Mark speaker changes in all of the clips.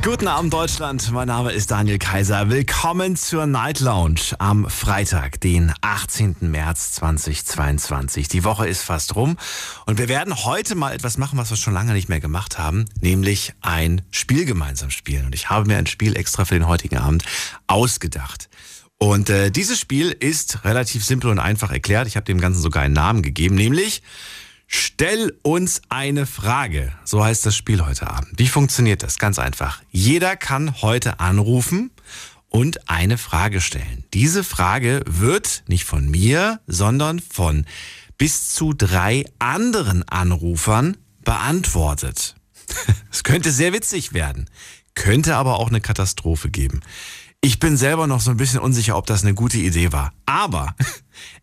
Speaker 1: Guten Abend Deutschland, mein Name ist Daniel Kaiser. Willkommen zur Night Lounge am Freitag, den 18. März 2022. Die Woche ist fast rum und wir werden heute mal etwas machen, was wir schon lange nicht mehr gemacht haben, nämlich ein Spiel gemeinsam spielen. Und ich habe mir ein Spiel extra für den heutigen Abend ausgedacht. Und äh, dieses Spiel ist relativ simpel und einfach erklärt. Ich habe dem Ganzen sogar einen Namen gegeben, nämlich Stell uns eine Frage. So heißt das Spiel heute Abend. Wie funktioniert das? Ganz einfach. Jeder kann heute anrufen und eine Frage stellen. Diese Frage wird nicht von mir, sondern von bis zu drei anderen Anrufern beantwortet. Es könnte sehr witzig werden, könnte aber auch eine Katastrophe geben. Ich bin selber noch so ein bisschen unsicher, ob das eine gute Idee war. Aber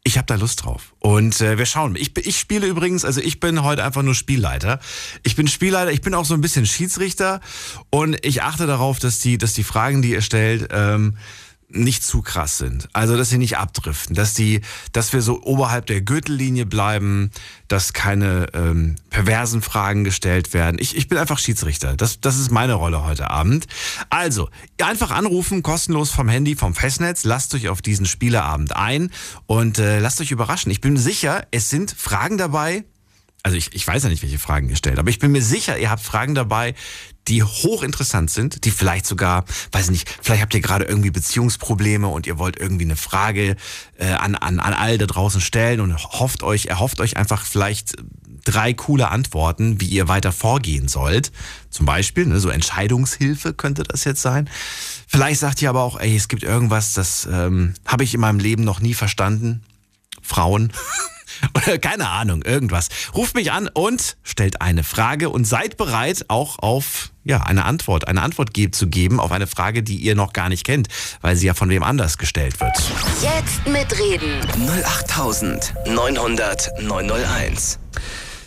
Speaker 1: ich habe da Lust drauf. Und äh, wir schauen. Ich, ich spiele übrigens, also ich bin heute einfach nur Spielleiter. Ich bin Spielleiter, ich bin auch so ein bisschen Schiedsrichter und ich achte darauf, dass die, dass die Fragen, die ihr stellt, ähm, nicht zu krass sind. Also, dass sie nicht abdriften, dass die, dass wir so oberhalb der Gürtellinie bleiben, dass keine ähm, perversen Fragen gestellt werden. Ich, ich bin einfach Schiedsrichter. Das, das ist meine Rolle heute Abend. Also, einfach anrufen, kostenlos vom Handy, vom Festnetz. Lasst euch auf diesen Spieleabend ein und äh, lasst euch überraschen. Ich bin sicher, es sind Fragen dabei, also ich, ich weiß ja nicht, welche Fragen ihr stellt, aber ich bin mir sicher, ihr habt Fragen dabei, die hochinteressant sind, die vielleicht sogar, weiß ich nicht, vielleicht habt ihr gerade irgendwie Beziehungsprobleme und ihr wollt irgendwie eine Frage äh, an, an, an all da draußen stellen und hofft euch, erhofft euch einfach vielleicht drei coole Antworten, wie ihr weiter vorgehen sollt. Zum Beispiel, ne, so Entscheidungshilfe könnte das jetzt sein. Vielleicht sagt ihr aber auch, ey, es gibt irgendwas, das ähm, habe ich in meinem Leben noch nie verstanden. Frauen. Oder keine Ahnung, irgendwas. Ruft mich an und stellt eine Frage und seid bereit, auch auf ja, eine Antwort, eine Antwort zu geben auf eine Frage, die ihr noch gar nicht kennt, weil sie ja von wem anders gestellt wird.
Speaker 2: Jetzt mitreden.
Speaker 3: 08900 901.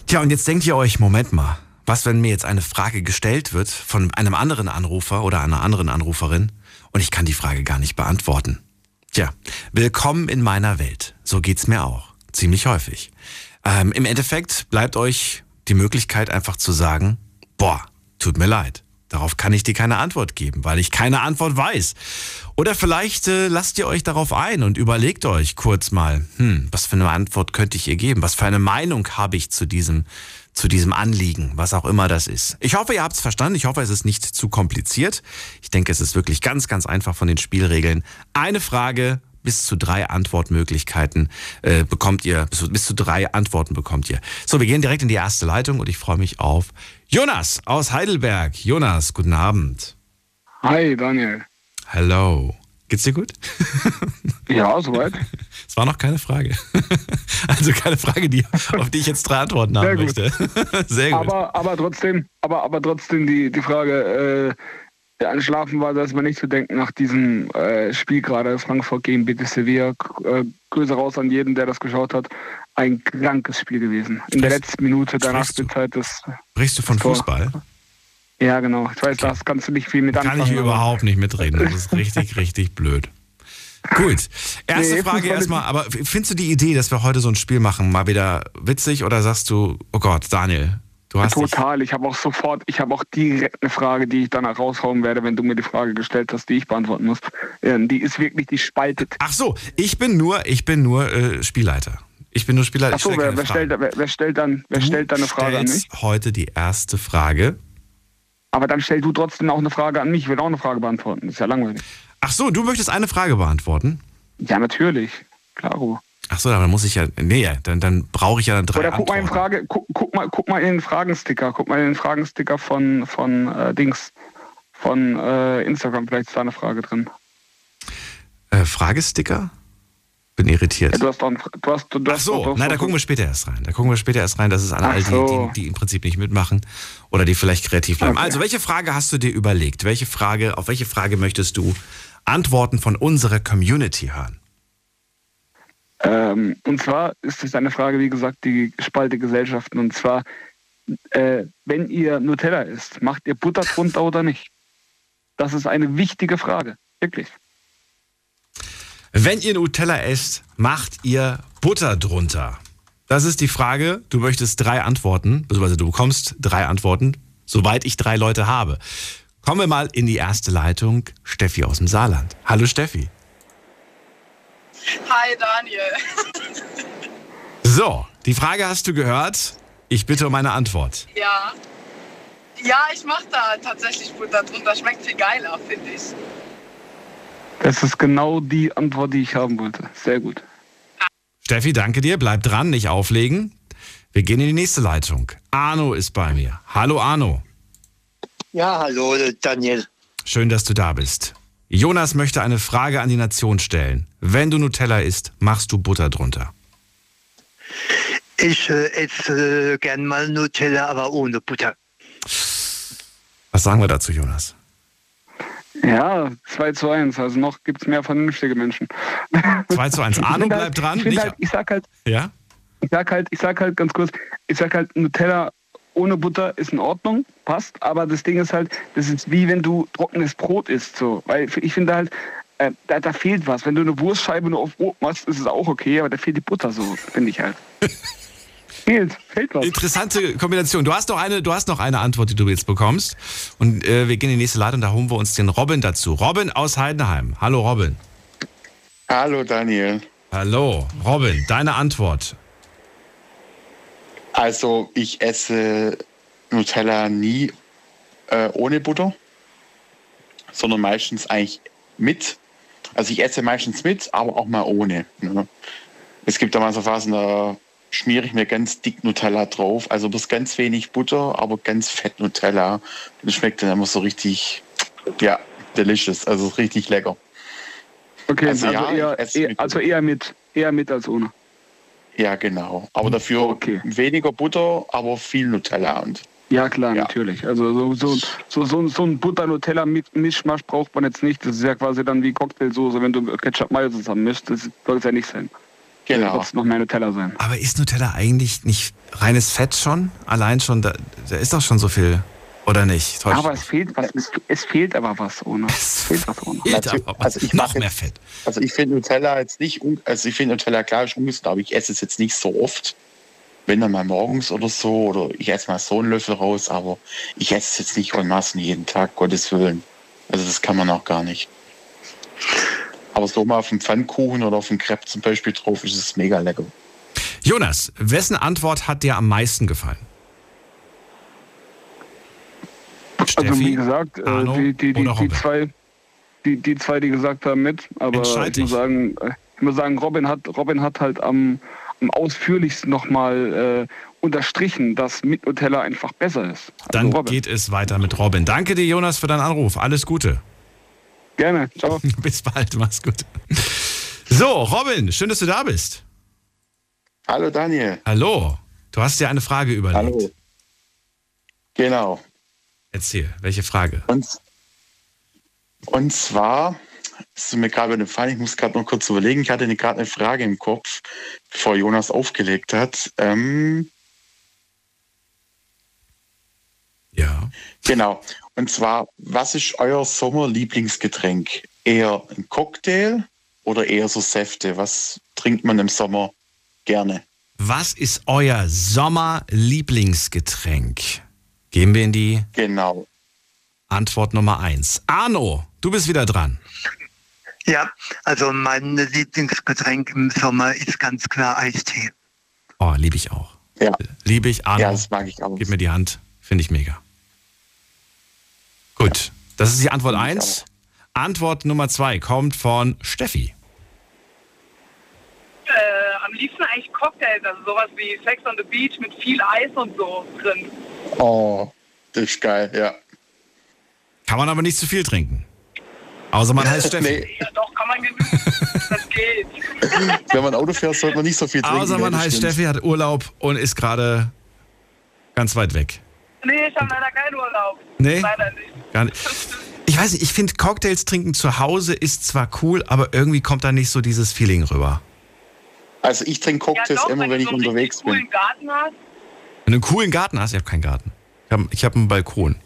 Speaker 1: Tja, und jetzt denkt ihr euch, Moment mal, was, wenn mir jetzt eine Frage gestellt wird von einem anderen Anrufer oder einer anderen Anruferin und ich kann die Frage gar nicht beantworten? Tja, willkommen in meiner Welt. So geht's mir auch ziemlich häufig. Ähm, Im Endeffekt bleibt euch die Möglichkeit einfach zu sagen, boah, tut mir leid. Darauf kann ich dir keine Antwort geben, weil ich keine Antwort weiß. Oder vielleicht äh, lasst ihr euch darauf ein und überlegt euch kurz mal, hm, was für eine Antwort könnte ich ihr geben? Was für eine Meinung habe ich zu diesem, zu diesem Anliegen, was auch immer das ist. Ich hoffe, ihr habt es verstanden. Ich hoffe, es ist nicht zu kompliziert. Ich denke, es ist wirklich ganz, ganz einfach von den Spielregeln. Eine Frage, bis zu drei Antwortmöglichkeiten äh, bekommt ihr, bis, bis zu drei Antworten bekommt ihr. So, wir gehen direkt in die erste Leitung und ich freue mich auf Jonas aus Heidelberg. Jonas, guten Abend.
Speaker 4: Hi, Daniel.
Speaker 1: Hello. Geht's dir gut?
Speaker 4: Ja, soweit.
Speaker 1: Es war noch keine Frage. Also keine Frage, die, auf die ich jetzt drei Antworten haben
Speaker 4: Sehr gut.
Speaker 1: möchte. Sehr gut.
Speaker 4: Aber, aber trotzdem, aber, aber trotzdem die, die Frage, äh, an Schlafen war das mal nicht zu denken nach diesem äh, Spiel gerade Frankfurt gegen Betis Sevilla. Äh, Grüße raus an jeden, der das geschaut hat. Ein krankes Spiel gewesen. In der
Speaker 1: Sprichst-
Speaker 4: letzten Minute der
Speaker 1: sprichst du?
Speaker 4: Nachspielzeit. Das,
Speaker 1: Sprichst du von
Speaker 4: Tor.
Speaker 1: Fußball?
Speaker 4: ja, genau. Ich weiß, das kannst du nicht viel mit
Speaker 1: Kann
Speaker 4: anfangen.
Speaker 1: ich
Speaker 4: aber-
Speaker 1: überhaupt nicht mitreden. Das ist richtig, richtig blöd. Gut. Erste
Speaker 4: Nee,
Speaker 1: Frage erstmal, aber findest du die Idee, dass wir heute so ein Spiel machen, mal wieder witzig oder sagst du, oh Gott, Daniel, du hast dich,
Speaker 4: Total. Ich habe auch sofort, ich habe auch direkt eine Frage, die ich danach raushauen werde, wenn du mir die Frage gestellt hast, die ich beantworten muss. Ja, die ist wirklich, die spaltet.
Speaker 1: Ach so, ich bin nur, ich bin nur äh, Spielleiter. Ich bin nur Spielleiter.
Speaker 4: Achso,
Speaker 1: stell
Speaker 4: wer, wer, stellt, wer, wer stellt dann, wer
Speaker 1: Du
Speaker 4: stellt dann eine Frage an mich?
Speaker 1: heute die erste Frage.
Speaker 4: Aber dann stell du trotzdem auch eine Frage an mich. Ich will auch eine Frage beantworten. Das ist ja langweilig.
Speaker 1: Ach so, du möchtest eine Frage beantworten?
Speaker 4: Ja, natürlich. Klaro.
Speaker 1: Ach so, dann muss ich ja, nee, dann, dann brauche ich ja dann drei
Speaker 4: Oder guck mal, in. Frage, guck, guck, mal, guck mal in den Fragensticker. Guck mal in den Fragensticker von, von äh, Dings. Von äh, Instagram. Vielleicht ist da eine Frage drin.
Speaker 1: Äh, Fragesticker? Bin irritiert.
Speaker 4: Ja, du hast doch du hast, du, du
Speaker 1: Ach so,
Speaker 4: doch-
Speaker 1: nein, da gucken wir später erst rein. Da gucken wir später erst rein. Das ist an all die,
Speaker 4: so.
Speaker 1: die, die im Prinzip nicht mitmachen oder die vielleicht kreativ bleiben.
Speaker 4: Okay.
Speaker 1: Also, welche Frage hast du dir überlegt? Welche Frage, auf welche Frage möchtest du Antworten von unserer Community hören?
Speaker 4: Ähm, und zwar ist es eine Frage, wie gesagt, die spalte Gesellschaften. Und zwar, äh, wenn ihr Nutella isst, macht ihr Butter drunter oder nicht? Das ist eine wichtige Frage. Wirklich.
Speaker 1: Wenn ihr Nutella esst, macht ihr Butter drunter? Das ist die Frage. Du möchtest drei Antworten, beziehungsweise du bekommst drei Antworten, soweit ich drei Leute habe. Kommen wir mal in die erste Leitung. Steffi aus dem Saarland. Hallo Steffi.
Speaker 5: Hi Daniel.
Speaker 1: So, die Frage hast du gehört. Ich bitte um eine Antwort.
Speaker 5: Ja. Ja, ich mache da tatsächlich Butter drunter. Schmeckt viel geiler, finde ich.
Speaker 4: Das ist genau die Antwort, die ich haben wollte. Sehr gut.
Speaker 1: Steffi, danke dir. Bleib dran, nicht auflegen. Wir gehen in die nächste Leitung. Arno ist bei mir. Hallo Arno.
Speaker 6: Ja, hallo Daniel.
Speaker 1: Schön, dass du da bist. Jonas möchte eine Frage an die Nation stellen. Wenn du Nutella isst, machst du Butter drunter?
Speaker 6: Ich äh, esse äh, gern mal Nutella, aber ohne Butter.
Speaker 1: Was sagen wir dazu, Jonas?
Speaker 4: Ja, 2 zu 1. Also noch gibt es mehr vernünftige Menschen.
Speaker 1: 2 zu 1. Arno bleibt halt, dran.
Speaker 4: Ich, halt, ich, sag halt,
Speaker 1: ja?
Speaker 4: ich sag halt, ich sag halt ganz kurz, ich sag halt, Nutella ohne Butter ist in Ordnung, passt, aber das Ding ist halt, das ist wie wenn du trockenes Brot isst, so. Weil ich finde halt, äh, da, da, fehlt was. Wenn du eine Wurstscheibe nur auf Brot machst, ist es auch okay, aber da fehlt die Butter so, finde ich halt. fehlt, fehlt was.
Speaker 1: Interessante Kombination. Du hast noch eine, du hast noch eine Antwort, die du jetzt bekommst. Und äh, wir gehen in die nächste Leitung, da holen wir uns den Robin dazu. Robin aus Heidenheim. Hallo Robin.
Speaker 7: Hallo Daniel.
Speaker 1: Hallo Robin, deine Antwort.
Speaker 7: Also ich esse Nutella nie äh, ohne Butter, sondern meistens eigentlich mit. Also ich esse meistens mit, aber auch mal ohne. Ne? Es gibt da mal so Phasen, da schmiere ich mir ganz dick Nutella drauf. Also bloß ganz wenig Butter, aber ganz fett Nutella. Das schmeckt dann immer so richtig, ja, delicious. Also richtig lecker.
Speaker 4: Okay, also, also, ja, eher, eher also eher mit, eher mit als ohne.
Speaker 7: Ja, genau. Aber dafür okay. weniger Butter, aber viel Nutella und.
Speaker 4: Ja, klar, ja. natürlich. Also so, so, so, so, so ein Butter-Nutella-Mischmasch braucht man jetzt nicht. Das ist ja quasi dann wie Cocktailsoße, wenn du Ketchup-Mayo zusammen mischst. Das soll es ja nicht sein.
Speaker 7: Genau.
Speaker 4: Das noch mehr Nutella sein.
Speaker 1: Aber ist Nutella eigentlich nicht reines Fett schon? Allein schon, da, da ist doch schon so viel oder nicht?
Speaker 4: Täusch aber es fehlt, was, es, es, fehlt aber was ohne.
Speaker 1: Es fehlt was ohne. Fehlt aber was.
Speaker 7: Also ich
Speaker 1: noch mehr Fett.
Speaker 7: Also ich finde Nutella jetzt nicht, also ich finde Nutella klar ist ungesund, aber ich esse es jetzt nicht so oft. Wenn dann mal morgens oder so, oder ich esse mal so einen Löffel raus, aber ich esse es jetzt nicht en masse jeden Tag, Gottes Willen. Also das kann man auch gar nicht. Aber so mal auf dem Pfannkuchen oder auf dem Crepe zum Beispiel drauf ist es mega lecker.
Speaker 1: Jonas, wessen Antwort hat dir am meisten gefallen?
Speaker 4: Steffi, also wie gesagt, äh, Arno die, die, die, die zwei, die, die zwei, die gesagt haben, mit. Aber ich muss, sagen, äh, ich muss sagen, Robin hat, Robin hat halt am, am ausführlichsten nochmal äh, unterstrichen, dass mit Nutella einfach besser ist.
Speaker 1: Also Dann Robin. geht es weiter mit Robin. Danke dir, Jonas, für deinen Anruf. Alles Gute.
Speaker 4: Gerne. Ciao.
Speaker 1: Bis bald. Mach's gut. So, Robin, schön, dass du da bist.
Speaker 7: Hallo, Daniel.
Speaker 1: Hallo. Du hast dir eine Frage überlegt. Hallo.
Speaker 7: Genau.
Speaker 1: Erzähl, welche Frage?
Speaker 7: Und, und zwar, ist mir gerade gefallen, ich muss gerade noch kurz überlegen, ich hatte gerade eine Frage im Kopf, bevor Jonas aufgelegt hat. Ähm,
Speaker 1: ja.
Speaker 7: Genau. Und zwar, was ist euer Sommerlieblingsgetränk? Eher ein Cocktail oder eher so Säfte? Was trinkt man im Sommer gerne?
Speaker 1: Was ist euer Sommerlieblingsgetränk? Gehen wir in die
Speaker 7: genau.
Speaker 1: Antwort Nummer eins. Arno, du bist wieder dran.
Speaker 6: Ja, also mein Lieblingsgetränk im Sommer ist ganz klar Eistee.
Speaker 1: Oh, liebe ich auch.
Speaker 7: Ja.
Speaker 1: Liebe ich, Arno.
Speaker 7: Ja, das mag ich auch.
Speaker 1: Gib mir die Hand, finde ich mega. Gut, ja. das ist die Antwort eins. Antwort Nummer zwei kommt von Steffi.
Speaker 5: Am liebsten eigentlich Cocktails, also sowas wie Sex on the Beach mit viel Eis und so drin.
Speaker 7: Oh, das ist geil, ja.
Speaker 1: Kann man aber nicht zu viel trinken. Außer man heißt Steffi.
Speaker 5: Nee. Ja, doch, kann man genügen. Das geht.
Speaker 7: Wenn man Auto fährt, sollte man nicht so viel trinken.
Speaker 1: Außer man heißt stimmt. Steffi, hat Urlaub und ist gerade ganz weit weg.
Speaker 5: Nee, ich habe leider keinen Urlaub.
Speaker 1: Nee?
Speaker 5: Leider nicht.
Speaker 1: Gar nicht. Ich weiß nicht, ich finde Cocktails trinken zu Hause ist zwar cool, aber irgendwie kommt da nicht so dieses Feeling rüber.
Speaker 7: Also ich trinke Cocktails ja, doch, immer, wenn, wenn ich so unterwegs bin. Coolen Garten hast,
Speaker 1: wenn du einen coolen Garten hast, ich habe keinen Garten. Ich habe ich hab einen Balkon.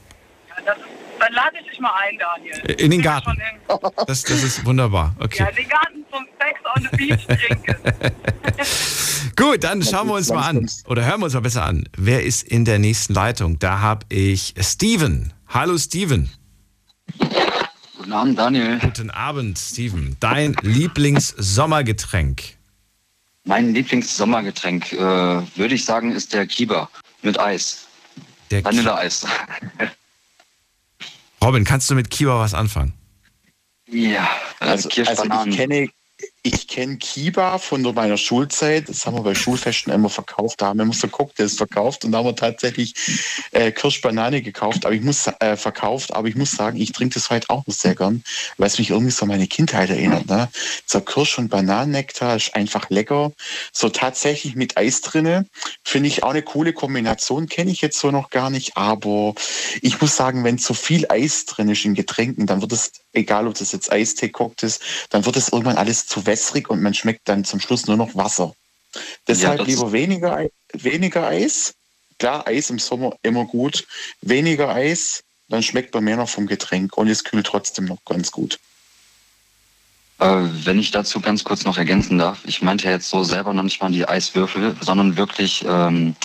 Speaker 5: Ja, das ist, Dann lade ich dich mal ein, Daniel.
Speaker 1: In den Garten. Das, das ist wunderbar. Okay.
Speaker 5: Ja, den Garten zum Sex on the Beach trinken.
Speaker 1: Gut, dann schauen wir uns mal an. Oder hören wir uns mal besser an. Wer ist in der nächsten Leitung? Da habe ich Steven. Hallo Steven.
Speaker 8: Guten Abend, Daniel.
Speaker 1: Guten Abend, Steven. Dein Lieblingssommergetränk?
Speaker 8: Mein Lieblingssommergetränk, äh, würde ich sagen, ist der Kiba mit Eis.
Speaker 1: Der
Speaker 8: Vanilleeis.
Speaker 1: Robin, kannst du mit Kiba was anfangen?
Speaker 8: Ja,
Speaker 7: also, also ich kenne ich kenne Kiba von meiner Schulzeit. Das haben wir bei Schulfesten immer verkauft. Da haben wir immer so Cocktails verkauft und da haben wir tatsächlich äh, Kirschbanane gekauft. Aber ich muss äh, verkauft, aber ich muss sagen, ich trinke das heute auch noch sehr gern, weil es mich irgendwie so an meine Kindheit erinnert. Ne? So Kirsch- und Bananennektar ist einfach lecker. So tatsächlich mit Eis drinne finde ich auch eine coole Kombination. Kenne ich jetzt so noch gar nicht, aber ich muss sagen, wenn zu viel Eis drin ist in Getränken, dann wird es egal ob das jetzt Eistee ist, dann wird es irgendwann alles zu wässrig und man schmeckt dann zum Schluss nur noch Wasser. Deshalb ja, lieber weniger, weniger Eis. Klar, Eis im Sommer immer gut. Weniger Eis, dann schmeckt man mehr noch vom Getränk und es kühlt trotzdem noch ganz gut.
Speaker 8: Äh, wenn ich dazu ganz kurz noch ergänzen darf, ich meinte jetzt so selber noch nicht mal die Eiswürfel, sondern wirklich ähm,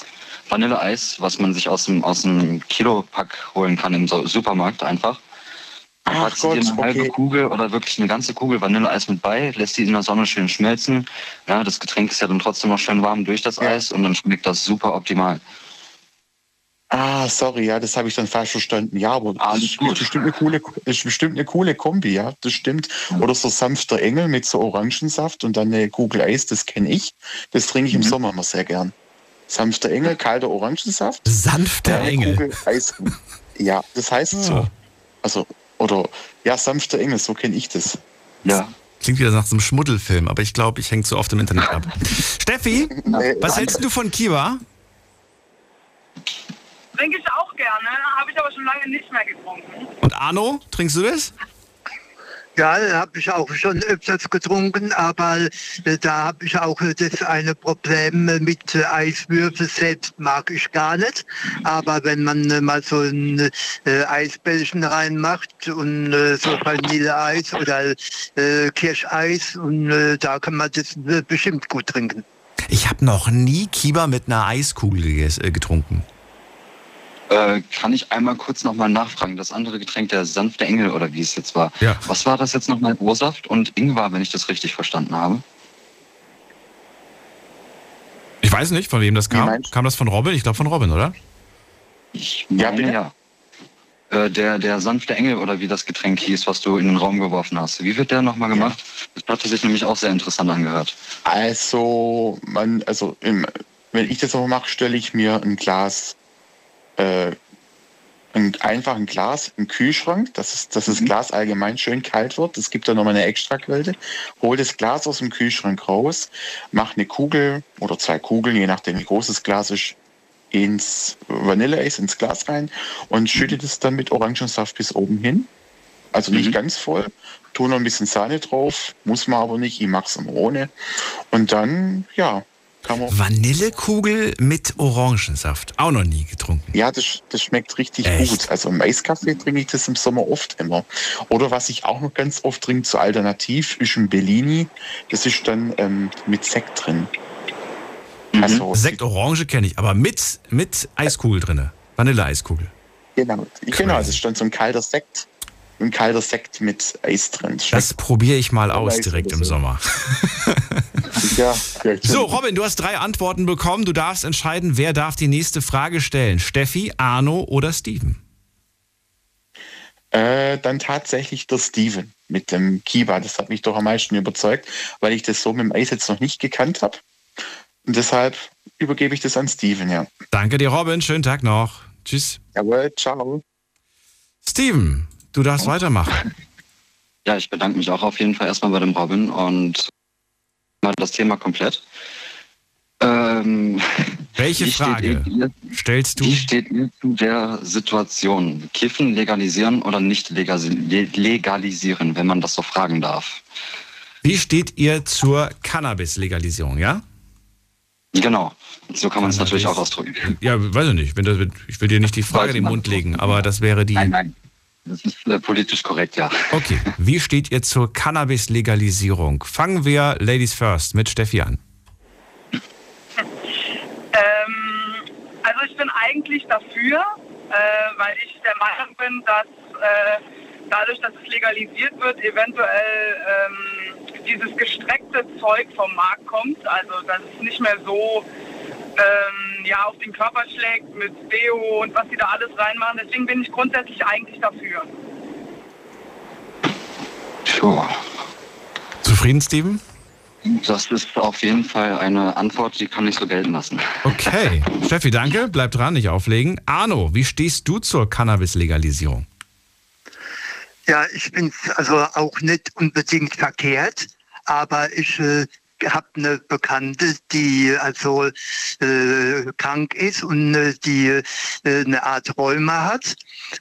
Speaker 8: Vanilleeis, was man sich aus dem, aus dem Kilopack holen kann im Supermarkt einfach. Ach Packst Gott, dir eine halbe Kugel oder wirklich eine ganze Kugel Vanilleeis mit bei, lässt die in der Sonne schön schmelzen. Ja, das Getränk ist ja dann trotzdem noch schön warm durch das ja. Eis und dann schmeckt das super optimal.
Speaker 7: Ah, sorry, ja, das habe ich dann falsch verstanden. Ja, aber ah, das ist bestimmt, eine coole, ist bestimmt eine coole Kombi, ja, das stimmt. Oder so sanfter Engel mit so Orangensaft und dann eine Kugel Eis, das kenne ich. Das trinke ich mhm. im Sommer immer sehr gern. Sanfter Engel, kalter Orangensaft.
Speaker 1: Sanfter Engel. Kugel Eis.
Speaker 7: Ja, das heißt so. Ah. Also oder ja, sanfter Engel, so kenne ich das.
Speaker 1: Ja. Klingt wieder nach so einem Schmuddelfilm, aber ich glaube, ich hänge zu oft im Internet ab. Steffi, nee, was hältst du von Kiwa?
Speaker 5: Trinke ich auch gerne, habe ich aber schon lange nicht mehr getrunken.
Speaker 1: Und Arno, trinkst du das?
Speaker 6: Ja, habe ich auch schon öfters getrunken, aber äh, da habe ich auch das eine Problem mit äh, Eiswürfel selbst mag ich gar nicht. Aber wenn man äh, mal so ein äh, Eisbällchen reinmacht und äh, so Vanilleeis oder äh, Kirscheis und äh, da kann man das bestimmt gut trinken.
Speaker 1: Ich habe noch nie Kiba mit einer Eiskugel getrunken.
Speaker 8: Äh, kann ich einmal kurz nochmal nachfragen? Das andere Getränk, der sanfte Engel oder wie es jetzt war. Ja. Was war das jetzt nochmal? Ursaft und Ingwer, wenn ich das richtig verstanden habe?
Speaker 1: Ich weiß nicht, von wem das kam. Kam das von Robin? Ich glaube von Robin, oder?
Speaker 8: Ich meine, ja. ja. Äh, der, der sanfte Engel oder wie das Getränk hieß, was du in den Raum geworfen hast. Wie wird der nochmal gemacht? Ja. Das hatte sich nämlich auch sehr interessant angehört.
Speaker 7: Also, man, also im, wenn ich das aber mache, stelle ich mir ein Glas äh, ein, einfach ein Glas im Kühlschrank, dass, es, dass das mhm. Glas allgemein schön kalt wird. Es gibt da nochmal eine Extraquelle. Hol das Glas aus dem Kühlschrank raus, mach eine Kugel oder zwei Kugeln, je nachdem wie groß das Glas ist, ins Vanilleeis ins Glas rein und schütte das dann mit Orangensaft bis oben hin. Also nicht mhm. ganz voll. Tu noch ein bisschen Sahne drauf, muss man aber nicht. Ich mach's immer ohne. Und dann, ja,
Speaker 1: Vanillekugel mit Orangensaft. Auch noch nie getrunken.
Speaker 7: Ja, das, das schmeckt richtig Echt? gut. Also im Eiskaffee trinke ich das im Sommer oft immer. Oder was ich auch noch ganz oft trinke, so alternativ, ist ein Bellini. Das ist dann ähm, mit Sekt drin.
Speaker 1: Mhm. Also, Sekt Orange kenne ich, aber mit, mit Eiskugel drin. Vanilleeiskugel.
Speaker 7: Genau, genau, es ist dann so ein kalter Sekt ein kalter Sekt mit Eis drin.
Speaker 1: Das probiere ich mal aus direkt im Sommer. ja, so, Robin, du hast drei Antworten bekommen. Du darfst entscheiden, wer darf die nächste Frage stellen. Steffi, Arno oder Steven?
Speaker 7: Äh, dann tatsächlich der Steven mit dem Kiba. Das hat mich doch am meisten überzeugt, weil ich das so mit dem Eis jetzt noch nicht gekannt habe. Und deshalb übergebe ich das an Steven, ja.
Speaker 1: Danke dir, Robin. Schönen Tag noch. Tschüss.
Speaker 7: Jawohl, ciao.
Speaker 1: Steven, Du darfst weitermachen.
Speaker 8: Ja, ich bedanke mich auch auf jeden Fall erstmal bei dem Robin und mal das Thema komplett.
Speaker 1: Ähm, Welche Frage ihr, stellst du?
Speaker 8: Wie steht ihr zu der Situation? Kiffen legalisieren oder nicht legalisieren, wenn man das so fragen darf?
Speaker 1: Wie steht ihr zur Cannabis-Legalisierung, ja?
Speaker 8: Genau, so kann man es natürlich auch ausdrücken.
Speaker 1: Ja, weiß ich nicht. Das, ich will dir nicht die Frage in den Mund legen, aber das wäre die. Nein, nein.
Speaker 8: Das ist äh, politisch korrekt, ja.
Speaker 1: Okay, wie steht ihr zur Cannabis-Legalisierung? Fangen wir Ladies First mit Steffi an.
Speaker 5: Ähm, also ich bin eigentlich dafür, äh, weil ich der Meinung bin, dass äh, dadurch, dass es legalisiert wird, eventuell ähm, dieses gestreckte Zeug vom Markt kommt. Also dass es nicht mehr so ähm, ja, auf den Körper schlägt mit Deo und was sie da alles reinmachen. Deswegen bin ich grundsätzlich eigentlich dafür.
Speaker 8: Sure.
Speaker 1: Zufrieden, Steven?
Speaker 8: Das ist auf jeden Fall eine Antwort, die kann ich so gelten lassen.
Speaker 1: Okay. Steffi, danke. Bleib dran, nicht auflegen. Arno, wie stehst du zur Cannabis-Legalisierung?
Speaker 6: Ja, ich es also auch nicht unbedingt verkehrt, aber ich äh, habe eine Bekannte, die also äh, krank ist und äh, die äh, eine Art Rheuma hat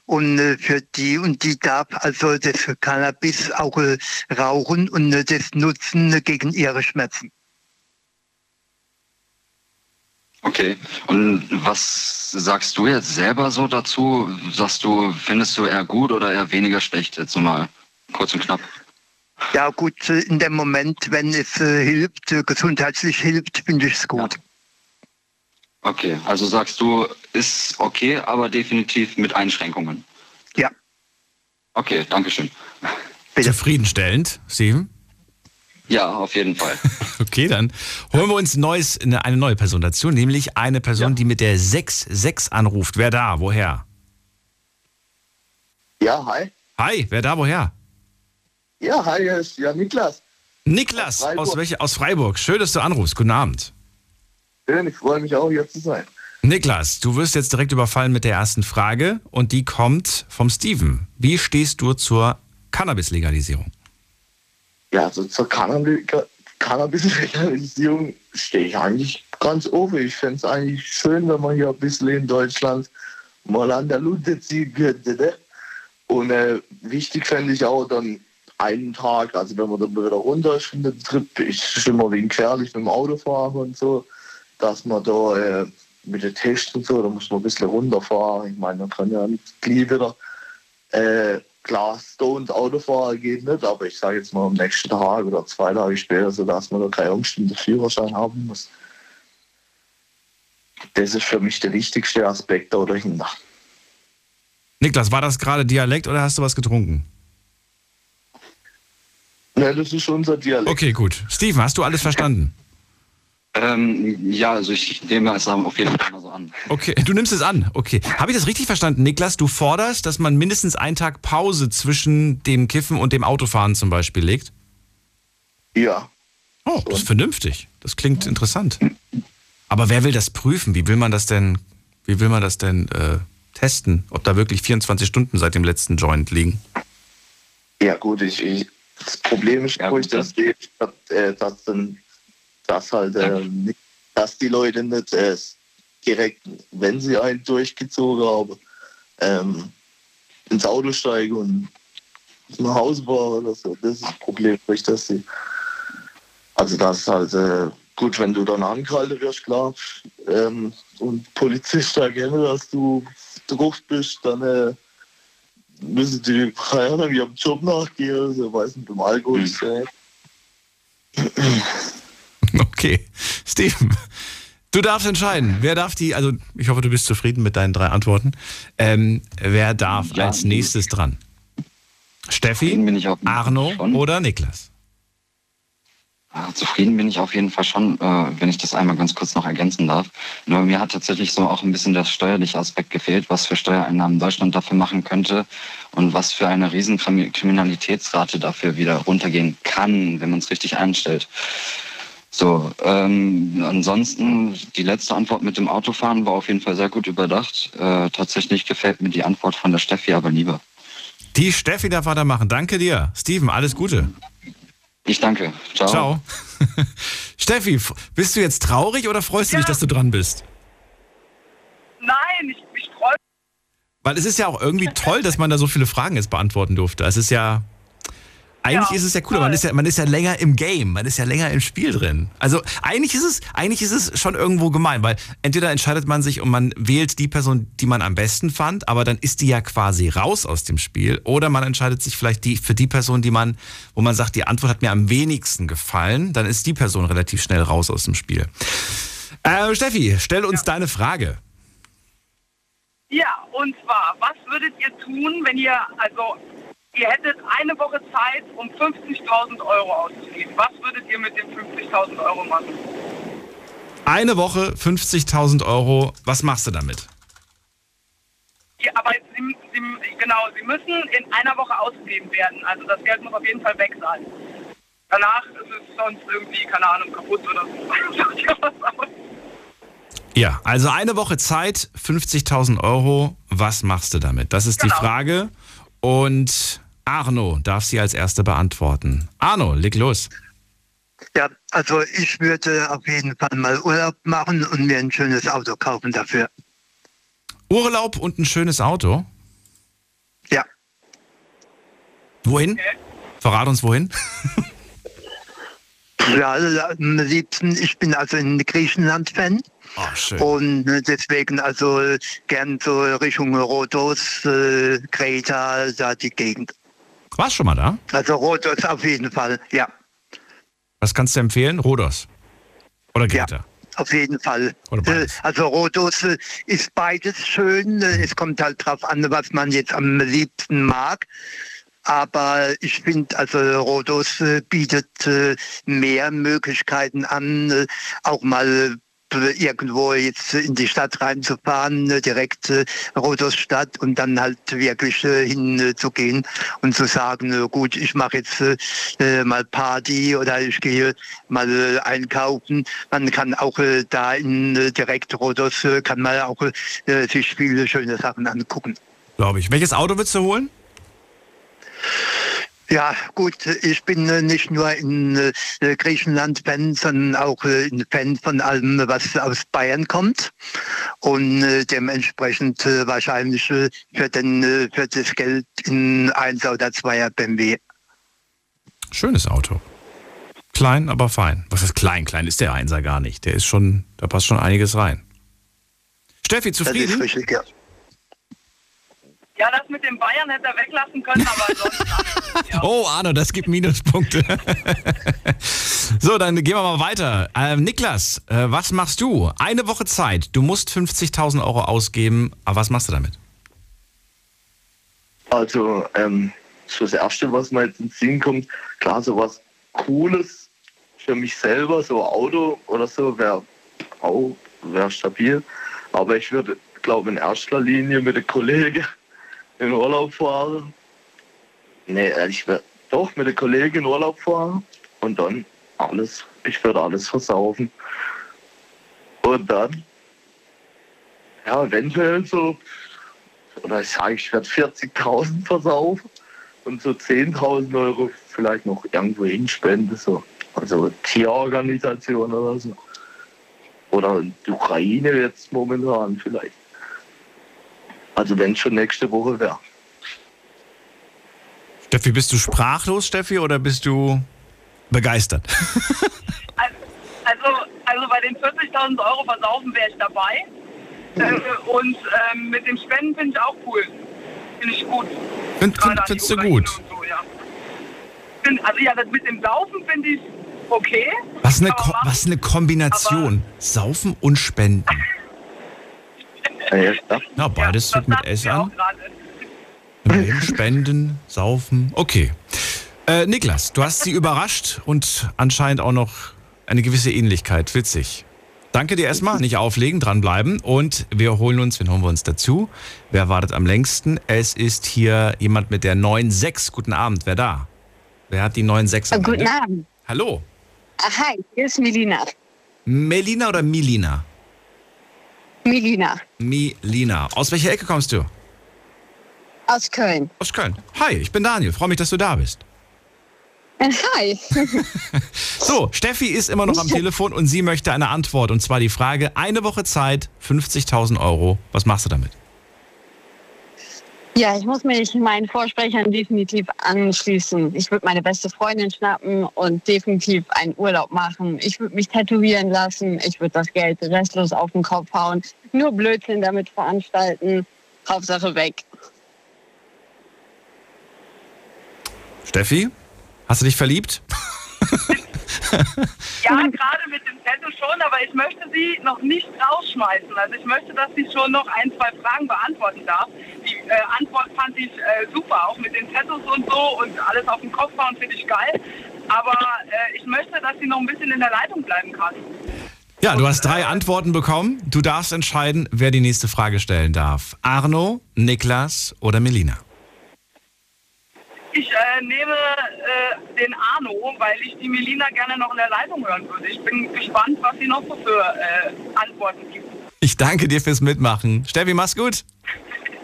Speaker 6: und äh, für die und die darf also das Cannabis auch äh, rauchen und äh, das nutzen gegen ihre Schmerzen.
Speaker 8: Okay, und was sagst du jetzt selber so dazu? Sagst du, findest du eher gut oder eher weniger schlecht? Jetzt mal kurz und knapp.
Speaker 6: Ja gut, in dem Moment, wenn es äh, hilft, äh, gesundheitlich hilft, finde ich es gut.
Speaker 8: Okay, also sagst du, ist okay, aber definitiv mit Einschränkungen.
Speaker 6: Ja.
Speaker 8: Okay, danke schön.
Speaker 1: Zufriedenstellend, Steven?
Speaker 8: Ja, auf jeden Fall.
Speaker 1: Okay, dann holen wir uns neues, eine, eine neue Person dazu, nämlich eine Person, die mit der 6-6 anruft. Wer da? Woher?
Speaker 9: Ja, hi.
Speaker 1: Hi, wer da? Woher?
Speaker 9: Ja, hi, hier ist ja Niklas.
Speaker 1: Niklas
Speaker 9: Aus Freiburg.
Speaker 1: aus, welche, aus Freiburg. Schön, dass du anrufst. Guten Abend.
Speaker 9: Schön, ich freue mich auch, hier zu sein.
Speaker 1: Niklas, du wirst jetzt direkt überfallen mit der ersten Frage und die kommt vom Steven. Wie stehst du zur Cannabis-Legalisierung?
Speaker 9: Ja, also zur Cannabis- Cannabis-Legalisierung stehe ich eigentlich ganz offen. Ich fände es eigentlich schön, wenn man hier ein bisschen in Deutschland mal an der Lunte ziehen könnte. Ne? Und äh, wichtig fände ich auch dann einen Tag, also wenn man dann wieder runter ist von dem Trip, ist immer wegen gefährlich mit dem Autofahren und so, dass man da äh, mit den Tests und so, da muss man ein bisschen runterfahren. Ich meine, man kann ja nicht gleich wieder äh, klar, stoned Autofahren geht nicht, aber ich sage jetzt mal am nächsten Tag oder zwei Tage später, so dass man da keine Angst um den Führerschein haben muss. Das ist für mich der wichtigste Aspekt da dahinter.
Speaker 1: Niklas, war das gerade Dialekt oder hast du was getrunken?
Speaker 9: Ne, das ist unser Dialekt.
Speaker 1: Okay, gut. Steven, hast du alles verstanden?
Speaker 8: Ähm, ja, also ich nehme es auf jeden Fall mal so an.
Speaker 1: Okay, du nimmst es an. Okay. Habe ich das richtig verstanden, Niklas? Du forderst, dass man mindestens einen Tag Pause zwischen dem Kiffen und dem Autofahren zum Beispiel legt?
Speaker 9: Ja.
Speaker 1: Oh, das ist vernünftig. Das klingt interessant. Aber wer will das prüfen? Wie will man das denn, wie will man das denn äh, testen? Ob da wirklich 24 Stunden seit dem letzten Joint liegen?
Speaker 9: Ja, gut, ich, ich, das Problem ist, wo ich das sehe, dass, äh, dass, dann, dass halt, äh, nicht, dass die Leute nicht äh, direkt, wenn sie einen durchgezogen haben, ähm, ins Auto steigen und nach Hause fahren oder so. Das ist das Problem, wo ich das sehe. Also das ist halt äh, gut, wenn du dann angehalten wirst, klar, ähm, und Polizist erkennen, dass du drauf bist, dann äh, müssen die, keine Ahnung, ihrem Job nachgehen, also weiß nicht, beim Alkohol ist äh,
Speaker 1: Okay. Steven, du darfst entscheiden. Wer darf die, also ich hoffe, du bist zufrieden mit deinen drei Antworten. Ähm, wer darf
Speaker 8: Ja.
Speaker 1: als nächstes dran? Steffi, Arno
Speaker 8: schon.
Speaker 1: oder Niklas?
Speaker 8: Ja, zufrieden bin ich auf jeden Fall schon, äh, wenn ich das einmal ganz kurz noch ergänzen darf. Nur mir hat tatsächlich so auch ein bisschen der steuerliche Aspekt gefehlt, was für Steuereinnahmen Deutschland dafür machen könnte und was für eine riesen Krimi- Kriminalitätsrate dafür wieder runtergehen kann, wenn man es richtig einstellt. So, ähm, ansonsten die letzte Antwort mit dem Autofahren war auf jeden Fall sehr gut überdacht. Äh, tatsächlich gefällt mir die Antwort von der Steffi aber lieber.
Speaker 1: Die Steffi darf weitermachen. Danke dir. Steven, alles Gute.
Speaker 8: Ich danke. Ciao.
Speaker 1: Ciao. Steffi, bist du jetzt traurig oder freust du dich,
Speaker 5: Ja.
Speaker 1: dass du dran bist?
Speaker 5: Nein, ich, ich freue
Speaker 1: Weil es ist ja auch irgendwie toll, dass man da so viele Fragen jetzt beantworten durfte. Es ist ja, Eigentlich ja. ist es ja cool, man ist ja, man ist ja länger im Game, man ist ja länger im Spiel drin. Also eigentlich ist es, eigentlich ist es schon irgendwo gemein, weil entweder entscheidet man sich und man wählt die Person, die man am besten fand, aber dann ist die ja quasi raus aus dem Spiel, oder man entscheidet sich vielleicht die, für die Person, die man, wo man sagt, die Antwort hat mir am wenigsten gefallen, dann ist die Person relativ schnell raus aus dem Spiel. Äh, Steffi, stell uns ja. deine Frage.
Speaker 5: Ja, und zwar, was würdet ihr tun, wenn ihr, also ihr hättet eine Woche Zeit, um 50.000 Euro auszugeben. Was würdet ihr mit den 50.000 Euro machen?
Speaker 1: Eine Woche 50.000 Euro, was machst du damit?
Speaker 5: Ja, aber sie, sie, genau, sie müssen in einer Woche ausgegeben werden. Also das Geld muss auf jeden Fall weg sein. Danach ist es sonst irgendwie, keine Ahnung, kaputt oder so.
Speaker 1: Ja, also eine Woche Zeit, 50.000 Euro. Was machst du damit? Das ist genau. die Frage. Und Arno darf sie als Erster beantworten. Arno, leg los.
Speaker 6: Ja, also ich würde auf jeden Fall mal Urlaub machen und mir ein schönes Auto kaufen dafür.
Speaker 1: Urlaub und ein schönes Auto?
Speaker 6: Ja.
Speaker 1: Wohin? Verrat uns wohin.
Speaker 6: ja, am liebsten, ich bin also ein Griechenland-Fan.
Speaker 1: Oh.
Speaker 6: Und äh, deswegen also gern so Richtung Rhodos, äh, Kreta, da die Gegend.
Speaker 1: Warst schon mal da?
Speaker 6: Also Rhodos auf jeden Fall, ja.
Speaker 1: Was kannst du empfehlen? Rhodos? Oder Kreta?
Speaker 6: Ja. Auf jeden Fall. Äh, also Rhodos ist beides schön. Es kommt halt drauf an, was man jetzt am liebsten mag. Aber ich finde, also Rhodos bietet mehr Möglichkeiten an, auch mal irgendwo jetzt in die Stadt reinzufahren, ne, direkt äh, Rhodos Stadt und dann halt wirklich äh, hinzugehen und zu sagen, gut, ich mache jetzt äh, mal Party oder ich gehe mal einkaufen. Man kann auch da in direkt Rhodos kann man auch sich viele schöne Sachen angucken.
Speaker 1: Glaube ich. Welches Auto willst du holen?
Speaker 6: Ja, gut, ich bin äh, nicht nur in äh, Griechenland Fan, sondern auch äh, ein Fan von allem, was aus Bayern kommt. Und dementsprechend wahrscheinlich für, den, für das Geld in 1 oder 2er BMW.
Speaker 1: Schönes Auto. Klein, aber fein. Was ist klein? Klein ist der Einser gar nicht. Der ist schon, da passt schon einiges rein. Steffi, zufrieden? Das ist richtig, ja.
Speaker 5: Ja, das mit den Bayern hätte er weglassen können, aber sonst. ja.
Speaker 1: Oh, Arno, das gibt Minuspunkte. so, dann gehen wir mal weiter. Ähm, Niklas, äh, was machst du? Eine Woche Zeit. Du musst 50.000 Euro ausgeben. Aber was machst du damit?
Speaker 9: Also, ähm, so das Erste, was mir jetzt ins Sinn kommt, klar, so was Cooles für mich selber, so Auto oder so, wäre auch wär stabil. Aber ich würde, glaube in erster Linie mit den Kollegen in Urlaub fahren. Nee, äh, ich werde doch mit der Kollegin in Urlaub fahren und dann alles, ich würde alles versaufen. Und dann, ja, eventuell so, oder ich sage, ich werde 40.000 versaufen und so 10.000 Euro vielleicht noch irgendwo hinspenden, so. Also Tierorganisation oder so. Oder die Ukraine jetzt momentan vielleicht. Also wenn es schon nächste Woche wäre.
Speaker 1: Steffi, bist du sprachlos, Steffi, oder bist du begeistert?
Speaker 5: also, also bei den 40.000 Euro versaufen wäre ich dabei. Äh, und äh, mit dem Spenden finde ich auch cool. Finde ich gut.
Speaker 1: Find, find, findest du gut? So, ja.
Speaker 5: Find, also ja, das mit dem Saufen finde ich okay.
Speaker 1: Was eine, Ko was eine Kombination. Saufen und Spenden. Na, beides fängt mit S an. Spenden, saufen. Okay. Äh, Niklas, du hast sie überrascht und anscheinend auch noch eine gewisse Ähnlichkeit. Witzig. Danke dir erstmal, nicht auflegen, dranbleiben und wir holen uns, wen holen wir uns dazu? Wer wartet am längsten? Es ist hier jemand mit der 9.6. Guten Abend, wer da? Wer hat die 9.6?
Speaker 10: Äh, guten Abend.
Speaker 1: Hallo.
Speaker 10: Ah, hi, hier ist Melina.
Speaker 1: Melina oder Milina?
Speaker 10: Milina.
Speaker 1: Milina. Aus welcher Ecke kommst du?
Speaker 10: Aus Köln.
Speaker 1: Aus Köln. Hi, ich bin Daniel. Freue mich, dass du da bist.
Speaker 10: Äh, hi.
Speaker 1: so, Steffi ist immer noch am Telefon und sie möchte eine Antwort. Und zwar die Frage: Eine Woche Zeit, 50.000 Euro. Was machst du damit?
Speaker 10: Ja, ich muss mich meinen Vorsprechern definitiv anschließen. Ich würde meine beste Freundin schnappen und definitiv einen Urlaub machen. Ich würde mich tätowieren lassen. Ich würde das Geld restlos auf den Kopf hauen. Nur Blödsinn damit veranstalten. Hauptsache weg.
Speaker 1: Steffi, hast du dich verliebt?
Speaker 5: ja, gerade mit dem Tattoo schon, aber ich möchte sie noch nicht rausschmeißen. Also ich möchte, dass sie schon noch ein, zwei Fragen beantworten darf. Die äh, Antwort fand ich äh, super, auch mit den Tattoos und so und alles auf den Kopf hauen finde ich geil. Aber äh, ich möchte, dass sie noch ein bisschen in der Leitung bleiben kann.
Speaker 1: Ja, du hast drei Antworten bekommen. Du darfst entscheiden, wer die nächste Frage stellen darf. Arno, Niklas oder Melina?
Speaker 5: Ich äh, nehme äh, den Arno, weil ich die Melina gerne noch in der Leitung hören würde. Ich bin gespannt, was sie noch so für äh, Antworten gibt.
Speaker 1: Ich danke dir fürs Mitmachen. Steffi, mach's gut.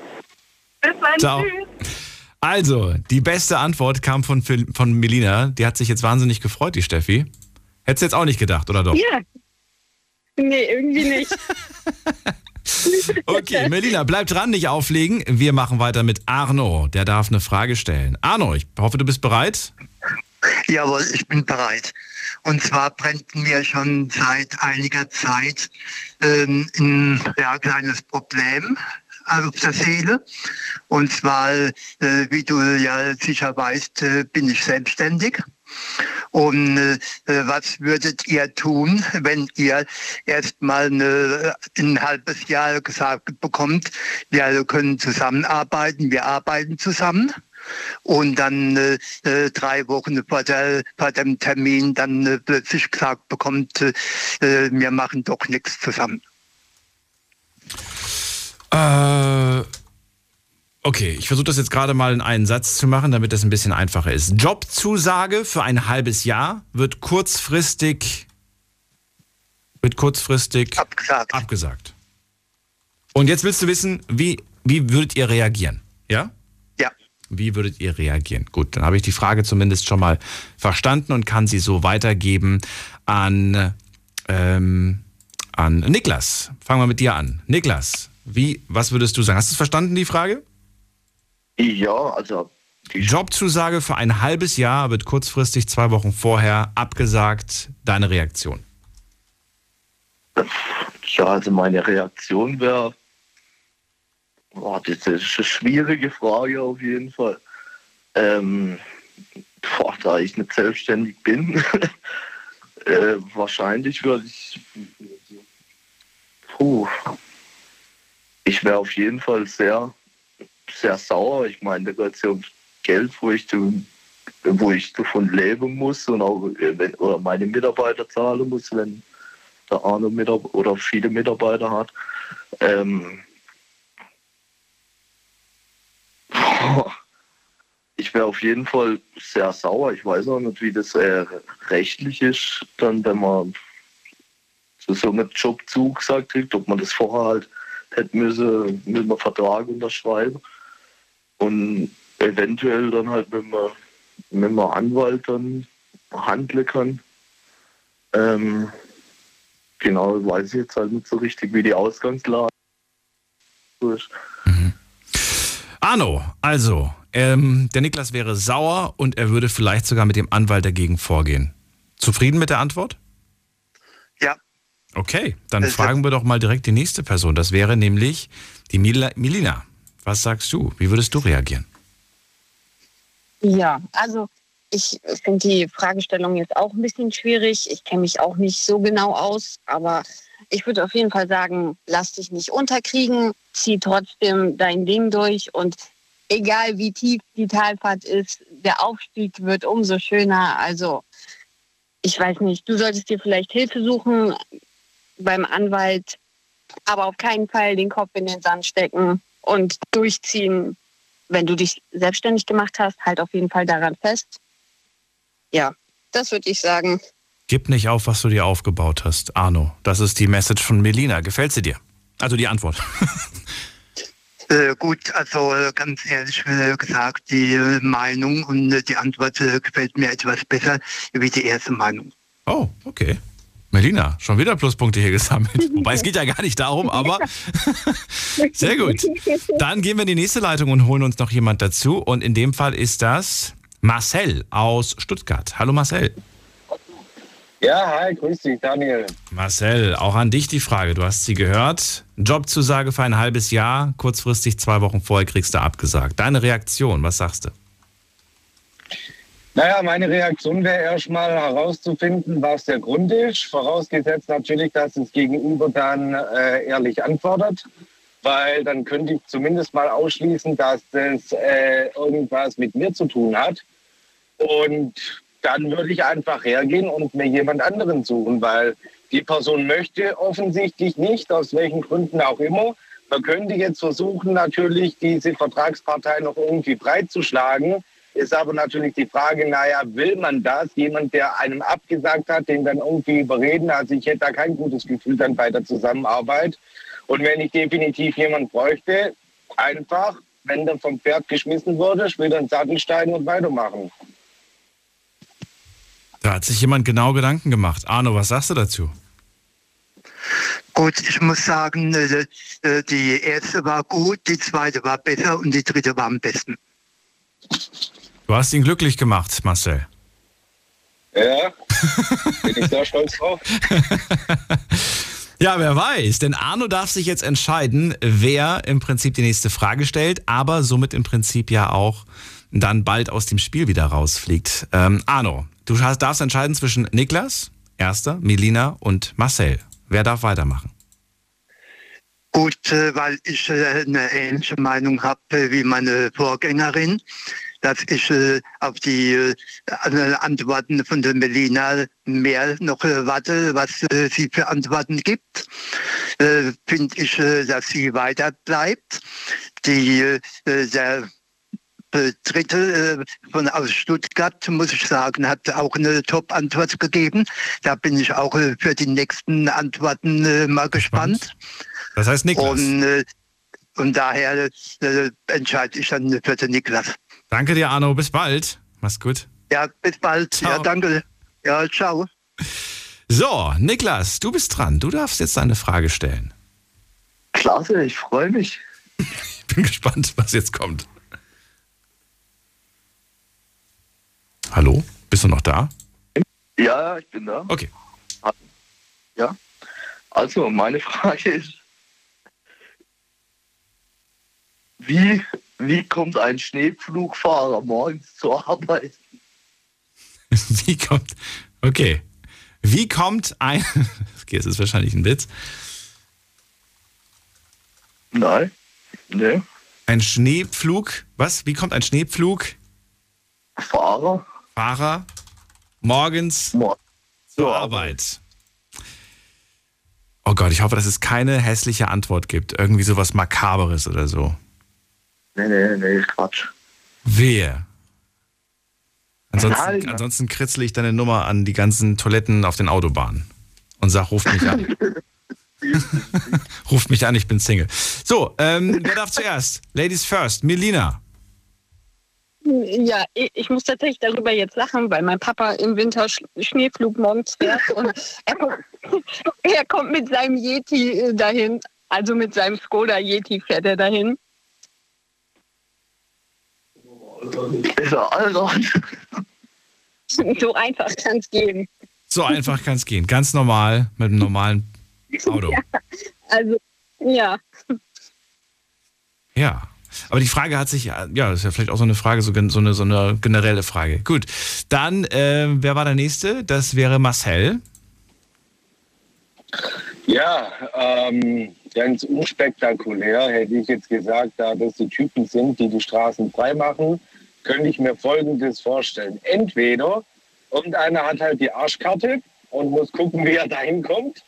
Speaker 5: Bis dann.
Speaker 1: Ciao.
Speaker 5: Tschüss.
Speaker 1: Also, die beste Antwort kam von, von Melina. Die hat sich jetzt wahnsinnig gefreut, die Steffi. Hättest du jetzt auch nicht gedacht, oder doch?
Speaker 10: Ja. Nee, irgendwie nicht.
Speaker 1: Okay, Melina, bleib dran, nicht auflegen. Wir machen weiter mit Arno. Der darf eine Frage stellen. Arno, ich hoffe, du bist bereit.
Speaker 6: Jawohl, ich bin bereit. Und zwar brennt mir schon seit einiger Zeit ähm, ein ja, kleines Problem auf der Seele. Und zwar, äh, wie du ja sicher weißt, äh, bin ich selbstständig. Und äh, was würdet ihr tun, wenn ihr erst mal eine, ein halbes Jahr gesagt bekommt, wir können zusammenarbeiten, wir arbeiten zusammen? und dann äh, äh, drei Wochen vor, der, vor dem Termin dann äh, plötzlich gesagt bekommt, äh, wir machen doch nichts zusammen.
Speaker 1: Äh, Okay, ich versuche das jetzt gerade mal in einen Satz zu machen, damit das ein bisschen einfacher ist. Jobzusage für ein halbes Jahr wird kurzfristig wird kurzfristig
Speaker 6: abgesagt.
Speaker 1: abgesagt. Und jetzt willst du wissen, wie, wie würdet ihr reagieren? Ja?
Speaker 6: Ja.
Speaker 1: Wie würdet ihr reagieren? Gut, dann habe ich die Frage zumindest schon mal verstanden und kann sie so weitergeben an, ähm, an Niklas. Fangen wir mit dir an. Niklas, wie, was würdest du sagen? Hast du es verstanden, die Frage?
Speaker 9: Ja, also.
Speaker 1: Jobzusage für ein halbes Jahr wird kurzfristig zwei Wochen vorher abgesagt. Deine Reaktion?
Speaker 9: Ja, also meine Reaktion wäre, boah, das ist eine schwierige Frage auf jeden Fall. Ähm, boah, da ich nicht selbstständig bin, äh, wahrscheinlich würde ich, puh, ich wäre auf jeden Fall sehr sehr sauer. Ich meine, da geht es ja um Geld, wo ich, wo ich davon leben muss und auch äh, wenn, oder meine Mitarbeiter zahlen muss, wenn der Arno Mitarbeiter oder viele Mitarbeiter hat. Ähm, ich wäre auf jeden Fall sehr sauer. Ich weiß auch nicht, wie das äh, rechtlich ist, dann wenn man so einem Job zugesagt kriegt, ob man das vorher halt hätte müssen mit einem Vertrag unterschreiben und eventuell dann halt mit einem, mit einem Anwalt dann handeln kann. Ähm, genau, weiß ich jetzt halt nicht so richtig, wie die Ausgangslage ist.
Speaker 1: Mhm. Arno, also, ähm, der Niklas wäre sauer und er würde vielleicht sogar mit dem Anwalt dagegen vorgehen. Zufrieden mit der Antwort?
Speaker 6: Ja.
Speaker 1: Okay, dann das fragen wir doch mal direkt die nächste Person. Das wäre nämlich die Mil Milina. Was sagst du? Wie würdest du reagieren?
Speaker 10: Ja, also ich finde die Fragestellung jetzt auch ein bisschen schwierig. Ich kenne mich auch nicht so genau aus, aber ich würde auf jeden Fall sagen, lass dich nicht unterkriegen, zieh trotzdem dein Ding durch und egal wie tief die Talfahrt ist, der Aufstieg wird umso schöner. Also ich weiß nicht, du solltest dir vielleicht Hilfe suchen beim Anwalt, aber auf keinen Fall den Kopf in den Sand stecken und durchziehen. Wenn du dich selbstständig gemacht hast, halt auf jeden Fall daran fest. Ja, das würde ich sagen.
Speaker 1: Gib nicht auf, was du dir aufgebaut hast, Arno. Das ist die Message von Melina. Gefällt sie dir? Also die Antwort.
Speaker 6: Äh, gut, also äh, ganz ehrlich äh, gesagt, die äh, Meinung und die Antwort gefällt mir etwas besser wie die erste Meinung.
Speaker 1: Oh, okay. Melina, schon wieder Pluspunkte hier gesammelt. Wobei es geht ja gar nicht darum, aber sehr gut. Dann gehen wir in die nächste Leitung und holen uns noch jemand dazu. Und in dem Fall ist das Marcel aus Stuttgart. Hallo Marcel.
Speaker 11: Ja, hi, grüß dich, Daniel.
Speaker 1: Marcel, auch an dich die Frage. Du hast sie gehört. Jobzusage für ein halbes Jahr, kurzfristig zwei Wochen vorher kriegst du abgesagt. Deine Reaktion, was sagst du?
Speaker 11: Naja, meine Reaktion wäre erstmal herauszufinden, was der Grund ist. Vorausgesetzt natürlich, dass das Gegenüber dann äh, ehrlich antwortet, weil dann könnte ich zumindest mal ausschließen, dass das äh, irgendwas mit mir zu tun hat. Und dann würde ich einfach hergehen und mir jemand anderen suchen, weil die Person möchte offensichtlich nicht, aus welchen Gründen auch immer. Man könnte jetzt versuchen, natürlich diese Vertragspartei noch irgendwie breit zu schlagen ist aber natürlich die Frage, naja, will man das? Jemand, der einem abgesagt hat, den dann irgendwie überreden. Also ich hätte da kein gutes Gefühl dann bei der Zusammenarbeit. Und wenn ich definitiv jemand bräuchte, einfach, wenn der vom Pferd geschmissen wurde, später einen Sattel steigen und weitermachen.
Speaker 1: Da hat sich jemand genau Gedanken gemacht. Arno, was sagst du dazu?
Speaker 6: Gut, ich muss sagen, äh, die erste war gut, die zweite war besser und die dritte war am besten.
Speaker 1: Du hast ihn glücklich gemacht, Marcel.
Speaker 11: Ja, bin ich sehr stolz drauf.
Speaker 1: Ja, wer weiß, denn Arno darf sich jetzt entscheiden, wer im Prinzip die nächste Frage stellt, aber somit im Prinzip ja auch dann bald aus dem Spiel wieder rausfliegt. Ähm, Arno, du darfst entscheiden zwischen Niklas, Erster, Melina und Marcel. Wer darf weitermachen?
Speaker 6: Gut, äh, weil ich äh, eine ähnliche Meinung habe äh, wie meine Vorgängerin dass ich äh, auf die äh, Antworten von der Melina mehr noch äh, warte, was äh, sie für Antworten gibt. Äh, Finde ich, äh, dass sie weiter bleibt. Die, der Dritte von aus Stuttgart, muss ich sagen, hat auch eine Top-Antwort gegeben. Da bin ich auch für die nächsten Antworten mal gespannt.
Speaker 1: Das heißt Niklas.
Speaker 6: Und, und daher entscheide ich dann für den Niklas.
Speaker 1: Danke dir, Arno. Bis bald. Mach's gut.
Speaker 6: Ja, bis bald. Ciao. Ja, danke. Ja, ciao.
Speaker 1: So, Niklas, du bist dran. Du darfst jetzt eine Frage stellen.
Speaker 9: Klasse, ich freue mich.
Speaker 1: ich bin gespannt, was jetzt kommt. Hallo? Bist du noch da?
Speaker 9: Ja, ich bin da.
Speaker 1: Okay.
Speaker 9: Ja. Also, meine Frage ist, wie wie kommt ein Schneepflugfahrer morgens zur Arbeit?
Speaker 1: Wie kommt. Okay. Wie kommt ein. Okay, das ist wahrscheinlich ein Witz.
Speaker 9: Nein. Nee.
Speaker 1: Ein Schneepflug. Was? Wie kommt ein Schneepflug?
Speaker 9: Fahrer.
Speaker 1: Fahrer. Morgens Mor zur ja. Arbeit. Oh Gott, ich hoffe, dass es keine hässliche Antwort gibt. Irgendwie sowas Makaberes oder so.
Speaker 9: Nee, nee, nee, Quatsch.
Speaker 1: Wer? Ansonsten, ansonsten kritzel ich deine Nummer an die ganzen Toiletten auf den Autobahnen und sag, ruft mich an. ruft mich an, ich bin Single. So, ähm, wer darf zuerst? Ladies first, Melina.
Speaker 10: Ja, ich muss tatsächlich darüber jetzt lachen, weil mein Papa im Winter Schneeflug morgens fährt und er kommt, er kommt mit seinem Yeti äh, dahin, also mit seinem Skoda Yeti fährt er dahin.
Speaker 9: Ist er Allrad?
Speaker 10: So einfach kann es gehen.
Speaker 1: So einfach kann es gehen. Ganz normal mit einem normalen Auto.
Speaker 10: Ja, also, ja.
Speaker 1: Ja. Aber die Frage hat sich, ja, das ist ja vielleicht auch so eine Frage, so, so, eine, so eine generelle Frage. Gut. Dann, äh, wer war der Nächste? Das wäre Marcel.
Speaker 11: Ja, ähm, ganz unspektakulär hätte ich jetzt gesagt, da das die Typen sind, die die Straßen freimachen, könnte ich mir Folgendes vorstellen. Entweder irgendeiner hat halt die Arschkarte und muss gucken, wie er da hinkommt.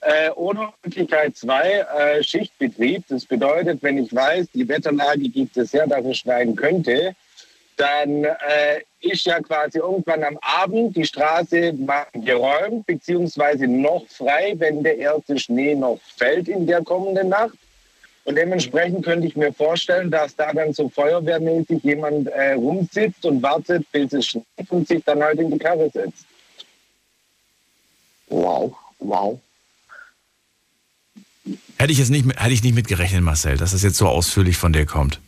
Speaker 11: Äh, oder Möglichkeit zwei, äh, Schichtbetrieb. Das bedeutet, wenn ich weiß, die Wetterlage gibt es her, dass es schneien könnte, dann äh, ist ja quasi irgendwann am Abend die Straße geräumt, beziehungsweise noch frei, wenn der erste Schnee noch fällt in der kommenden Nacht. Und dementsprechend könnte ich mir vorstellen, dass da dann so feuerwehrmäßig jemand äh, rumsitzt und wartet, bis es schneit und sich dann halt in die Karre setzt.
Speaker 9: Wow, wow.
Speaker 1: Hätte ich jetzt nicht, hätte ich nicht mitgerechnet, Marcel, dass das jetzt so ausführlich von dir kommt.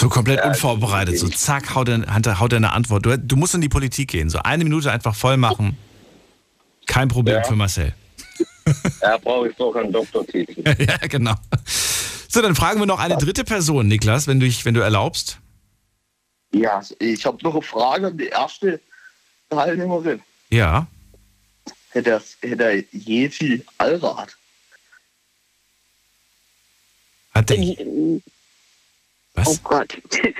Speaker 1: So komplett ja, unvorbereitet. So zack, haut er, haut er eine Antwort. Du, du, musst in die Politik gehen. So eine Minute einfach voll machen. Kein Problem ja. für Marcel.
Speaker 11: Ja, brauche ich doch einen Doktortitel.
Speaker 1: ja, genau. So, dann fragen wir noch eine dritte Person, Niklas, wenn du, wenn du erlaubst.
Speaker 9: Ja, ich habe noch eine Frage an die erste Teilnehmerin.
Speaker 1: Ja.
Speaker 9: Hätte er, hätte er je viel Allrad?
Speaker 1: Hat der,
Speaker 10: was? Oh Gott.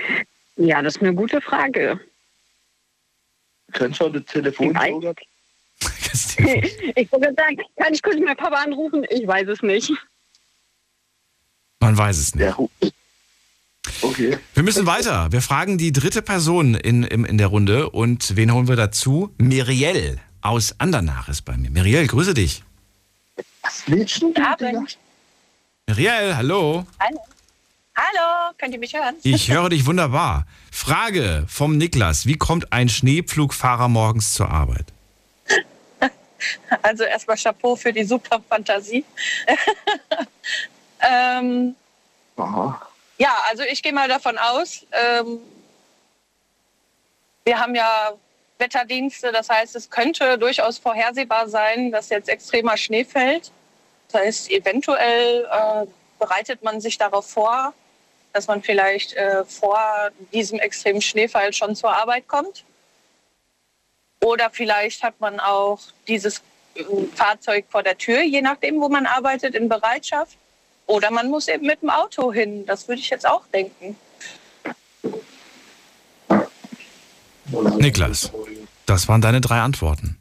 Speaker 10: Ja, das ist eine gute Frage.
Speaker 9: Könnt schon das Telefon
Speaker 10: Ich wollte sagen, kann ich kurz meinen Papa anrufen? Ich weiß es nicht.
Speaker 1: Man weiß es nicht.
Speaker 9: Ja. Okay.
Speaker 1: Wir müssen weiter. Wir fragen die dritte Person in, in, in der Runde. Und wen holen wir dazu? Miriel aus Andernach ist bei mir. Miriel, grüße dich.
Speaker 9: Was willst du?
Speaker 1: Miriel, hallo.
Speaker 12: Hallo. Hallo, könnt ihr mich hören?
Speaker 1: Ich höre dich wunderbar. Frage vom Niklas. Wie kommt ein Schneepflugfahrer morgens zur Arbeit?
Speaker 12: Also erstmal Chapeau für die super Fantasie. ähm, ja, also ich gehe mal davon aus, ähm, wir haben ja Wetterdienste, das heißt, es könnte durchaus vorhersehbar sein, dass jetzt extremer Schnee fällt. Das heißt, eventuell äh, bereitet man sich darauf vor, dass man vielleicht äh, vor diesem extremen Schneefall schon zur Arbeit kommt. Oder vielleicht hat man auch dieses äh, Fahrzeug vor der Tür, je nachdem, wo man arbeitet, in Bereitschaft. Oder man muss eben mit dem Auto hin. Das würde ich jetzt auch denken.
Speaker 1: Niklas, das waren deine drei Antworten.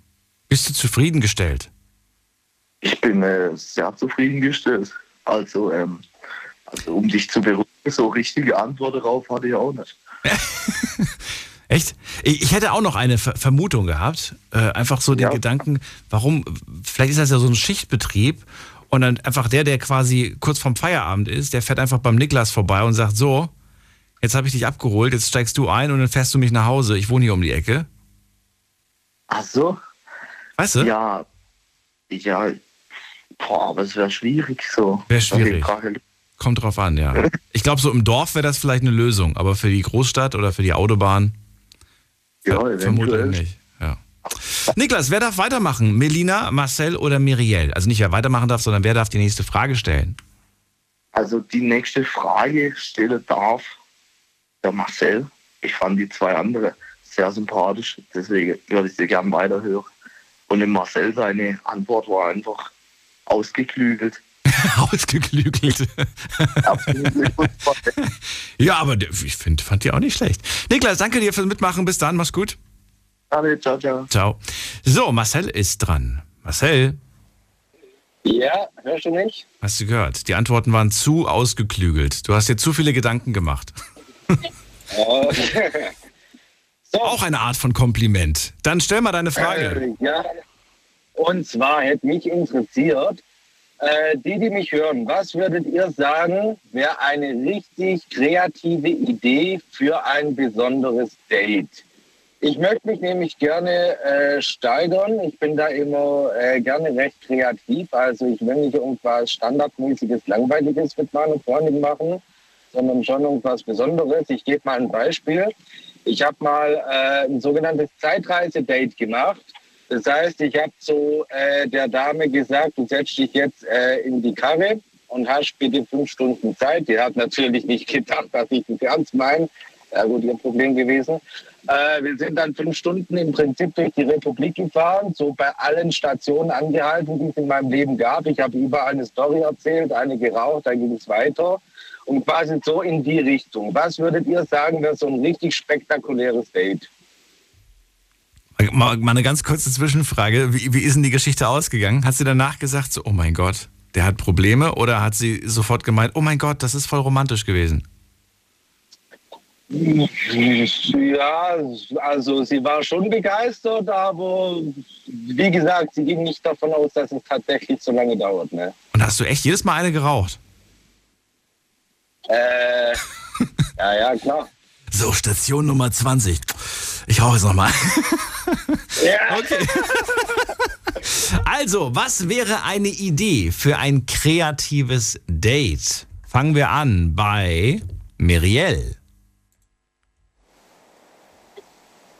Speaker 1: Bist du zufriedengestellt?
Speaker 9: Ich bin äh, sehr zufriedengestellt. Also, ähm, also um dich zu beruhigen, so richtige Antwort darauf hatte ich auch nicht.
Speaker 1: Echt? Ich hätte auch noch eine Vermutung gehabt. Äh, einfach so den ja. Gedanken, warum, vielleicht ist das ja so ein Schichtbetrieb und dann einfach der, der quasi kurz vorm Feierabend ist, der fährt einfach beim Niklas vorbei und sagt: So, jetzt habe ich dich abgeholt, jetzt steigst du ein und dann fährst du mich nach Hause. Ich wohne hier um die Ecke.
Speaker 9: Ach so.
Speaker 1: Weißt du?
Speaker 9: Ja. Ja. Boah, aber es wäre schwierig so.
Speaker 1: Wäre schwierig. Kommt drauf an, ja. Ich glaube, so im Dorf wäre das vielleicht eine Lösung, aber für die Großstadt oder für die Autobahn
Speaker 9: ja,
Speaker 1: vermutlich nicht. Ja. Niklas, wer darf weitermachen? Melina, Marcel oder Miriel? Also nicht wer weitermachen darf, sondern wer darf die nächste Frage stellen?
Speaker 9: Also die nächste Frage stellen darf der Marcel. Ich fand die zwei andere sehr sympathisch, deswegen würde ich sie gerne weiterhören. Und Marcel seine Antwort war einfach ausgeklügelt.
Speaker 1: Ausgeklügelt. ja, aber ich find, fand die auch nicht schlecht. Niklas, danke dir fürs Mitmachen. Bis dann, mach's gut.
Speaker 9: Alle, ciao, ciao.
Speaker 1: Ciao. So, Marcel ist dran. Marcel.
Speaker 11: Ja, hörst du mich?
Speaker 1: Hast du gehört? Die Antworten waren zu ausgeklügelt. Du hast dir zu viele Gedanken gemacht. Oh. so. Auch eine Art von Kompliment. Dann stell mal deine Frage.
Speaker 11: Äh, ja. Und zwar hätte mich interessiert, äh, die, die mich hören, was würdet ihr sagen, wäre eine richtig kreative Idee für ein besonderes Date? Ich möchte mich nämlich gerne äh, steigern. Ich bin da immer äh, gerne recht kreativ. Also ich will nicht irgendwas standardmäßiges, langweiliges mit meiner Freundin machen, sondern schon irgendwas Besonderes. Ich gebe mal ein Beispiel. Ich habe mal äh, ein sogenanntes Zeitreise-Date gemacht. Das heißt, ich habe zu äh, der Dame gesagt, du setzt dich jetzt äh, in die Karre und hast bitte fünf Stunden Zeit. Die hat natürlich nicht gedacht, dass ich das ernst meine. Ja gut, ihr Problem gewesen. Äh, wir sind dann fünf Stunden im Prinzip durch die Republik gefahren, so bei allen Stationen angehalten, die es in meinem Leben gab. Ich habe überall eine Story erzählt, eine geraucht, dann ging es weiter. Und quasi so in die Richtung. Was würdet ihr sagen, wäre so ein richtig spektakuläres Date?
Speaker 1: Mal, mal eine ganz kurze Zwischenfrage. Wie, wie ist denn die Geschichte ausgegangen? Hat sie danach gesagt, so, oh mein Gott, der hat Probleme? Oder hat sie sofort gemeint, oh mein Gott, das ist voll romantisch gewesen?
Speaker 11: Ja, also sie war schon begeistert, aber wie gesagt, sie ging nicht davon aus, dass es tatsächlich so lange dauert. Ne?
Speaker 1: Und hast du echt jedes Mal eine geraucht?
Speaker 11: Äh, ja, ja, klar.
Speaker 1: So, Station Nummer 20. Ich rauche jetzt nochmal.
Speaker 11: Ja.
Speaker 1: Okay. Also, was wäre eine Idee für ein kreatives Date? Fangen wir an bei Mirielle.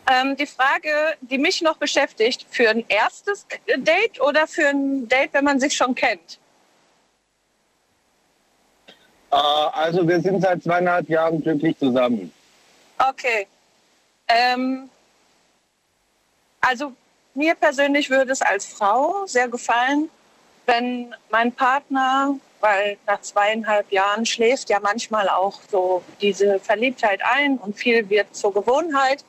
Speaker 12: Ähm, die Frage, die mich noch beschäftigt, für ein erstes Date oder für ein Date, wenn man sich schon kennt?
Speaker 11: Äh, also wir sind seit zweieinhalb Jahren glücklich zusammen.
Speaker 12: Okay. Ähm, also mir persönlich würde es als Frau sehr gefallen, wenn mein Partner, weil nach zweieinhalb Jahren schläft ja manchmal auch so diese Verliebtheit ein und viel wird zur Gewohnheit.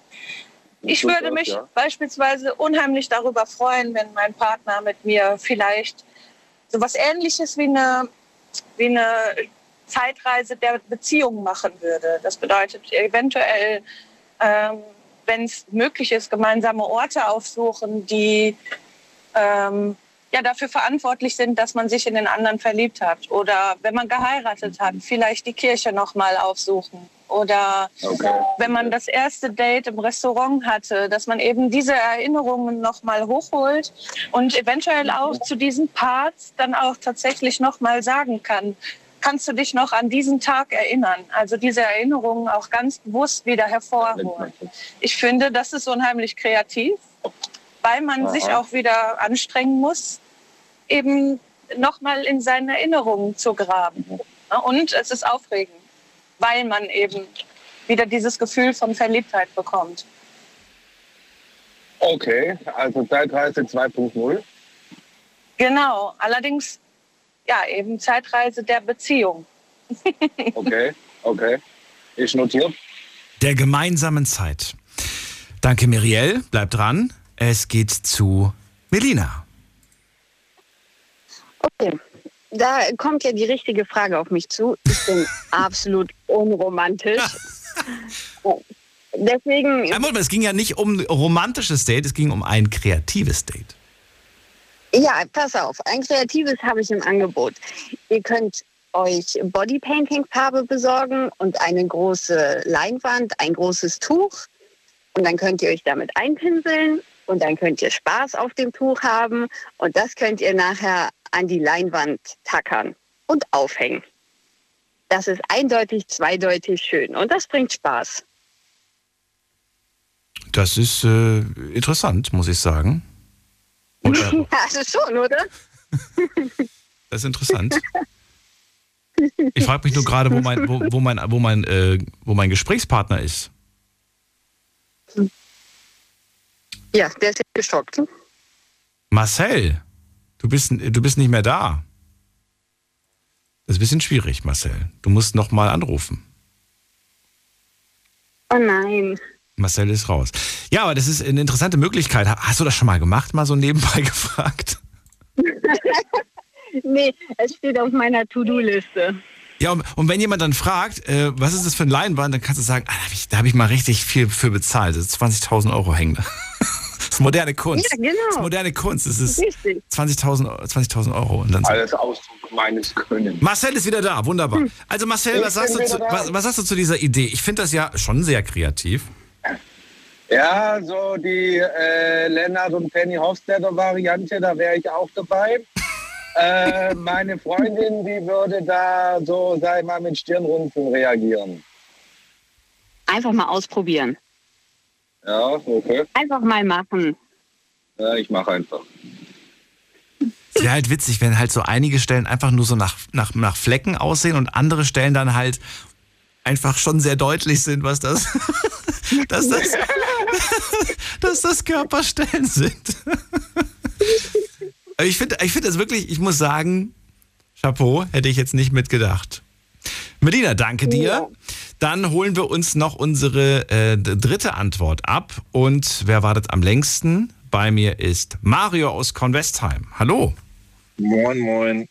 Speaker 12: Ich würde mich ja. beispielsweise unheimlich darüber freuen, wenn mein Partner mit mir vielleicht so etwas Ähnliches wie eine, wie eine Zeitreise der Beziehung machen würde. Das bedeutet eventuell, ähm, wenn es möglich ist, gemeinsame Orte aufsuchen, die ähm, ja dafür verantwortlich sind, dass man sich in den anderen verliebt hat. Oder wenn man geheiratet hat, vielleicht die Kirche noch mal aufsuchen. Oder okay. wenn man das erste Date im Restaurant hatte, dass man eben diese Erinnerungen noch mal hochholt und eventuell auch zu diesen Parts dann auch tatsächlich noch mal sagen kann, kannst du dich noch an diesen Tag erinnern? Also diese Erinnerungen auch ganz bewusst wieder hervorholen. Ich finde, das ist unheimlich kreativ, weil man Aha. sich auch wieder anstrengen muss, eben nochmal in seinen Erinnerungen zu graben. Und es ist aufregend, weil man eben wieder dieses Gefühl von Verliebtheit bekommt.
Speaker 11: Okay, also Zeitreise 2.0.
Speaker 12: Genau, allerdings ja, eben Zeitreise der Beziehung.
Speaker 11: okay, okay. Ich notiere.
Speaker 1: Der gemeinsamen Zeit. Danke, Mirielle. Bleib dran. Es geht zu Melina.
Speaker 10: Okay. Da kommt ja die richtige Frage auf mich zu. Ich bin absolut unromantisch. Deswegen.
Speaker 1: Einmal, es ging ja nicht um ein romantisches Date, es ging um ein kreatives Date.
Speaker 10: Ja, pass auf. Ein kreatives habe ich im Angebot. Ihr könnt euch Bodypainting-Farbe besorgen und eine große Leinwand, ein großes Tuch. Und dann könnt ihr euch damit einpinseln und dann könnt ihr Spaß auf dem Tuch haben und das könnt ihr nachher an die Leinwand tackern und aufhängen. Das ist eindeutig, zweideutig schön und das bringt Spaß.
Speaker 1: Das ist äh, interessant, muss ich sagen.
Speaker 10: Oder? Ja, also schon, oder?
Speaker 1: Das ist interessant. Ich frage mich nur gerade, wo mein, wo, wo mein, wo mein, äh, wo mein Gesprächspartner ist.
Speaker 10: Ja, der ist geschockt.
Speaker 1: Marcel, du bist, du bist nicht mehr da. Das ist ein bisschen schwierig, Marcel. Du musst noch mal anrufen.
Speaker 10: Oh nein.
Speaker 1: Marcel ist raus. Ja, aber das ist eine interessante Möglichkeit. Hast du das schon mal gemacht, mal so nebenbei gefragt?
Speaker 10: nee, es steht auf meiner To-Do-Liste.
Speaker 1: Ja, und, und, wenn jemand dann fragt, äh, was ist das für ein Leinwand, dann kannst du sagen, ah, da habe ich, hab ich, mal richtig viel für bezahlt. 20.000 Euro hängen da. Das ist moderne Kunst. Ja, genau. Das ist moderne Kunst. Das ist 20.000 20 Euro. Und dann
Speaker 11: Alles Ausdruck meines Könnens.
Speaker 1: Marcel ist wieder da, wunderbar. Hm. Also Marcel, was sagst, zu, was, was sagst, du zu, dieser Idee? Ich finde das ja schon sehr kreativ.
Speaker 11: Ja, so die äh, Lennart und Penny Hofstetter Variante, da wäre ich auch dabei. äh, meine Freundin, die würde da so, sag ich mal, mit Stirnrunzeln reagieren.
Speaker 10: Einfach mal ausprobieren.
Speaker 11: Ja, okay.
Speaker 10: Einfach mal machen.
Speaker 11: Ja, ich mache einfach.
Speaker 1: Es wäre halt witzig, wenn halt so einige Stellen einfach nur so nach, nach, nach Flecken aussehen und andere Stellen dann halt einfach schon sehr deutlich sind, was das, dass das, dass das Körperstellen sind. ich finde ich find das wirklich, ich muss sagen, Chapeau, hätte ich jetzt nicht mitgedacht. Medina, danke dir. Dann holen wir uns noch unsere äh, dritte Antwort ab. Und wer wartet am längsten? Bei mir ist Mario aus Convestheim. Hallo.
Speaker 13: Moin, moin.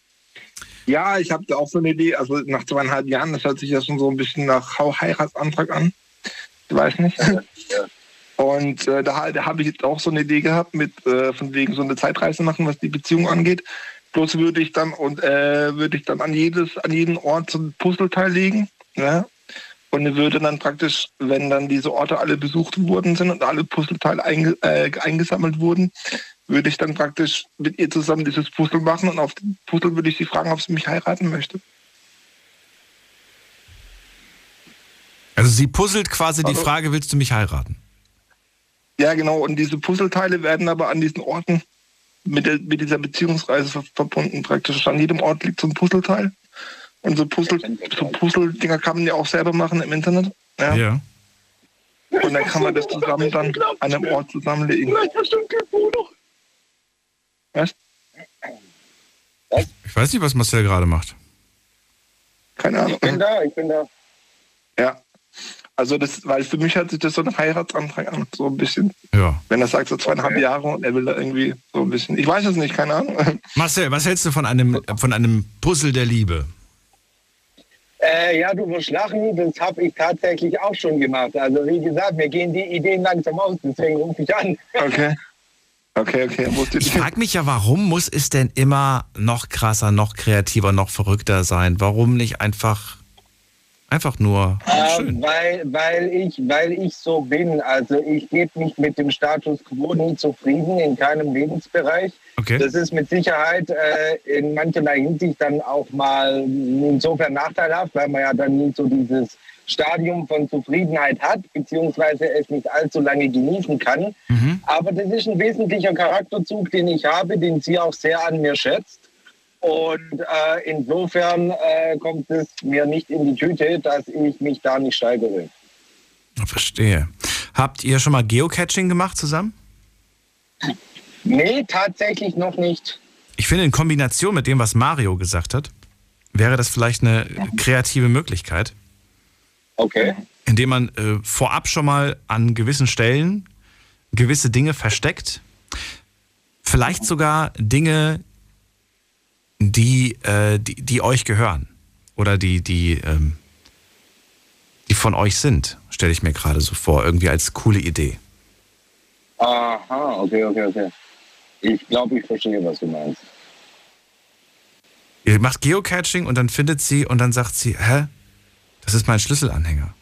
Speaker 13: Ja, ich habe da auch so eine Idee. Also nach zweieinhalb Jahren, das hört sich ja schon so ein bisschen nach Heiratsantrag an. Ich weiß nicht. Und äh, da, da habe ich jetzt auch so eine Idee gehabt, mit äh, von wegen so eine Zeitreise machen, was die Beziehung angeht. Bloß würde ich dann und äh, würde ich dann an jedes, an jeden Ort so ein Puzzleteil legen. Ja? Und würde dann praktisch, wenn dann diese Orte alle besucht worden sind und alle Puzzleteile einge, äh, eingesammelt wurden, würde ich dann praktisch mit ihr zusammen dieses Puzzle machen und auf dem Puzzle würde ich sie fragen, ob sie mich heiraten möchte.
Speaker 1: Also sie puzzelt quasi die
Speaker 13: Also-
Speaker 1: Frage, willst du mich heiraten?
Speaker 13: Ja, genau. Und diese Puzzleteile werden aber an diesen Orten mit, der, mit dieser Beziehungsreise ver verbunden. Praktisch an jedem Ort liegt so ein Puzzleteil. Und so Puzzle, so Puzzle-Dinger kann man ja auch selber machen im Internet. Ja.
Speaker 1: Ja.
Speaker 13: Und dann kann man das zusammen dann an einem Ort zusammenlegen. Was?
Speaker 1: Ich weiß nicht, was Marcel gerade macht.
Speaker 13: Keine Ahnung.
Speaker 11: Ich bin da, ich bin da.
Speaker 13: Ja. Also das, weil für mich hört sich das so ein Heiratsantrag an, so ein bisschen.
Speaker 1: Ja.
Speaker 13: Wenn er sagt so zweieinhalb Jahre und er will da irgendwie so ein bisschen. Ich weiß es nicht, keine Ahnung.
Speaker 1: Marcel, was hältst du von einem, von einem Puzzle der Liebe?
Speaker 11: Äh, ja, du wirst lachen, das habe ich tatsächlich auch schon gemacht. Also wie gesagt, mir gehen die Ideen langsam aus, deswegen rufe ich an.
Speaker 13: Okay. Okay, okay.
Speaker 1: Ich frage mich ja, warum muss es denn immer noch krasser, noch kreativer, noch verrückter sein? Warum nicht einfach, einfach nur
Speaker 11: Ähm, weil, weil, ich, weil ich so bin. Also ich gebe mich mit dem Status quo nie zufrieden in keinem Lebensbereich.
Speaker 1: Okay.
Speaker 11: Das ist mit Sicherheit äh, in mancherlei Hinsicht dann auch mal insofern nachteilhaft, weil man ja dann nie so dieses Stadium von Zufriedenheit hat, beziehungsweise es nicht allzu lange genießen kann. Aber das ist ein wesentlicher Charakterzug, den ich habe, den sie auch sehr an mir schätzt. Und äh, insofern äh, kommt es mir nicht in die Tüte, dass ich mich da nicht steigere.
Speaker 1: Verstehe. Habt ihr schon mal Geocaching gemacht zusammen?
Speaker 11: Nee, tatsächlich noch nicht.
Speaker 1: Ich finde, in Kombination mit dem, was Mario gesagt hat, wäre das vielleicht eine kreative Möglichkeit.
Speaker 11: Okay.
Speaker 1: Indem man äh, vorab schon mal an gewissen Stellen gewisse Dinge versteckt. Vielleicht sogar Dinge, die, äh, die, die euch gehören. Oder die, die, ähm, die von euch sind, stelle ich mir gerade so vor. Irgendwie als coole Idee.
Speaker 11: Aha, okay, okay, okay. Ich glaube, ich verstehe, was du meinst.
Speaker 1: Ihr macht Geocaching und dann findet sie und dann sagt sie, hä? Das ist mein Schlüsselanhänger.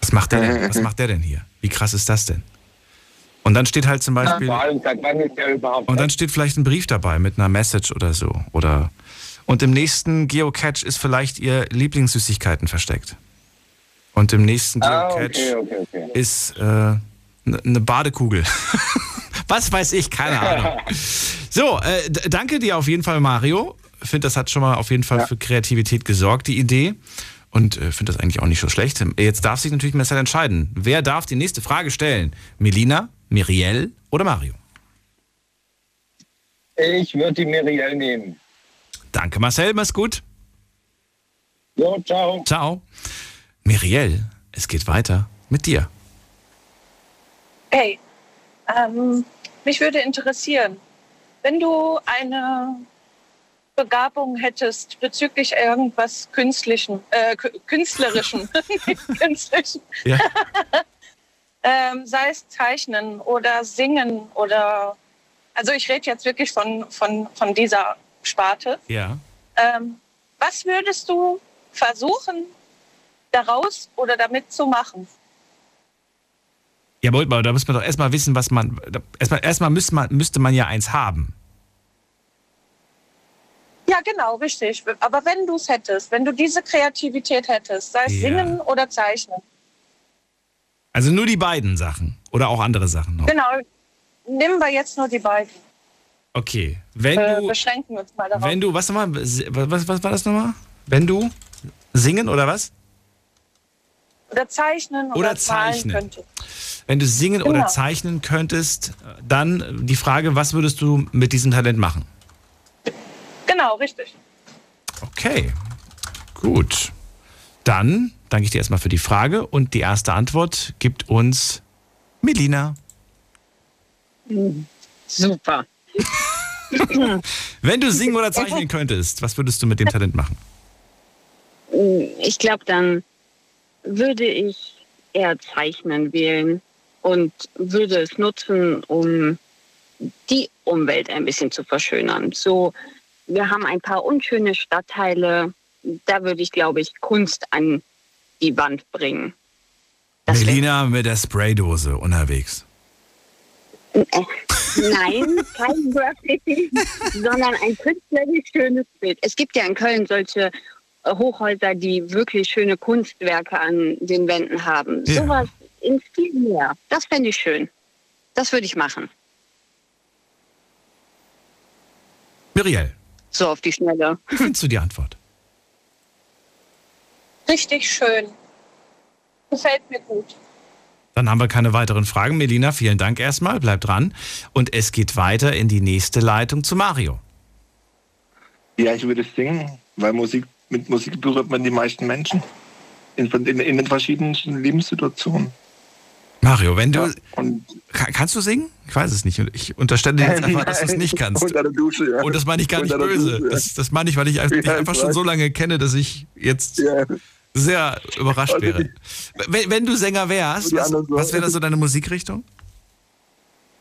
Speaker 1: Was macht der denn? Was macht der denn hier? Wie krass ist das denn? Und dann steht halt zum Beispiel. Und dann steht vielleicht ein Brief dabei mit einer Message oder so. Oder und im nächsten Geocache ist vielleicht ihr Lieblingssüßigkeiten versteckt. Und im nächsten
Speaker 11: Ah,
Speaker 1: Geocache
Speaker 11: okay, okay, okay.
Speaker 1: ist äh, eine Badekugel. Was weiß ich, keine Ahnung. So, äh, danke dir auf jeden Fall, Mario. Finde, das hat schon mal auf jeden Fall für Kreativität gesorgt, die Idee. Und äh, finde das eigentlich auch nicht so schlecht. Jetzt darf sich natürlich Marcel entscheiden. Wer darf die nächste Frage stellen? Melina, Miriel oder Mario?
Speaker 11: Ich würde die Miriel nehmen.
Speaker 1: Danke, Marcel. Mach's gut.
Speaker 11: Jo, ciao.
Speaker 1: Ciao. Miriel, es geht weiter mit dir.
Speaker 12: Hey, ähm, mich würde interessieren, wenn du eine Begabung hättest bezüglich irgendwas Künstlichen, äh, Kü- Künstlerischen, Künstlichen,
Speaker 1: Ja.
Speaker 12: ähm, sei es Zeichnen oder Singen oder, also ich rede jetzt wirklich von, von, von dieser Sparte.
Speaker 1: Ja.
Speaker 12: Ähm, was würdest du versuchen, daraus oder damit zu machen?
Speaker 1: Ja, Moment mal, da muss man doch erstmal wissen, was man. Erstmal, erstmal müsste, man, müsste man ja eins haben.
Speaker 12: Ja, genau, richtig. Aber wenn du es hättest, wenn du diese Kreativität hättest, sei es
Speaker 1: Ja.
Speaker 12: Singen oder Zeichnen,
Speaker 1: Also nur die beiden Sachen. Oder auch andere Sachen noch.
Speaker 12: genau, nehmen wir jetzt nur die beiden.
Speaker 1: Okay. Wenn
Speaker 12: äh,
Speaker 1: du.
Speaker 12: beschränken uns mal darauf.
Speaker 1: Wenn du. Was nochmal? Was, was war das nochmal? Wenn du singen oder was?
Speaker 12: oder zeichnen oder,
Speaker 1: Oder zeichnen.
Speaker 12: könntest.
Speaker 1: Wenn du singen oder
Speaker 12: Genau.
Speaker 1: zeichnen könntest, dann die Frage, was würdest du mit diesem Talent machen?
Speaker 12: Genau, richtig.
Speaker 1: Okay, gut. Dann danke ich dir erstmal für die Frage und die erste Antwort gibt uns Melina.
Speaker 10: Super.
Speaker 1: Wenn du singen oder zeichnen könntest, was würdest du mit dem Talent machen?
Speaker 10: Ich glaube, dann würde ich eher Zeichnen wählen und würde es nutzen, um die Umwelt ein bisschen zu verschönern. So, wir haben ein paar unschöne Stadtteile. Da würde ich, glaube ich, Kunst an die Wand bringen.
Speaker 1: Melina mit der Spraydose unterwegs.
Speaker 10: Nein, kein Graffiti, sondern ein künstlerisch schönes Bild. Es gibt ja in Köln solche äh, Hochhäuser, die wirklich schöne Kunstwerke an den Wänden haben.
Speaker 1: Ja.
Speaker 10: Sowas in Stil mehr. Das fände ich schön. Das würde ich machen.
Speaker 1: Muriel,
Speaker 10: So auf die Schnelle.
Speaker 1: wie findest du die Antwort?
Speaker 12: Richtig schön. Gefällt mir gut.
Speaker 1: Dann haben wir keine weiteren Fragen. Melina, vielen Dank erstmal. Bleib dran. Und es geht weiter in die nächste Leitung zu Mario.
Speaker 13: Ja, ich würde singen, weil Musik, mit Musik berührt man die meisten Menschen. In, in, in den verschiedensten Lebenssituationen.
Speaker 1: Mario, wenn du. Ka- kannst du singen? Ich weiß es nicht. Ich unterstelle dir jetzt einfach, dass du es nicht kannst.
Speaker 13: Unter der Dusche, ja.
Speaker 1: Und das meine ich gar nicht böse.
Speaker 13: Dusche, ja.
Speaker 1: Das, das meine ich, weil ich dich
Speaker 13: Ja,
Speaker 1: einfach schon so lange kenne, dass ich jetzt sehr überrascht
Speaker 13: Also
Speaker 1: wäre. Wenn, wenn du Sänger wärst, was,
Speaker 13: anderen so-
Speaker 1: was wäre da so deine Musikrichtung?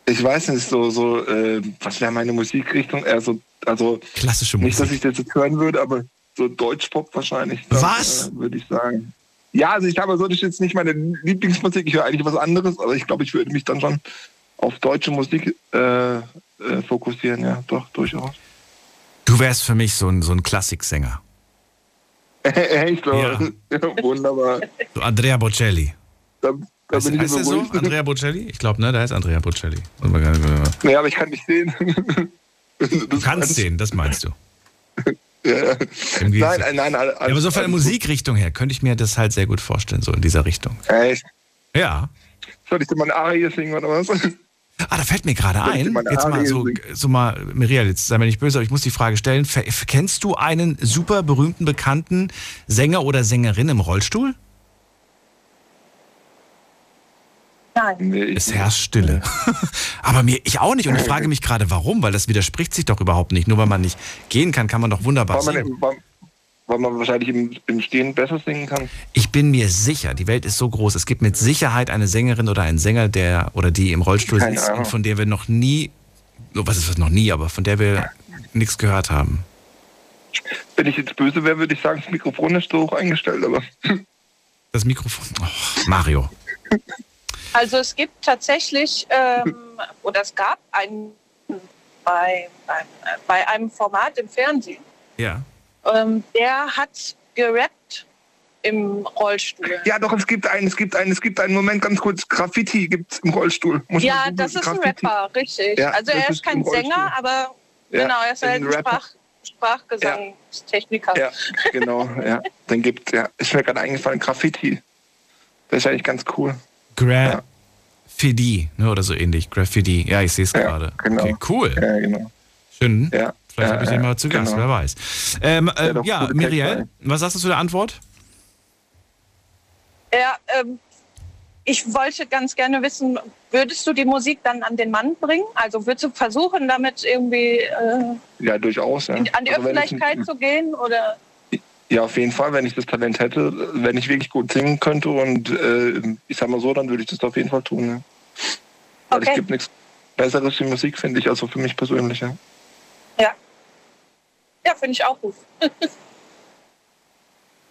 Speaker 13: Ich weiß nicht, so, so äh, was wäre meine Musikrichtung? Eher so, also
Speaker 1: Klassische
Speaker 13: Nicht,
Speaker 1: Musik.
Speaker 13: dass ich das jetzt hören würde, aber so Deutschpop wahrscheinlich.
Speaker 1: Was?
Speaker 13: Äh, würde ich sagen. Ja, also ich habe so das ist jetzt nicht meine Lieblingsmusik, ich höre eigentlich was anderes, aber ich glaube, ich würde mich dann schon auf deutsche Musik äh, äh, fokussieren, ja, doch, durchaus.
Speaker 1: Du wärst für mich so ein, so ein Klassiksänger.
Speaker 13: So.
Speaker 1: Ja.
Speaker 13: Wunderbar.
Speaker 1: So Andrea Bocelli.
Speaker 13: Da, da
Speaker 1: Heißt,
Speaker 13: bin ich
Speaker 1: heißt der so? Andrea Bocelli? Ich glaube, ne? Da heißt Andrea Bocelli.
Speaker 13: Nee, aber ich kann nicht sehen.
Speaker 1: Du kannst sehen, das meinst du.
Speaker 13: Ja. Nein, nein, nein. alles-
Speaker 1: Ja, aber so von der. Musikrichtung her könnte ich mir das halt sehr gut vorstellen, so in dieser Richtung.
Speaker 13: Echt?
Speaker 1: Ja.
Speaker 13: Soll ich dir mal eine Arie singen oder was?
Speaker 1: Ah, da fällt mir gerade ein. Jetzt mal so, so mal, Miriam, jetzt sei mir nicht böse, aber ich muss die Frage stellen. Kennst du einen super berühmten, bekannten Sänger oder Sängerin im Rollstuhl?
Speaker 12: Nein.
Speaker 1: Es herrscht Stille. aber mir, ich auch nicht. Und ich frage mich gerade, warum? Weil das widerspricht sich doch überhaupt nicht. Nur weil man nicht gehen kann, kann man doch wunderbar
Speaker 13: Weil man,
Speaker 1: singen.
Speaker 13: im- weil, weil man wahrscheinlich im, im Stehen besser singen kann.
Speaker 1: Ich bin mir sicher, die Welt ist so groß. Es gibt mit Sicherheit eine Sängerin oder einen Sänger, der oder die im Rollstuhl
Speaker 13: Keine
Speaker 1: sitzt
Speaker 13: Ahnung.
Speaker 1: und von der wir noch nie, oh, was ist das noch nie, aber von der wir nichts gehört haben.
Speaker 13: Wenn ich jetzt böse wäre, würde ich sagen, das Mikrofon ist so hoch eingestellt, aber
Speaker 1: Das Mikrofon. Oh, Mario.
Speaker 12: Also es gibt tatsächlich, ähm, oder es gab einen bei, beim, äh, bei einem Format im Fernsehen,
Speaker 1: Ja.
Speaker 12: Ähm, der hat gerappt im Rollstuhl.
Speaker 13: Ja, doch, es gibt einen, es gibt einen, es gibt einen Moment ganz kurz. Graffiti gibt es im Rollstuhl. Muss
Speaker 12: ja, das ist ein
Speaker 13: Graffiti.
Speaker 12: Rapper, richtig.
Speaker 13: Ja,
Speaker 12: also er
Speaker 13: ist
Speaker 12: ist kein. Sänger, aber
Speaker 13: Ja,
Speaker 12: genau, er ist halt
Speaker 13: ein
Speaker 12: ein
Speaker 13: Rapper.
Speaker 12: Sprach, Sprachgesangstechniker.
Speaker 13: Ja, genau, ja. Dann gibt, ja, ist mir gerade eingefallen, Graffiti. Das ist eigentlich ganz cool.
Speaker 1: Graffiti, ne, oder so ähnlich. Graffiti. Ja, ich sehe es gerade.
Speaker 13: genau.
Speaker 1: Okay, cool.
Speaker 13: Ja, genau.
Speaker 1: Schön.
Speaker 13: Ja.
Speaker 1: Vielleicht
Speaker 13: Ja,
Speaker 1: habe ich den
Speaker 13: ja,
Speaker 1: mal zu Gast,
Speaker 13: genau.
Speaker 1: wer weiß. Ähm, äh,
Speaker 13: Ja,
Speaker 1: Miriel, was sagst du zu der Antwort?
Speaker 12: Ja, ähm, ich wollte ganz gerne wissen, würdest du die Musik dann an den Mann bringen? Also würdest du versuchen, damit irgendwie äh,
Speaker 13: Ja, durchaus. Ja.
Speaker 12: in, an die
Speaker 13: Also wenn ich-
Speaker 12: Öffentlichkeit zu gehen? Oder
Speaker 13: Ja, auf jeden Fall, wenn ich das Talent hätte, wenn ich wirklich gut singen könnte und äh, ich sag mal so, dann würde ich das auf jeden Fall tun. Ja. Weil
Speaker 12: Okay.
Speaker 13: es gibt nichts Besseres wie Musik, finde ich, also für mich persönlich. Ja.
Speaker 12: Ja. Ja, finde ich auch gut.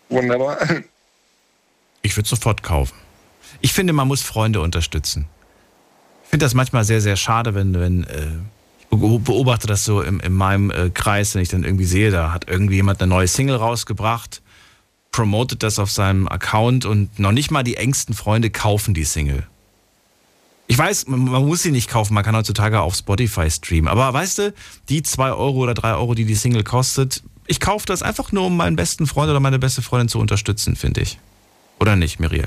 Speaker 13: Wunderbar.
Speaker 1: Ich würde sofort kaufen. Ich finde, man muss Freunde unterstützen. Ich finde das manchmal sehr, sehr schade, wenn, wenn äh, ich be- beobachte das so in, in meinem äh, Kreis, wenn ich dann irgendwie sehe, da hat irgendwie jemand eine neue Single rausgebracht, promotet das auf seinem Account und noch nicht mal die engsten Freunde kaufen die Single. Ich weiß, man, man muss sie nicht kaufen, man kann heutzutage auf Spotify streamen. Aber weißt du, die zwei Euro oder drei Euro, die die Single kostet, ich kaufe das einfach nur, um meinen besten Freund oder meine beste Freundin zu unterstützen, finde ich. Oder nicht, Miriel?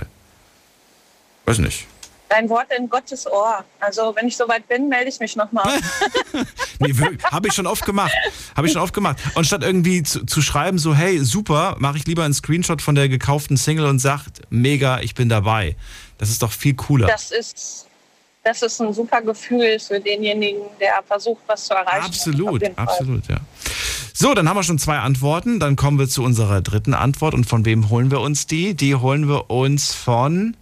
Speaker 1: Weiß nicht.
Speaker 12: Dein Wort in Gottes Ohr. Also wenn ich soweit bin, melde ich mich nochmal.
Speaker 1: Nee, habe ich schon oft gemacht. Habe ich schon oft gemacht. Und statt irgendwie zu, zu schreiben, so, hey, super, mache ich lieber einen Screenshot von der gekauften Single und sagt, mega, ich bin dabei. Das ist doch viel cooler.
Speaker 12: Das ist, das ist ein super Gefühl für denjenigen, der versucht, was zu erreichen.
Speaker 1: Absolut, absolut, ja. So, dann haben wir schon zwei Antworten. Dann kommen wir zu unserer dritten Antwort. Und von wem holen wir uns die? Die holen wir uns von.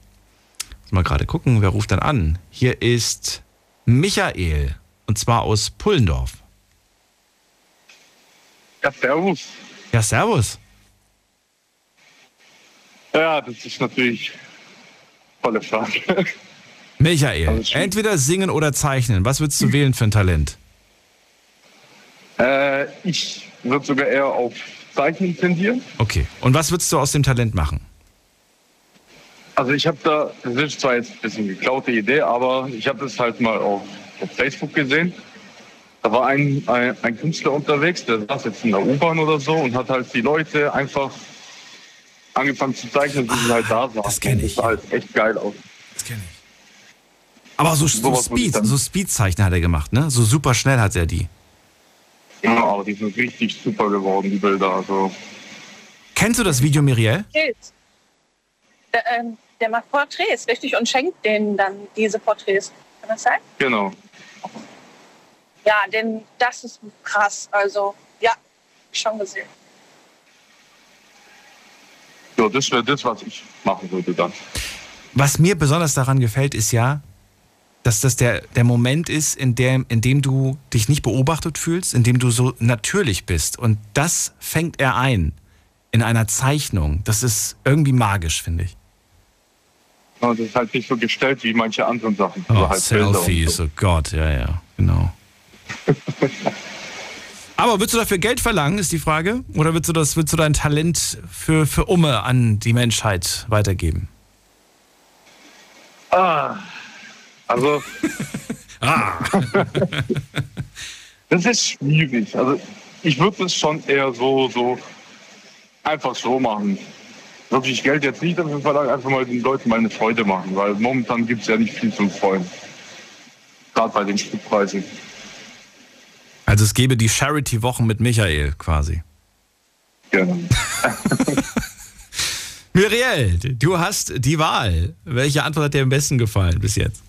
Speaker 1: Muss mal gerade gucken, wer ruft dann an? Hier ist Michael. Und zwar aus Pullendorf.
Speaker 14: Ja, servus.
Speaker 1: Ja, servus.
Speaker 14: Ja, das ist natürlich volle Frage.
Speaker 1: Michael, also entweder singen oder zeichnen. Was würdest du wählen für ein Talent?
Speaker 14: Äh, ich würde sogar eher auf Zeichnen tendieren.
Speaker 1: Okay. Und was würdest du aus dem Talent machen?
Speaker 14: Also ich habe da, das ist zwar jetzt ein bisschen geklaute Idee, aber ich habe das halt mal auf, auf, Facebook gesehen. Da war ein, ein, ein Künstler unterwegs, der saß jetzt in der U-Bahn oder so und hat halt die Leute einfach angefangen zu zeichnen, wie sie halt da saßen.
Speaker 1: Das kenne ich.
Speaker 14: Das sah halt echt geil aus.
Speaker 1: Das kenne ich. Aber so, so Speed, so Speed-Zeichen hat er gemacht, ne? So super schnell hat er die.
Speaker 14: Ja, aber die sind richtig super geworden, die Bilder. Also.
Speaker 1: Kennst du das Video, Miriel?
Speaker 12: Der, ähm, der macht Porträts, richtig, und schenkt denen dann diese Porträts. Kann das sein?
Speaker 14: Genau.
Speaker 12: Ja, denn das ist krass. Also, ja, schon gesehen.
Speaker 14: Ja, das wäre das, was ich machen würde dann.
Speaker 1: Was mir besonders daran gefällt, ist ja, dass das der, der Moment ist, in, der, in dem du dich nicht beobachtet fühlst, in dem du so natürlich bist. Und das fängt er ein in einer Zeichnung. Das ist irgendwie magisch, finde ich.
Speaker 14: Ja, das ist halt nicht so gestellt wie manche anderen Sachen.
Speaker 1: Oh,
Speaker 14: also halt
Speaker 1: Selfies,
Speaker 14: so.
Speaker 1: oh Gott, ja, ja, genau. Aber würdest du dafür Geld verlangen, ist die Frage? Oder würdest du, das, würdest du dein Talent für, für Umme an die Menschheit weitergeben?
Speaker 14: Ah, also.
Speaker 1: ah.
Speaker 14: das ist schwierig. Also ich würde es schon eher so, so einfach so machen. Wirklich Geld jetzt nicht dafür verlangen, einfach mal den Leuten mal eine Freude machen, weil momentan gibt es ja nicht viel zum Freuen. Gerade bei den Stückpreisen.
Speaker 1: Also es gäbe die Charity-Wochen mit Michael quasi.
Speaker 14: Genau.
Speaker 1: Muriel, du hast die Wahl. Welche Antwort hat dir am besten gefallen bis jetzt?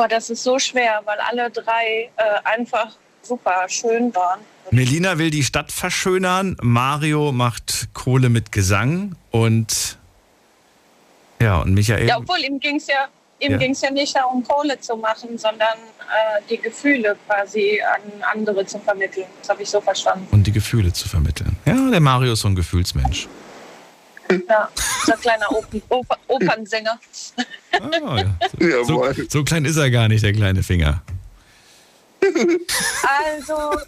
Speaker 12: Boah, das ist so schwer, weil alle drei äh, einfach super schön waren.
Speaker 1: Melina will die Stadt verschönern, Mario macht Kohle mit Gesang und ja, und Michael.
Speaker 12: Ja, obwohl ihm ging es ja, ihm ja. ging's ja nicht darum, Kohle zu machen, sondern äh, die Gefühle quasi an andere zu vermitteln. Das habe ich so verstanden.
Speaker 1: Und die Gefühle zu vermitteln. Ja, der Mario ist so ein Gefühlsmensch.
Speaker 12: Ja, so ein kleiner Open, Oper, Opernsänger.
Speaker 1: Ah, ja. So, so, so klein ist er gar nicht, der kleine Finger.
Speaker 12: Also,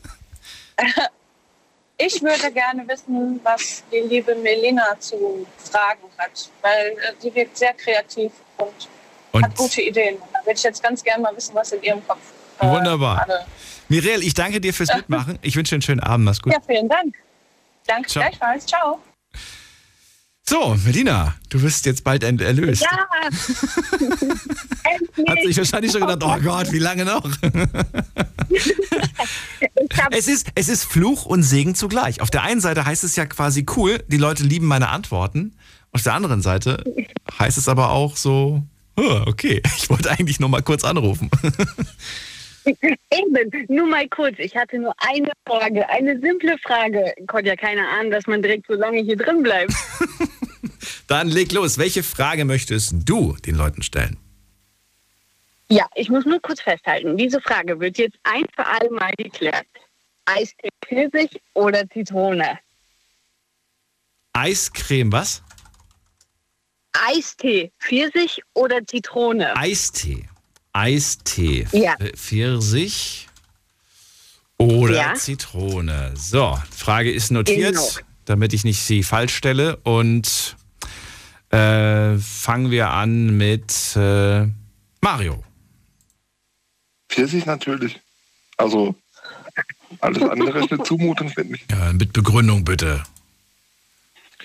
Speaker 12: ich würde gerne wissen, was die liebe Melina zu fragen hat, weil äh, die wirkt sehr kreativ und, und hat gute Ideen. Da würde ich jetzt ganz gerne mal wissen, was in ihrem Kopf
Speaker 1: äh, Wunderbar. Gerade. Mirel, ich danke dir fürs Mitmachen. Ich wünsche dir einen schönen Abend. Mach's gut.
Speaker 12: Ja, vielen Dank. Danke Ciao. gleichfalls. Ciao.
Speaker 1: So, Melina, du wirst jetzt bald erlöst.
Speaker 12: Ja.
Speaker 1: Hat sich wahrscheinlich schon gedacht, oh Gott, wie lange noch? es, ist, es ist Fluch und Segen zugleich. Auf der einen Seite heißt es ja quasi cool, die Leute lieben meine Antworten. Auf der anderen Seite heißt es aber auch so, okay, ich wollte eigentlich nur mal kurz anrufen.
Speaker 10: Eben, nur mal kurz. Ich hatte nur eine Frage, eine simple Frage. Konnte ja keiner ahnen, dass man direkt so lange hier drin bleibt.
Speaker 1: Dann leg los. Welche Frage möchtest du den Leuten stellen?
Speaker 10: Ja, ich muss nur kurz festhalten. Diese Frage wird jetzt ein für alle Mal geklärt. Eistee Pfirsich oder Zitrone?
Speaker 1: Eiscreme, was?
Speaker 10: Eistee Pfirsich oder Zitrone?
Speaker 1: Eistee. Eistee.
Speaker 10: Ja.
Speaker 1: Pfirsich oder
Speaker 10: Ja.
Speaker 1: Zitrone. So, Frage ist notiert,
Speaker 10: Genau.
Speaker 1: damit ich nicht sie falsch stelle. Und äh, fangen wir an mit äh, Mario.
Speaker 13: Pfirsich natürlich. Also alles andere ist eine Zumutung, finde ich.
Speaker 1: Ja, mit Begründung bitte.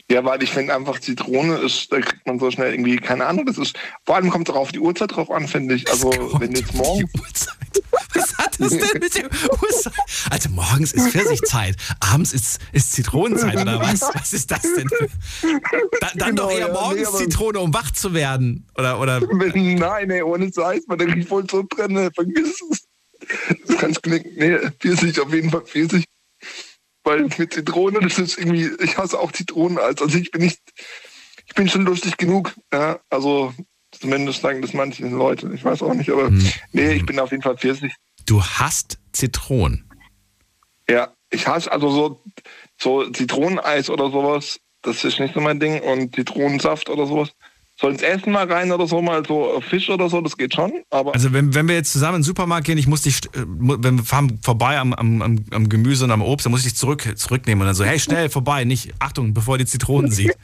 Speaker 13: Ja, weil ich finde einfach Zitrone ist, da kriegt man so schnell irgendwie, keine Ahnung, das ist, vor allem kommt es auch auf die Uhrzeit drauf an, finde ich. Also wenn jetzt morgen.
Speaker 1: Was hat das denn mit dem Uhrzeit? Also morgens ist Pfirsichzeit, abends ist, ist Zitronenzeit oder was? Was ist das denn? Für? Da, dann
Speaker 13: Genau,
Speaker 1: doch eher morgens
Speaker 13: nee,
Speaker 1: Zitrone, um wach zu werden. Oder, oder
Speaker 13: Nein, nee, ohne Scheiß, man denkt voll so drin, vergiss es. Das kann ich knicken. Nee, Pfirsich, auf jeden Fall Pfirsich. Weil mit Zitrone, das ist irgendwie, ich hasse auch Zitronen als, also ich bin nicht, ich bin schon lustig genug, ja, also zumindest sagen das manche Leute, ich weiß auch nicht, aber nee, ich bin auf jeden Fall Pfirsich.
Speaker 1: du hast Zitronen.
Speaker 13: Ja, ich hasse also so, so Zitroneneis oder sowas, das ist nicht so mein Ding und Zitronensaft oder sowas, so ins Essen mal rein oder so, mal so Fisch oder so, das geht schon. Aber
Speaker 1: also wenn, wenn wir jetzt zusammen in den Supermarkt gehen, ich muss dich, äh, wenn wir fahren vorbei am, am, am Gemüse und am Obst, dann muss ich dich zurück, zurücknehmen und dann so, hey, schnell vorbei, nicht, Achtung, bevor die Zitronen sieht.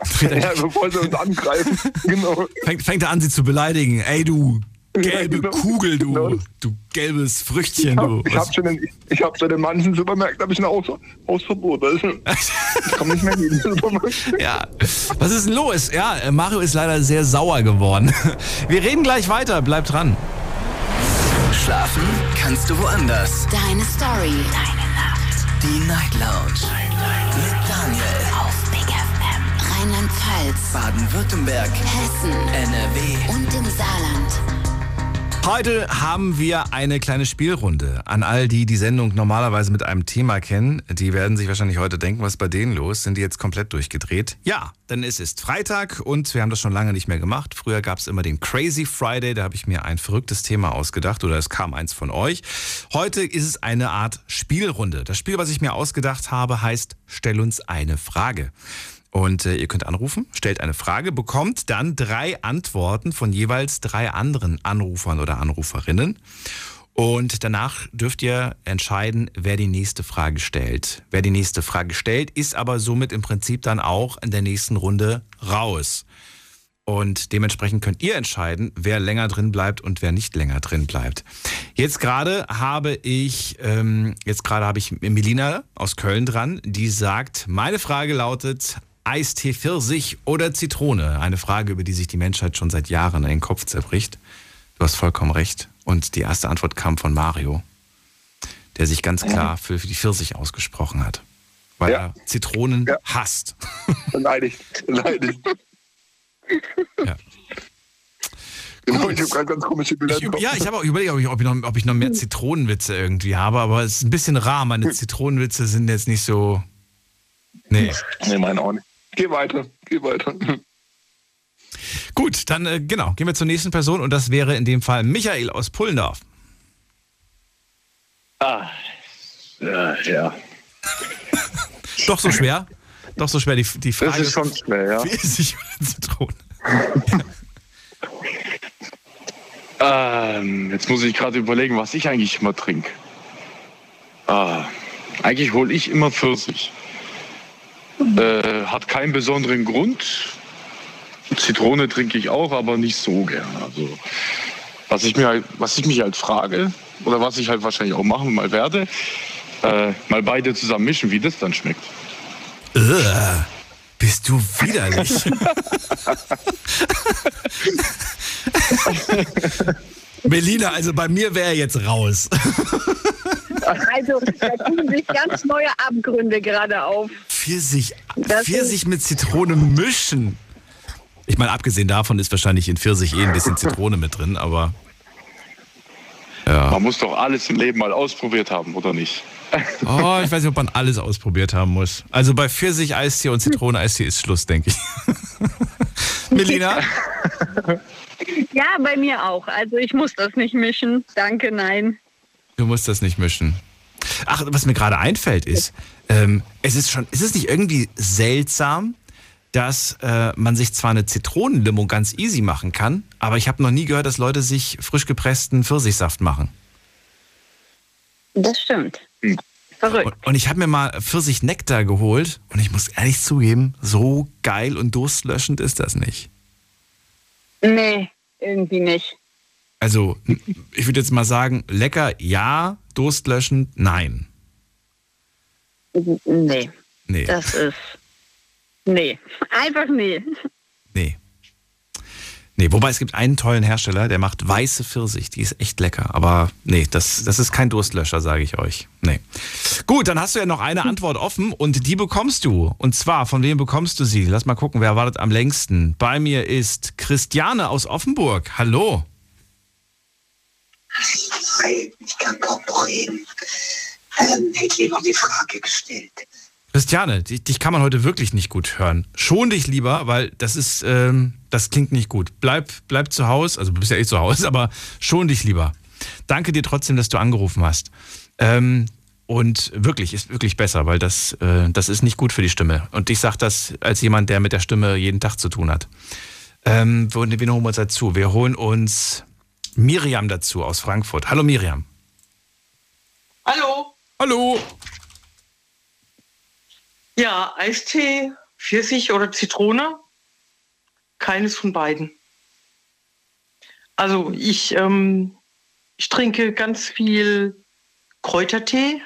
Speaker 13: ja, bevor sie uns angreifen. genau.
Speaker 1: Fängt, fängt er an, sie zu beleidigen. Ey, du gelbe. Kugel, du, genau. du gelbes Früchtchen,
Speaker 13: hab,
Speaker 1: du.
Speaker 13: Ich habe schon, in, ich hab schon in manchen Supermärkten habe ich ein Haus, Hausverbot. Also, ich komme nicht mehr in den Supermarkt.
Speaker 1: Ja, was ist denn los? Ja, Mario ist leider sehr sauer geworden. Wir reden gleich weiter, bleib dran.
Speaker 3: Schlafen kannst du woanders.
Speaker 2: Deine Story.
Speaker 3: Deine Nacht. Die Night Lounge. Night, Night. Mit Daniel.
Speaker 2: Auf Big FM. Rheinland-Pfalz.
Speaker 3: Baden-Württemberg.
Speaker 2: Hessen.
Speaker 3: NRW.
Speaker 2: Und im Saarland.
Speaker 1: Heute haben wir eine kleine Spielrunde. An all die, die Sendung normalerweise mit einem Thema kennen, die werden sich wahrscheinlich heute denken, was ist bei denen los? Sind die jetzt komplett durchgedreht? Ja, denn es ist Freitag und wir haben das schon lange nicht mehr gemacht. Früher gab es immer den Crazy Friday, da habe ich mir ein verrücktes Thema ausgedacht oder es kam eins von euch. Heute ist es eine Art Spielrunde. Das Spiel, was ich mir ausgedacht habe, heißt Stell uns eine Frage. Und äh, ihr könnt anrufen, stellt eine Frage, bekommt dann drei Antworten von jeweils drei anderen Anrufern oder Anruferinnen. Und danach dürft ihr entscheiden, wer die nächste Frage stellt. Wer die nächste Frage stellt, ist aber somit im Prinzip dann auch in der nächsten Runde raus. Und dementsprechend könnt ihr entscheiden, wer länger drin bleibt und wer nicht länger drin bleibt. Jetzt gerade habe ich, ähm, jetzt gerade habe ich Melina aus Köln dran, die sagt, meine Frage lautet, Eistee Pfirsich oder Zitrone? Eine Frage, über die sich die Menschheit schon seit Jahren in den Kopf zerbricht. Du hast vollkommen recht. Und die erste Antwort kam von Mario, der sich ganz klar für, die Pfirsich ausgesprochen hat. Weil ja. er Zitronen ja. hasst.
Speaker 13: Leidig, leidig.
Speaker 1: Ja.
Speaker 13: Genau, ich habe ganz komische Bilder.
Speaker 1: Ich, ja, ich habe auch überlegt, ob ich, ob, ich noch, ob ich noch mehr Zitronenwitze irgendwie habe, aber es ist ein bisschen rar. Meine Zitronenwitze sind jetzt nicht so. Nee.
Speaker 13: Nee, meine auch nicht. Geh weiter, geh weiter.
Speaker 1: Gut, dann äh, genau, gehen wir zur nächsten Person und das wäre in dem Fall Michael aus Pullendorf.
Speaker 14: Ah, ja, ja.
Speaker 1: Doch so schwer? Doch so schwer, die, die Frage
Speaker 14: Das ist schon schwer, ja.
Speaker 1: Wie ist sich Zitrone?
Speaker 14: ähm, jetzt muss ich gerade überlegen, was ich eigentlich immer trinke. Ah, eigentlich hole ich immer Pfirsich. Äh, hat keinen besonderen Grund. Zitrone trinke ich auch, aber nicht so gern. Also, was ich, mir halt, was ich mich halt frage, oder was ich halt wahrscheinlich auch machen mal werde, äh, mal beide zusammen mischen, wie das dann schmeckt.
Speaker 1: Ugh, bist du widerlich. Melina, also bei mir wäre jetzt raus.
Speaker 10: Also, da tun sich ganz neue Abgründe gerade auf.
Speaker 1: Pfirsich, Pfirsich mit Zitrone mischen. Ich meine, abgesehen davon ist wahrscheinlich in Pfirsich eh ein bisschen Zitrone mit drin, aber.
Speaker 14: Ja. Man muss doch alles im Leben mal ausprobiert haben, oder nicht?
Speaker 1: Oh, ich weiß nicht, ob man alles ausprobiert haben muss. Also bei Pfirsich, Eistee und Zitrone Eistee ist Schluss, denke ich. Melina?
Speaker 10: Ja, bei mir auch. Also ich muss das nicht mischen. Danke, nein.
Speaker 1: Du musst das nicht mischen. Ach, was mir gerade einfällt ist, ähm, es ist schon, ist es nicht irgendwie seltsam, dass äh, man sich zwar eine Zitronenlimo ganz easy machen kann, aber ich habe noch nie gehört, dass Leute sich frisch gepressten Pfirsichsaft machen.
Speaker 10: Das stimmt. Verrückt.
Speaker 1: Und, und ich habe mir mal Pfirsichnektar geholt und ich muss ehrlich zugeben, so geil und durstlöschend ist das nicht.
Speaker 10: Nee, irgendwie nicht.
Speaker 1: Also, ich würde jetzt mal sagen, lecker ja, durstlöschend nein.
Speaker 10: Nee.
Speaker 1: Nee.
Speaker 10: Das ist. Nee. Einfach nee.
Speaker 1: Nee. Nee, wobei es gibt einen tollen Hersteller, der macht weiße Pfirsich. Die ist echt lecker. Aber nee, das, das ist kein Durstlöscher, sage ich euch. Nee. Gut, dann hast du ja noch eine Antwort offen und die bekommst du. Und zwar, von wem bekommst du sie? Lass mal gucken, wer wartet am längsten. Bei mir ist Christiane aus Offenburg. Hallo.
Speaker 15: Ich kann kaum noch reden. Ähm, hätte lieber die Frage gestellt.
Speaker 1: Christiane, dich, dich, kann man heute wirklich nicht gut hören. Schon dich lieber, weil das ist, ähm, das klingt nicht gut. Bleib, bleib zu Hause, also du bist ja eh zu Hause, aber schon dich lieber. Danke dir trotzdem, dass du angerufen hast. Ähm, und wirklich, ist wirklich besser, weil das, äh, das ist nicht gut für die Stimme. Und ich sage das als jemand, der mit der Stimme jeden Tag zu tun hat. Ähm, wen holen wir uns dazu? Wir holen uns Miriam dazu aus Frankfurt. Hallo Miriam.
Speaker 16: Hallo.
Speaker 1: Hallo.
Speaker 16: Ja, Eistee, Pfirsich oder Zitrone? Keines von beiden. Also ich, ähm, ich trinke ganz viel Kräutertee,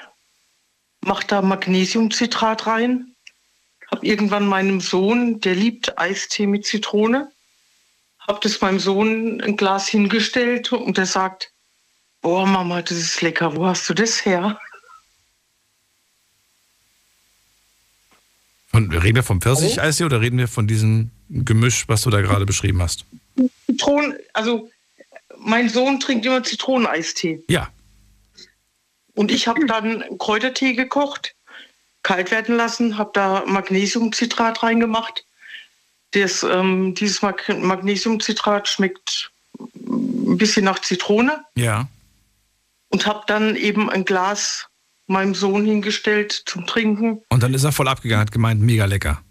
Speaker 16: mache da Magnesiumcitrat rein, habe irgendwann meinem Sohn, der liebt Eistee mit Zitrone, habe das meinem Sohn ein Glas hingestellt und der sagt, boah Mama, das ist lecker, wo hast du das her?
Speaker 1: Von, reden wir vom Pfirsicheistee oder reden wir von diesem Gemisch, was du da gerade beschrieben hast?
Speaker 16: Zitronen, also mein Sohn trinkt immer Zitroneneistee.
Speaker 1: Ja.
Speaker 16: Und ich habe dann Kräutertee gekocht, kalt werden lassen, habe da Magnesiumcitrat reingemacht. Das, ähm, dieses Mag Magnesiumcitrat schmeckt ein bisschen nach Zitrone.
Speaker 1: Ja.
Speaker 16: Und habe dann eben ein Glas meinem Sohn hingestellt zum Trinken.
Speaker 1: Und dann ist er voll abgegangen, hat gemeint, mega lecker.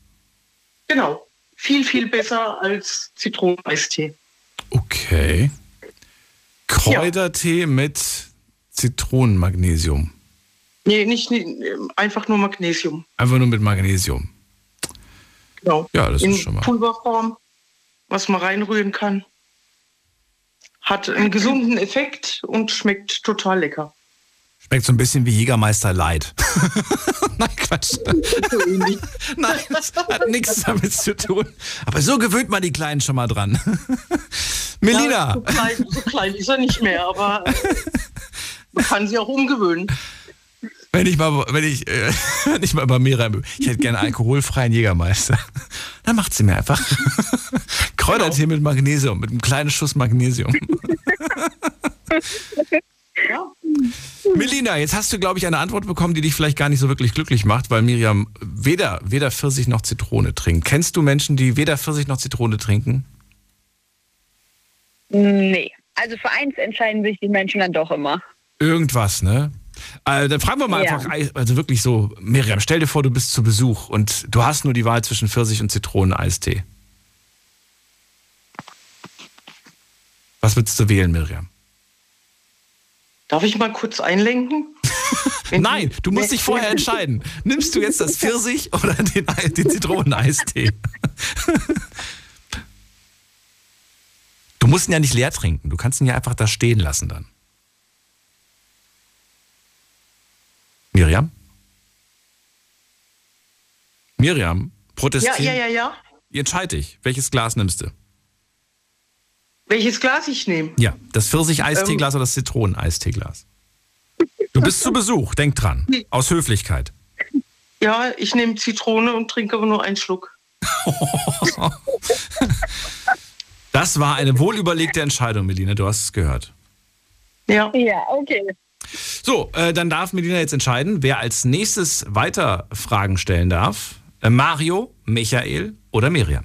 Speaker 16: Genau. Viel, viel besser als Zitroneneistee.
Speaker 1: Okay. Kräutertee ja. mit Zitronenmagnesium.
Speaker 16: Nee, nicht, nicht, einfach nur Magnesium.
Speaker 1: Einfach nur mit Magnesium.
Speaker 16: Genau.
Speaker 1: Ja, das
Speaker 16: In
Speaker 1: ist schon mal.
Speaker 16: Pulverform, was man reinrühren kann. Hat einen gesunden Effekt und schmeckt total lecker.
Speaker 1: Schmeckt so ein bisschen wie Jägermeister Light. Nein, Quatsch. Nein, das hat nichts damit zu tun. Aber so gewöhnt man die Kleinen schon mal dran. Melina.
Speaker 16: Ja, so, klein, so klein ist er nicht mehr, aber man kann sie auch umgewöhnen.
Speaker 1: Wenn ich mal, wenn ich, äh, wenn ich mal bei Mira, ich hätte gerne alkoholfreien Jägermeister. Dann macht sie mir einfach Kräutertee mit Magnesium, mit einem kleinen Schuss Magnesium.
Speaker 16: ja.
Speaker 1: Melina, jetzt hast du, glaube ich, eine Antwort bekommen, die dich vielleicht gar nicht so wirklich glücklich macht, weil Miriam weder, weder Pfirsich noch Zitrone trinkt. Kennst du Menschen, die weder Pfirsich noch Zitrone trinken?
Speaker 10: Nee. Also für eins entscheiden sich die Menschen dann doch immer.
Speaker 1: Irgendwas, ne? Also, dann fragen wir mal
Speaker 10: Ja.
Speaker 1: einfach, also wirklich so, Miriam, stell dir vor, du bist zu Besuch und du hast nur die Wahl zwischen Pfirsich und Zitroneneistee. Was würdest du wählen, Miriam?
Speaker 16: Darf ich mal kurz einlenken?
Speaker 1: Nein, du musst dich vorher entscheiden. Nimmst du jetzt das Pfirsich oder den, den Zitroneneistee? Du musst ihn ja nicht leer trinken. Du kannst ihn ja einfach da stehen lassen dann. Miriam? Miriam,
Speaker 16: Ja,
Speaker 1: protestieren.
Speaker 16: ja, ja, ja.
Speaker 1: Entscheid dich. Welches Glas nimmst du?
Speaker 16: Welches Glas ich nehme?
Speaker 1: Ja, das Pfirsich-Eisteeglas oder das Zitronen-Eisteeglas? Du bist zu Besuch, denk dran. Aus Höflichkeit.
Speaker 16: Ja, ich nehme Zitrone und trinke aber nur einen Schluck.
Speaker 1: Das war eine wohlüberlegte Entscheidung, Melina. Du hast es gehört.
Speaker 16: Ja.
Speaker 10: Ja, okay.
Speaker 1: So, äh, dann darf Melina jetzt entscheiden, wer als nächstes weiter Fragen stellen darf. Äh, Mario, Michael oder Miriam.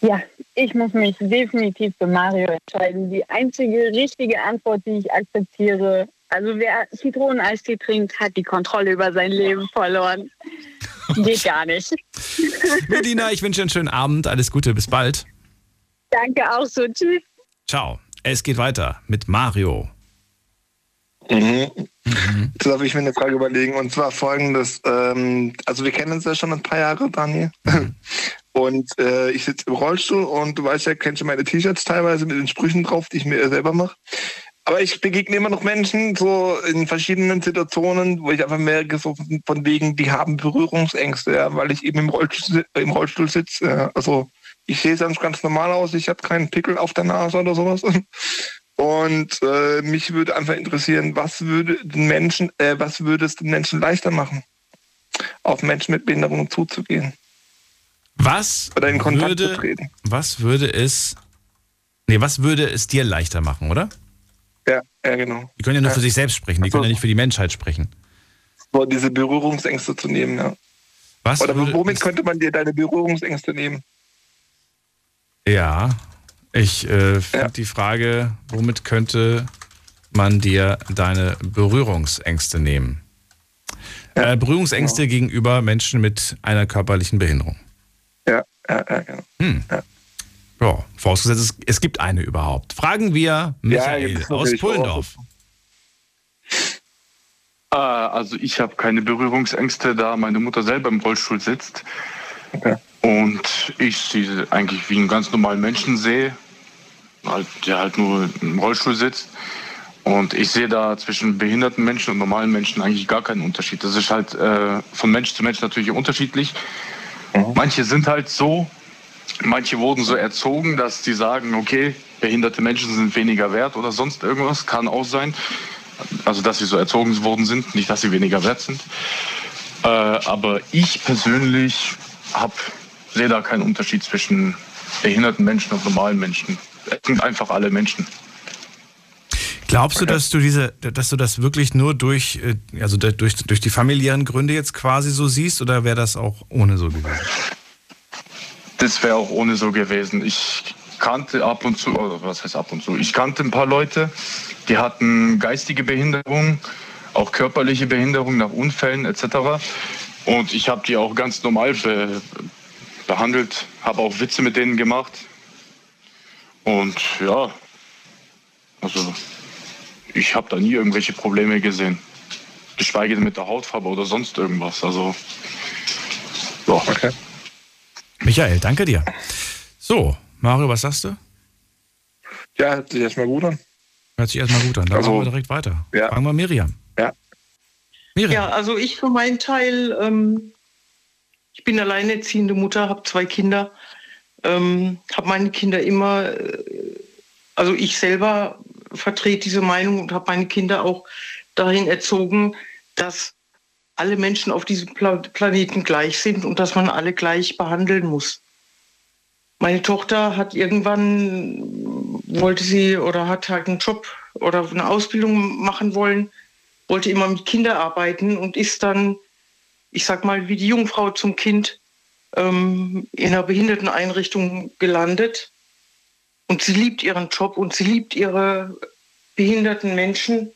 Speaker 10: Ja, ich muss mich definitiv für Mario entscheiden. Die einzige richtige Antwort, die ich akzeptiere, also wer Zitroneneistee trinkt, hat die Kontrolle über sein Leben verloren. Geht gar nicht.
Speaker 1: Melina, ich wünsche einen schönen Abend. Alles Gute, bis bald.
Speaker 10: Danke auch so. Tschüss.
Speaker 1: Ciao. Es geht weiter mit Mario.
Speaker 13: Mhm. Jetzt darf ich mir eine Frage überlegen und zwar folgendes. Ähm, also wir kennen uns ja schon ein paar Jahre, Daniel. Und äh, ich sitze im Rollstuhl und du weißt ja, kennst du meine T-Shirts teilweise mit den Sprüchen drauf, die ich mir selber mache. Aber ich begegne immer noch Menschen so in verschiedenen Situationen, wo ich einfach merke, so von- wegen, die haben Berührungsängste, ja, weil ich eben im Rollstuhl, im Rollstuhl sitze. Ja. Also ich sehe sonst ganz normal aus, ich habe keinen Pickel auf der Nase oder sowas. Und äh, mich würde einfach interessieren, was würde den Menschen, äh, was würde es den Menschen leichter machen, auf Menschen mit Behinderung zuzugehen?
Speaker 1: Was
Speaker 13: Oder in Kontakt zu
Speaker 1: würde,
Speaker 13: treten.
Speaker 1: was würde es, nee, was würde es dir leichter machen, oder?
Speaker 13: Ja, ja, genau.
Speaker 1: Die können ja nur
Speaker 13: Ja.
Speaker 1: für sich selbst sprechen, die können ja nicht für die Menschheit sprechen.
Speaker 13: So, diese Berührungsängste zu nehmen, ja.
Speaker 1: Was
Speaker 13: Oder womit könnte man dir deine Berührungsängste nehmen?
Speaker 1: Ja, ich äh, finde die Frage, womit könnte man dir deine Berührungsängste nehmen? Äh, Berührungsängste gegenüber Menschen mit einer körperlichen Behinderung.
Speaker 13: Ja, Ja, ja, genau.
Speaker 1: Hm. Ja. vorausgesetzt, es, es gibt eine überhaupt. Fragen wir Michael aus Pullendorf.
Speaker 14: Äh, also ich habe keine Berührungsängste, da meine Mutter selber im Rollstuhl sitzt. Und ich sie eigentlich wie einen ganz normalen Menschen sehe, halt, der halt nur im Rollstuhl sitzt. Und ich sehe da zwischen behinderten Menschen und normalen Menschen eigentlich gar keinen Unterschied. Das ist halt äh, von Mensch zu Mensch natürlich unterschiedlich. Manche sind halt so, manche wurden so erzogen, dass sie sagen, okay, behinderte Menschen sind weniger wert oder sonst irgendwas, kann auch sein. Also dass sie so erzogen worden sind, nicht dass sie weniger wert sind. Äh, aber ich persönlich sehe da keinen Unterschied zwischen behinderten Menschen und normalen Menschen. Es sind einfach alle Menschen.
Speaker 1: Glaubst du, dass du diese, dass du das wirklich nur durch, äh, also durch, durch die familiären Gründe jetzt quasi so siehst oder wäre das auch ohne so gewesen?
Speaker 14: Das wäre auch ohne so gewesen. Ich kannte ab und zu, oder was heißt ab und zu, ich kannte ein paar Leute, die hatten geistige Behinderung, auch körperliche Behinderung nach Unfällen etc. Und ich habe die auch ganz normal be behandelt, habe auch Witze mit denen gemacht. Und ja, also ich habe da nie irgendwelche Probleme gesehen. Geschweige denn mit der Hautfarbe oder sonst irgendwas. Also, ja.
Speaker 13: Okay.
Speaker 1: Michael, danke dir. So, Mario, was sagst du?
Speaker 13: Ja, hört sich erstmal gut an.
Speaker 1: Hört sich erstmal gut an. Dann
Speaker 13: Also,
Speaker 1: machen wir direkt weiter.
Speaker 13: ja.
Speaker 1: Fragen wir Miriam.
Speaker 13: Ja.
Speaker 1: Miriam.
Speaker 16: Ja, also ich für meinen Teil, ähm, ich bin alleinerziehende Mutter, habe zwei Kinder, ähm, habe meine Kinder immer, äh, also ich selber vertrete diese Meinung und habe meine Kinder auch dahin erzogen, dass alle Menschen auf diesem Pla Planeten gleich sind und dass man alle gleich behandeln muss. Meine Tochter hat irgendwann, wollte sie oder hat halt einen Job oder eine Ausbildung machen wollen, wollte immer mit Kindern arbeiten und ist dann, ich sag mal, wie die Jungfrau zum Kind ähm, in einer Behinderteneinrichtung gelandet. Und sie liebt ihren Job und sie liebt ihre behinderten Menschen.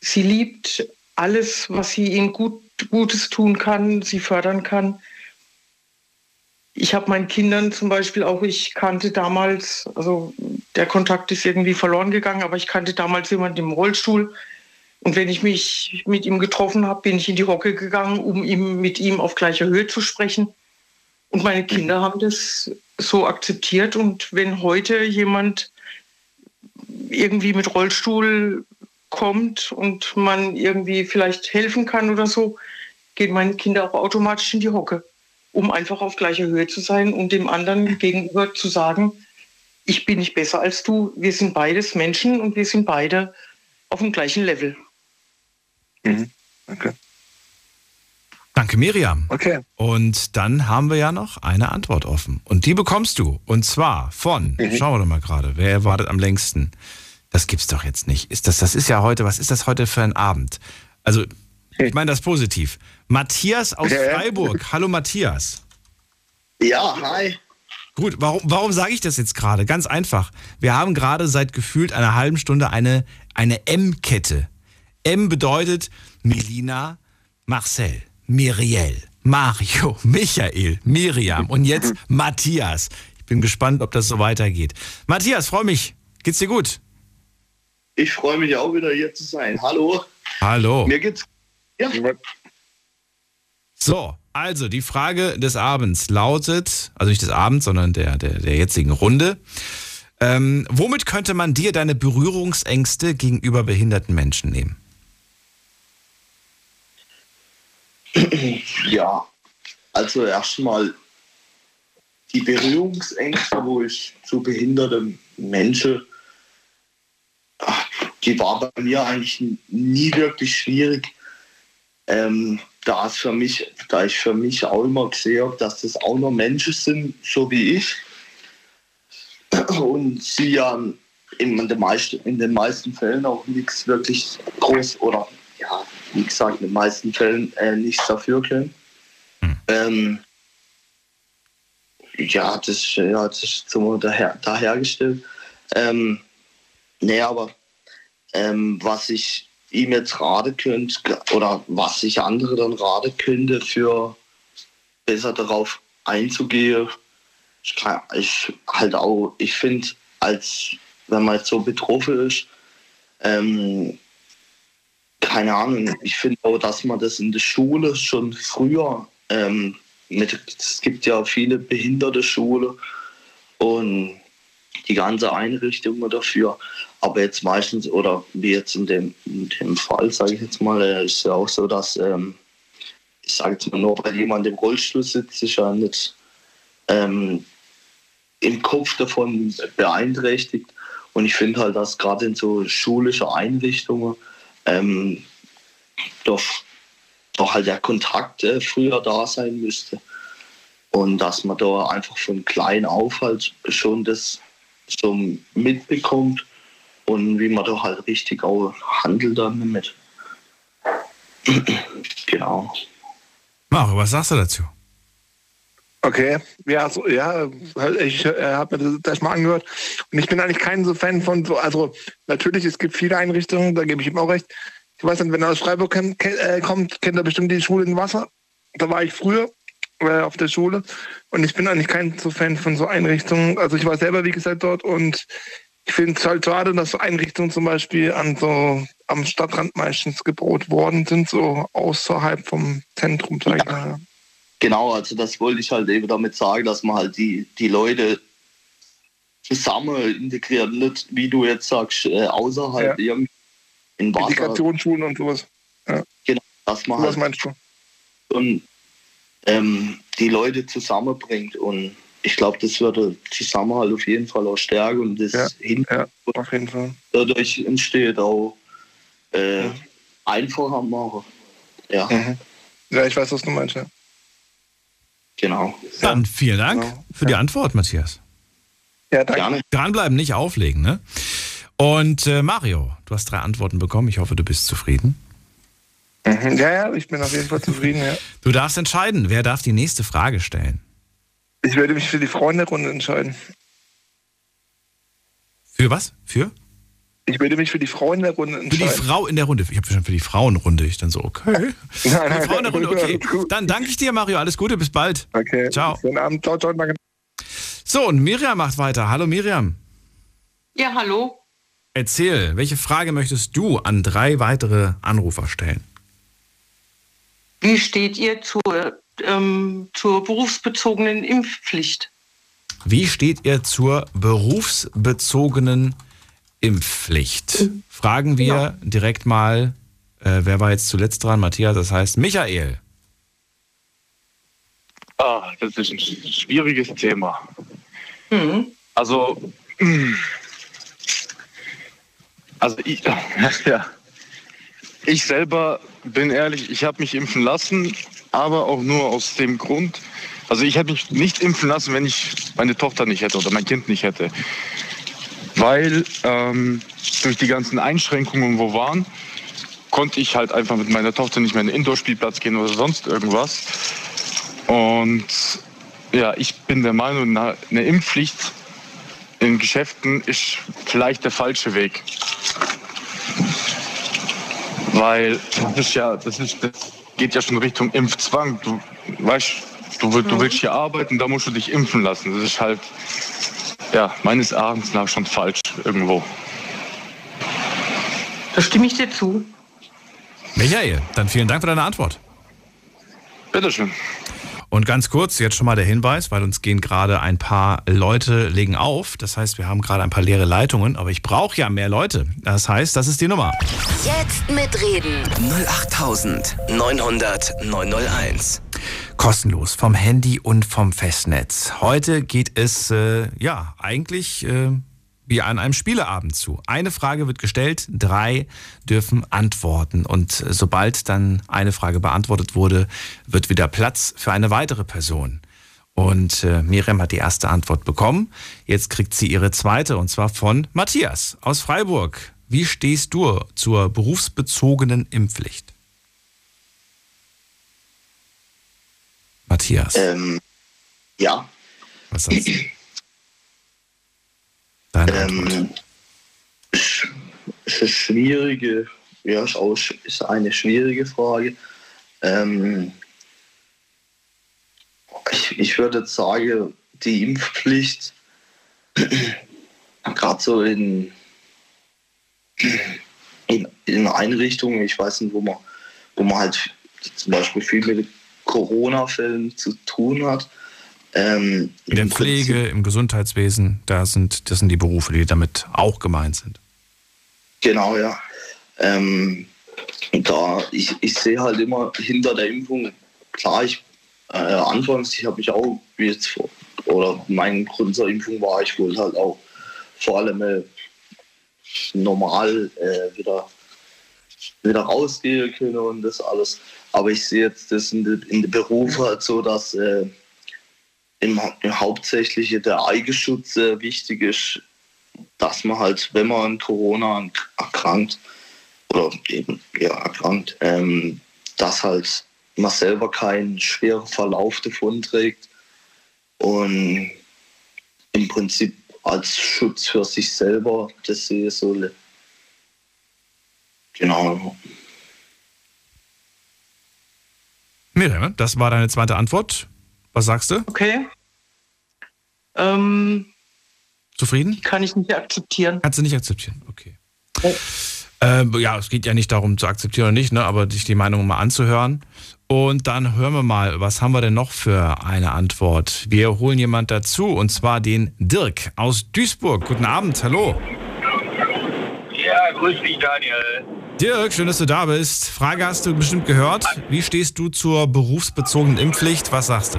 Speaker 16: Sie liebt alles, was sie ihnen gut, Gutes tun kann, sie fördern kann. Ich habe meinen Kindern zum Beispiel auch, ich kannte damals, also der Kontakt ist irgendwie verloren gegangen, aber ich kannte damals jemanden im Rollstuhl. Und wenn ich mich mit ihm getroffen habe, bin ich in die Hocke gegangen, um ihm, mit ihm auf gleicher Höhe zu sprechen. Und meine Kinder haben das so akzeptiert. Und wenn heute jemand irgendwie mit Rollstuhl kommt und man irgendwie vielleicht helfen kann oder so, gehen meine Kinder auch automatisch in die Hocke, um einfach auf gleicher Höhe zu sein und dem anderen gegenüber zu sagen, ich bin nicht besser als du, wir sind beides Menschen und wir sind beide auf dem gleichen Level.
Speaker 13: Okay.
Speaker 1: Danke, Miriam.
Speaker 13: Okay.
Speaker 1: Und dann haben wir ja noch eine Antwort offen. Und die bekommst du. Und zwar von,
Speaker 13: Mhm.
Speaker 1: schauen wir doch mal gerade, wer wartet am längsten? Das gibt's doch jetzt nicht. Ist das, das ist ja heute, was ist das heute für ein Abend? Also, ich meine das positiv. Matthias aus
Speaker 9: Ja.
Speaker 1: Freiburg. Hallo, Matthias.
Speaker 9: Ja, hi.
Speaker 1: Gut, warum, warum sage ich das jetzt gerade? Ganz einfach. Wir haben gerade seit gefühlt einer halben Stunde eine, eine M-Kette. M bedeutet Melina, Marcel, Miriel, Mario, Michael, Miriam und jetzt Matthias. Ich bin gespannt, ob das so weitergeht. Matthias, freue mich. Geht's dir gut?
Speaker 9: Ich freue mich auch wieder hier zu sein. Hallo.
Speaker 1: Hallo.
Speaker 9: Mir geht's. Ja.
Speaker 1: So, also die Frage des Abends lautet, also nicht des Abends, sondern der, der, der jetzigen Runde. Ähm, womit könnte man dir deine Berührungsängste gegenüber behinderten Menschen nehmen?
Speaker 9: Ja, also erstmal die Berührungsängste, wo ich zu behinderten Menschen, ach, die war bei mir eigentlich nie wirklich schwierig. Ähm, da es für mich, da ich für mich auch immer gesehen habe, dass das auch noch Menschen sind, so wie ich. Und sie ja in den meisten, in den meisten Fällen auch nichts wirklich groß oder ja, wie gesagt, in den meisten Fällen äh, nichts dafür können. Ähm, ja, das, ja, das ist so daher, dahergestellt. Ähm, nee, aber ähm, was ich ihm jetzt raten könnte, oder was ich andere dann raten könnte, für besser darauf einzugehen, ich, kann, ich halt auch, ich finde, als wenn man jetzt so betroffen ist, ähm, keine Ahnung, ich finde auch, dass man das in der Schule schon früher, ähm, mit, es gibt ja viele behinderte Schulen und die ganze Einrichtung dafür. Aber jetzt meistens, oder wie jetzt in dem, in dem Fall, sage ich jetzt mal, äh, ist ja auch so, dass, ähm, ich sage jetzt mal nur, weil jemand im Rollstuhl sitzt, ist ja nicht ähm, im Kopf davon beeinträchtigt. Und ich finde halt, dass gerade in so schulischen Einrichtungen ähm, doch, doch halt der Kontakt äh, früher da sein müsste. Und dass man da einfach von klein auf halt schon das so mitbekommt und wie man da halt richtig auch handelt damit. genau.
Speaker 1: Mario, was sagst du dazu?
Speaker 13: Okay, ja, so, ja, ich äh, habe mir das mal angehört und ich bin eigentlich kein so Fan von so, also natürlich, es gibt viele Einrichtungen, da gebe ich ihm auch recht. Ich weiß nicht, wenn er aus Freiburg kennt, äh, kommt, kennt er bestimmt die Schule in Wasser. Da war ich früher äh, auf der Schule und ich bin eigentlich kein so Fan von so Einrichtungen. Also ich war selber, wie gesagt, dort und ich finde es halt schade, dass so Einrichtungen zum Beispiel an so am Stadtrand meistens gebaut worden sind, so außerhalb vom Zentrum, sag.
Speaker 9: Genau, also das wollte ich halt eben damit sagen, dass man halt die, die Leute zusammen integriert, nicht wie du jetzt sagst, äh, außerhalb
Speaker 13: Ja.
Speaker 9: irgendwie in Wasser.
Speaker 13: Integrationsschulen und sowas. Ja.
Speaker 9: Genau, dass man
Speaker 13: Was
Speaker 9: halt
Speaker 13: meinst du?
Speaker 9: und, ähm, die Leute zusammenbringt und ich glaube, das würde Zusammenhalt auf jeden Fall auch stärken und das
Speaker 13: Ja,
Speaker 9: hin
Speaker 13: ja, auf jeden Fall.
Speaker 9: dadurch entsteht auch äh, einfacher machen. Ja,
Speaker 13: Mhm. Ja, ich weiß, was du meinst, ja.
Speaker 9: Genau.
Speaker 1: Dann vielen Dank
Speaker 13: Genau.
Speaker 1: für die Antwort, Matthias.
Speaker 13: Ja, danke.
Speaker 1: Dranbleiben, nicht auflegen, ne? Und äh, Mario, du hast drei Antworten bekommen. Ich hoffe, du bist zufrieden.
Speaker 13: Mhm. Ja, ja, ich bin auf jeden Fall zufrieden, ja.
Speaker 1: Du darfst entscheiden, wer darf die nächste Frage stellen.
Speaker 13: Ich würde mich für die Freunde-Runde entscheiden.
Speaker 1: Für was? Für?
Speaker 13: Ich würde mich für die Freunde-Runde
Speaker 1: Für die
Speaker 13: entscheiden.
Speaker 1: Frau in der Runde. Ich habe schon für die Frauenrunde. Ich dann so, okay.
Speaker 13: Nein,
Speaker 1: Für die
Speaker 13: nein,
Speaker 1: Frau in der Runde, okay. Dann danke ich dir, Mario. Alles Gute, bis bald.
Speaker 13: Okay.
Speaker 1: Ciao.
Speaker 13: Schönen Abend. Ciao, ciao, danke.
Speaker 1: So, und Miriam macht weiter. Hallo Miriam.
Speaker 16: Ja, hallo.
Speaker 1: Erzähl, welche Frage möchtest du an drei weitere Anrufer stellen?
Speaker 16: Wie steht ihr zur, ähm, zur berufsbezogenen Impfpflicht?
Speaker 1: Wie steht ihr zur berufsbezogenen Impfpflicht? Fragen wir direkt mal, äh, wer war jetzt zuletzt dran? Matthias, das heißt Michael.
Speaker 14: Ah, das ist ein schwieriges Thema.
Speaker 16: Mhm.
Speaker 14: Also, mm, also ich, ja, ich selber bin ehrlich, ich habe mich impfen lassen, aber auch nur aus dem Grund, also ich hätte mich nicht impfen lassen, wenn ich meine Tochter nicht hätte oder mein Kind nicht hätte. Weil ähm, durch die ganzen Einschränkungen, wo waren, konnte ich halt einfach mit meiner Tochter nicht mehr in den Indoor-Spielplatz gehen oder sonst irgendwas. Und ja, ich bin der Meinung, eine Impfpflicht in Geschäften ist vielleicht der falsche Weg. Weil das ist ja, das ist, das geht ja schon Richtung Impfzwang. Du weißt, du, du willst hier arbeiten, da musst du dich impfen lassen. Das ist halt, ja, meines Erachtens nach schon falsch irgendwo.
Speaker 16: Da stimme ich dir zu.
Speaker 1: Michael, dann vielen Dank für deine Antwort.
Speaker 14: Bitteschön.
Speaker 1: Und ganz kurz, jetzt schon mal der Hinweis, weil uns gehen gerade ein paar Leute legen auf. Das heißt, wir haben gerade ein paar leere Leitungen, aber ich brauche ja mehr Leute. Das heißt, das ist die Nummer.
Speaker 2: Jetzt mitreden.
Speaker 3: 08900 901.
Speaker 1: Kostenlos vom Handy und vom Festnetz. Heute geht es äh, ja eigentlich äh, wie an einem Spieleabend zu. Eine Frage wird gestellt, drei dürfen antworten. Und sobald dann eine Frage beantwortet wurde, wird wieder Platz für eine weitere Person. Und äh, Miriam hat die erste Antwort bekommen. Jetzt kriegt sie ihre zweite und zwar von Matthias aus Freiburg. Wie stehst du zur berufsbezogenen Impfpflicht? Matthias.
Speaker 9: Ähm, ja.
Speaker 1: Was sagst du? Deine
Speaker 9: ähm, ist, ist eine schwierige, ja, ist, auch, ist eine schwierige Frage. Ähm, ich, ich würde jetzt sagen, die Impfpflicht, gerade so in, in, in Einrichtungen, ich weiß nicht, wo man, wo man halt zum Beispiel viel mit Corona-Fällen zu tun hat. Ähm,
Speaker 1: In der Pflege, im Gesundheitswesen, da sind, das sind die Berufe, die damit auch gemeint sind.
Speaker 9: Genau, ja. Ähm, da, ich, ich sehe halt immer hinter der Impfung, klar, ich äh, anfangs, ich habe mich auch jetzt vor, oder mein Grund zur Impfung war, ich wollte halt auch vor allem äh, normal äh, wieder, wieder rausgehen können und das alles. Aber ich sehe jetzt das in den de Berufen halt so, dass äh, im, Hauptsächlich der Eigenschutz äh, wichtig ist, dass man halt, wenn man an Corona erkrankt oder eben ja, erkrankt, ähm, dass halt man selber keinen schweren Verlauf davon trägt und im Prinzip als Schutz für sich selber das sehe soll. Genau.
Speaker 1: Miriam, das war deine zweite Antwort. Was sagst du?
Speaker 16: Okay. Ähm,
Speaker 1: Zufrieden?
Speaker 16: Kann ich nicht akzeptieren.
Speaker 1: Kannst du nicht akzeptieren, okay. Äh, ja, es geht ja nicht darum zu akzeptieren oder nicht, ne, aber sich die Meinung mal anzuhören. Und dann hören wir mal, was haben wir denn noch für eine Antwort? Wir holen jemand dazu und zwar den Dirk aus Duisburg. Guten Abend, hallo.
Speaker 17: Grüß dich, Daniel.
Speaker 1: Dirk, schön, dass du da bist. Frage hast du bestimmt gehört. Wie stehst du zur berufsbezogenen Impfpflicht? Was sagst du?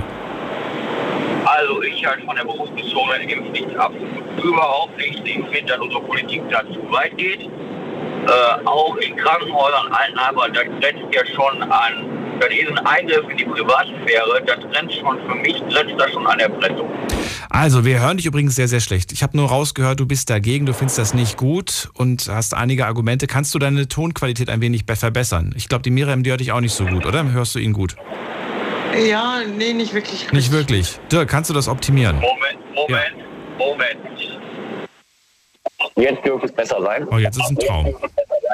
Speaker 17: Also ich halte von der berufsbezogenen Impfpflicht absolut überhaupt nichts. Ich finde, dass unsere Politik da zu weit geht. Äh, auch in Krankenhäusern, Altenheimern, da grenzt ja schon an, das ist ein Eingriff in die Privatsphäre, das grenzt schon für mich, grenzt das schon an Erpressung.
Speaker 1: Also, wir hören dich übrigens sehr, sehr schlecht. Ich habe nur rausgehört, du bist dagegen, du findest das nicht gut und hast einige Argumente. Kannst du deine Tonqualität ein wenig verbessern? Ich glaube, die Miriam, die hört dich auch nicht so gut, oder? Hörst du ihn gut?
Speaker 16: Ja, nee, nicht wirklich.
Speaker 1: Nicht wirklich. Dirk, kannst du das optimieren?
Speaker 17: Moment, Moment, Moment. Jetzt dürfte es besser sein.
Speaker 1: Oh, jetzt ist ein Traum.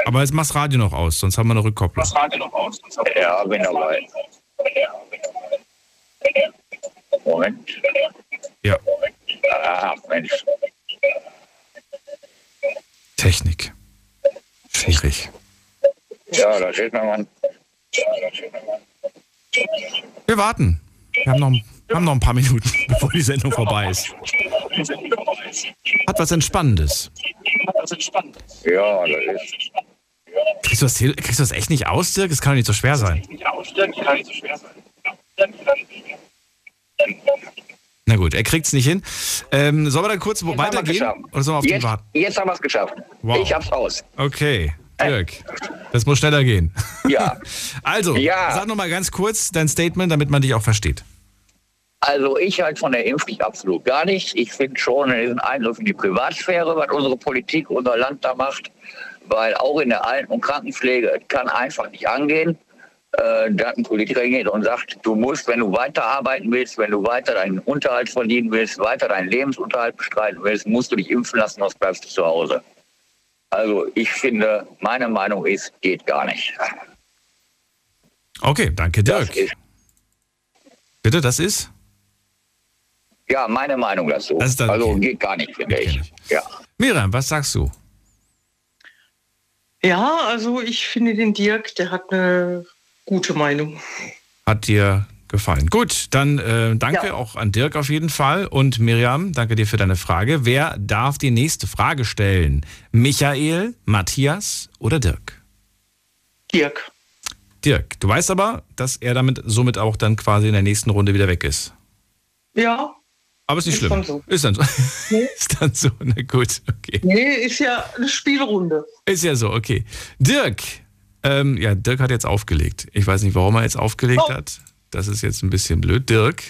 Speaker 1: Aber jetzt mach's Radio noch aus, sonst haben wir eine Rückkopplung.
Speaker 17: Radio noch aus. Ja, bin dabei. Moment.
Speaker 1: Ja.
Speaker 17: Ah, Mensch.
Speaker 1: Technik. Schwierig.
Speaker 17: Ja, da steht noch mal.
Speaker 1: Wir warten. Wir haben noch, haben noch ein paar Minuten, bevor die Sendung vorbei ist. Hat was Entspannendes.
Speaker 17: Ja, das ist.
Speaker 1: Kriegst du, das, kriegst du das echt nicht aus, Dirk? Das kann doch nicht so schwer sein. Na gut, er kriegt's nicht hin. Ähm, sollen wir dann kurz wo- weitergehen? Oder sollen wir auf den
Speaker 17: Jetzt,
Speaker 1: warten?
Speaker 17: jetzt haben wir es geschafft.
Speaker 1: Wow.
Speaker 17: Ich hab's aus.
Speaker 1: Okay, Dirk. Das muss schneller gehen.
Speaker 17: Ja.
Speaker 1: Also,
Speaker 17: Ja.
Speaker 1: sag noch mal ganz kurz dein Statement, damit man dich auch versteht.
Speaker 17: Also ich halte von der Impfpflicht absolut gar nichts. Ich finde schon, ein Eingriff in die Privatsphäre, was unsere Politik, unser Land da macht. Weil auch in der Alten- und Krankenpflege es kann einfach nicht angehen. Äh, da hat ein Politiker hingeht und sagt, du musst, wenn du weiterarbeiten willst, wenn du weiter deinen Unterhalt verdienen willst, weiter deinen Lebensunterhalt bestreiten willst, musst du dich impfen lassen, sonst bleibst du zu Hause. Also ich finde, meine Meinung ist, geht gar nicht.
Speaker 1: Okay, danke, Dirk. Bitte, das ist?
Speaker 17: Ja, meine Meinung dazu.
Speaker 1: Das ist dann
Speaker 17: also
Speaker 1: okay.
Speaker 17: geht gar nicht, finde ich. Ja.
Speaker 1: Miriam, was sagst du?
Speaker 16: Ja, also ich finde den Dirk, der hat eine gute Meinung.
Speaker 1: Hat dir gefallen. Gut, dann äh, danke
Speaker 16: Ja.
Speaker 1: auch an Dirk auf jeden Fall. Und Miriam, danke dir für deine Frage. Wer darf die nächste Frage stellen? Michael, Matthias oder Dirk?
Speaker 16: Dirk.
Speaker 1: Dirk, du weißt aber, dass er damit somit auch dann quasi in der nächsten Runde wieder weg ist.
Speaker 16: Ja.
Speaker 1: Aber ist nicht
Speaker 16: Ist
Speaker 1: schlimm.
Speaker 16: dann so.
Speaker 1: Ist dann so. ist dann so. Na gut, okay.
Speaker 16: Nee, ist ja eine Spielrunde.
Speaker 1: Ist ja so, okay. Dirk, ähm, ja, Dirk hat jetzt aufgelegt. Ich weiß nicht, warum er jetzt aufgelegt
Speaker 16: Oh.
Speaker 1: hat. Das ist jetzt ein bisschen blöd. Dirk.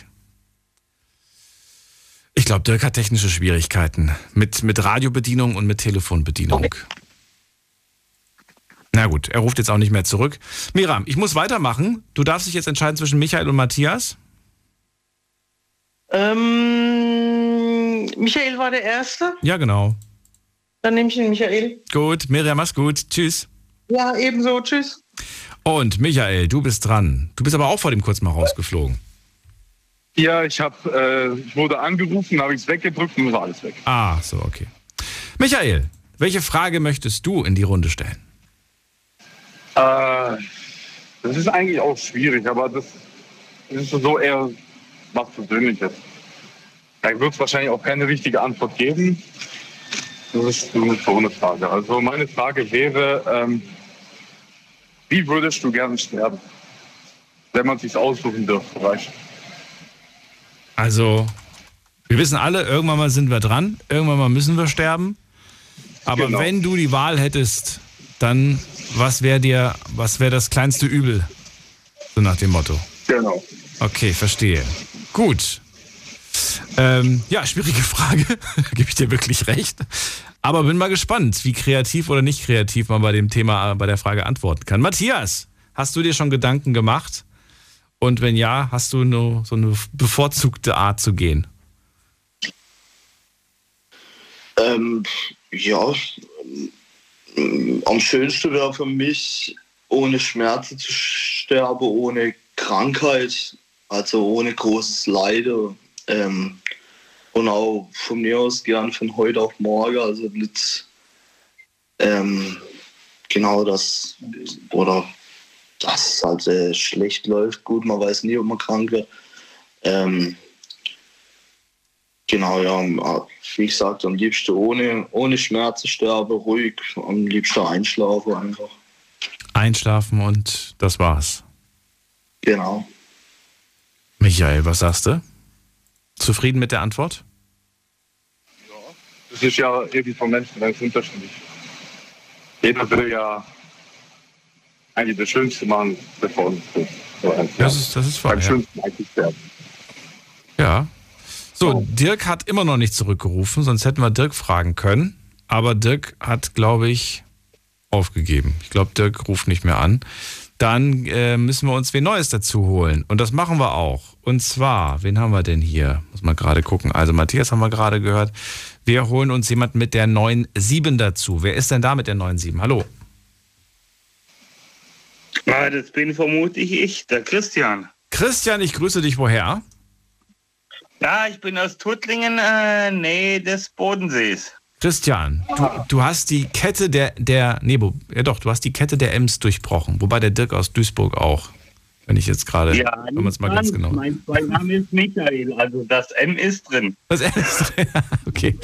Speaker 1: Ich glaube, Dirk hat technische Schwierigkeiten mit, mit Radiobedienung und mit Telefonbedienung. Na gut, er ruft jetzt auch nicht mehr zurück. Miram, ich muss weitermachen. Du darfst dich jetzt entscheiden zwischen Michael und Matthias.
Speaker 16: Ähm, Michael war der Erste.
Speaker 1: Ja, genau.
Speaker 16: Dann nehme ich den Michael.
Speaker 1: Gut, Miriam, mach's gut. Tschüss.
Speaker 16: Ja, ebenso. Tschüss.
Speaker 1: Und Michael, du bist dran. Du bist aber auch vor dem kurz mal rausgeflogen.
Speaker 14: Ja, ich, hab, äh, ich wurde angerufen, habe ich es weggedrückt und war alles weg.
Speaker 1: Ah, so, okay. Michael, welche Frage möchtest du in die Runde stellen?
Speaker 14: Äh, das ist eigentlich auch schwierig, aber das, das ist so eher was Persönliches. Da wird es wahrscheinlich auch keine richtige Antwort geben. Das ist so eine Frage. Also meine Frage wäre, ähm, wie würdest du gerne sterben? Wenn man sich aussuchen dürfte, du?
Speaker 1: Also, wir wissen alle, irgendwann mal sind wir dran, irgendwann mal müssen wir sterben. Aber
Speaker 14: Genau.
Speaker 1: wenn du die Wahl hättest, dann was wäre dir, was wäre das kleinste Übel? So nach dem Motto.
Speaker 14: Genau.
Speaker 1: Okay, verstehe. Gut. Ähm, ja, schwierige Frage. Gebe ich dir wirklich recht. Aber bin mal gespannt, wie kreativ oder nicht kreativ man bei dem Thema, äh, bei der Frage antworten kann. Matthias, hast du dir schon Gedanken gemacht? Und wenn ja, hast du nur so eine bevorzugte Art zu gehen?
Speaker 9: Ähm, ja, am schönsten wäre für mich, ohne Schmerzen zu sterben, ohne Krankheit, also ohne großes Leiden. Ähm, und auch von mir aus gern von heute auf morgen, also nicht ähm, genau das, oder dass es halt äh, schlecht läuft. Gut, man weiß nie, ob man krank wird. Ähm, Genau, ja, am- wie gesagt, am liebsten ohne, ohne Schmerzen sterben, ruhig, am liebsten einschlafen einfach.
Speaker 1: Einschlafen und das war's.
Speaker 9: Genau.
Speaker 1: Michael, was sagst du? Zufrieden mit der Antwort?
Speaker 14: Das ist ja irgendwie von Menschen ganz unterschiedlich. Jeder will ja eigentlich das Schönste machen, bevor es so
Speaker 1: Das ist, das ist wahr. Ja.
Speaker 14: Schönsten eigentlich sterben.
Speaker 1: ja. So, Dirk hat immer noch nicht zurückgerufen, sonst hätten wir Dirk fragen können. Aber Dirk hat, glaube ich, aufgegeben. Ich glaube, Dirk ruft nicht mehr an. Dann äh, müssen wir uns wen Neues dazu holen. Und das machen wir auch. Und zwar, wen haben wir denn hier? Muss mal gerade gucken. Also Matthias haben wir gerade gehört. Wir holen uns jemanden mit der 9.7 dazu. Wer ist denn da mit der 9.7? Hallo.
Speaker 18: Ah, das bin vermutlich ich, der Christian.
Speaker 1: Christian, ich grüße dich. Woher?
Speaker 18: Ja, ich bin aus Tuttlingen, äh, Nähe des Bodensees.
Speaker 1: Christian, du, du hast die Kette der, der, nee, ja doch, du hast die Kette der Ems durchbrochen. Wobei der Dirk aus Duisburg auch. Wenn ich jetzt gerade,
Speaker 18: Ja,
Speaker 1: wenn man es mal ganz genau.
Speaker 18: Mein Zweitname ist Michael, also das M ist drin.
Speaker 1: Das M ist drin, okay.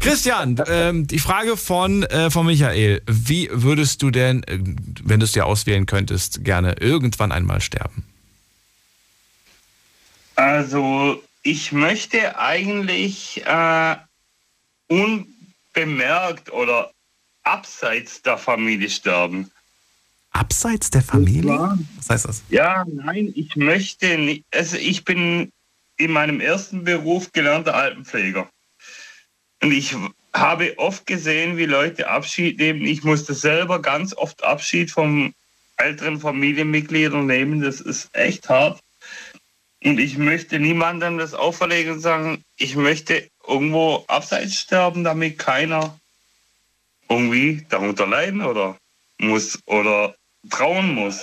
Speaker 1: Christian, ähm, die Frage von, äh, von Michael. Wie würdest du denn, äh, wenn du es dir auswählen könntest, gerne irgendwann einmal sterben?
Speaker 18: Also, ich möchte eigentlich äh, unbemerkt oder abseits der Familie sterben.
Speaker 1: Abseits der Familie? Was heißt das?
Speaker 18: Ja, nein, ich möchte nicht. Also, ich bin in meinem ersten Beruf gelernter Altenpfleger. Und ich habe oft gesehen, wie Leute Abschied nehmen. Ich musste selber ganz oft Abschied von älteren Familienmitgliedern nehmen. Das ist echt hart. Und ich möchte niemandem das auferlegen und sagen, ich möchte irgendwo abseits sterben, damit keiner irgendwie darunter leiden oder muss oder trauen muss.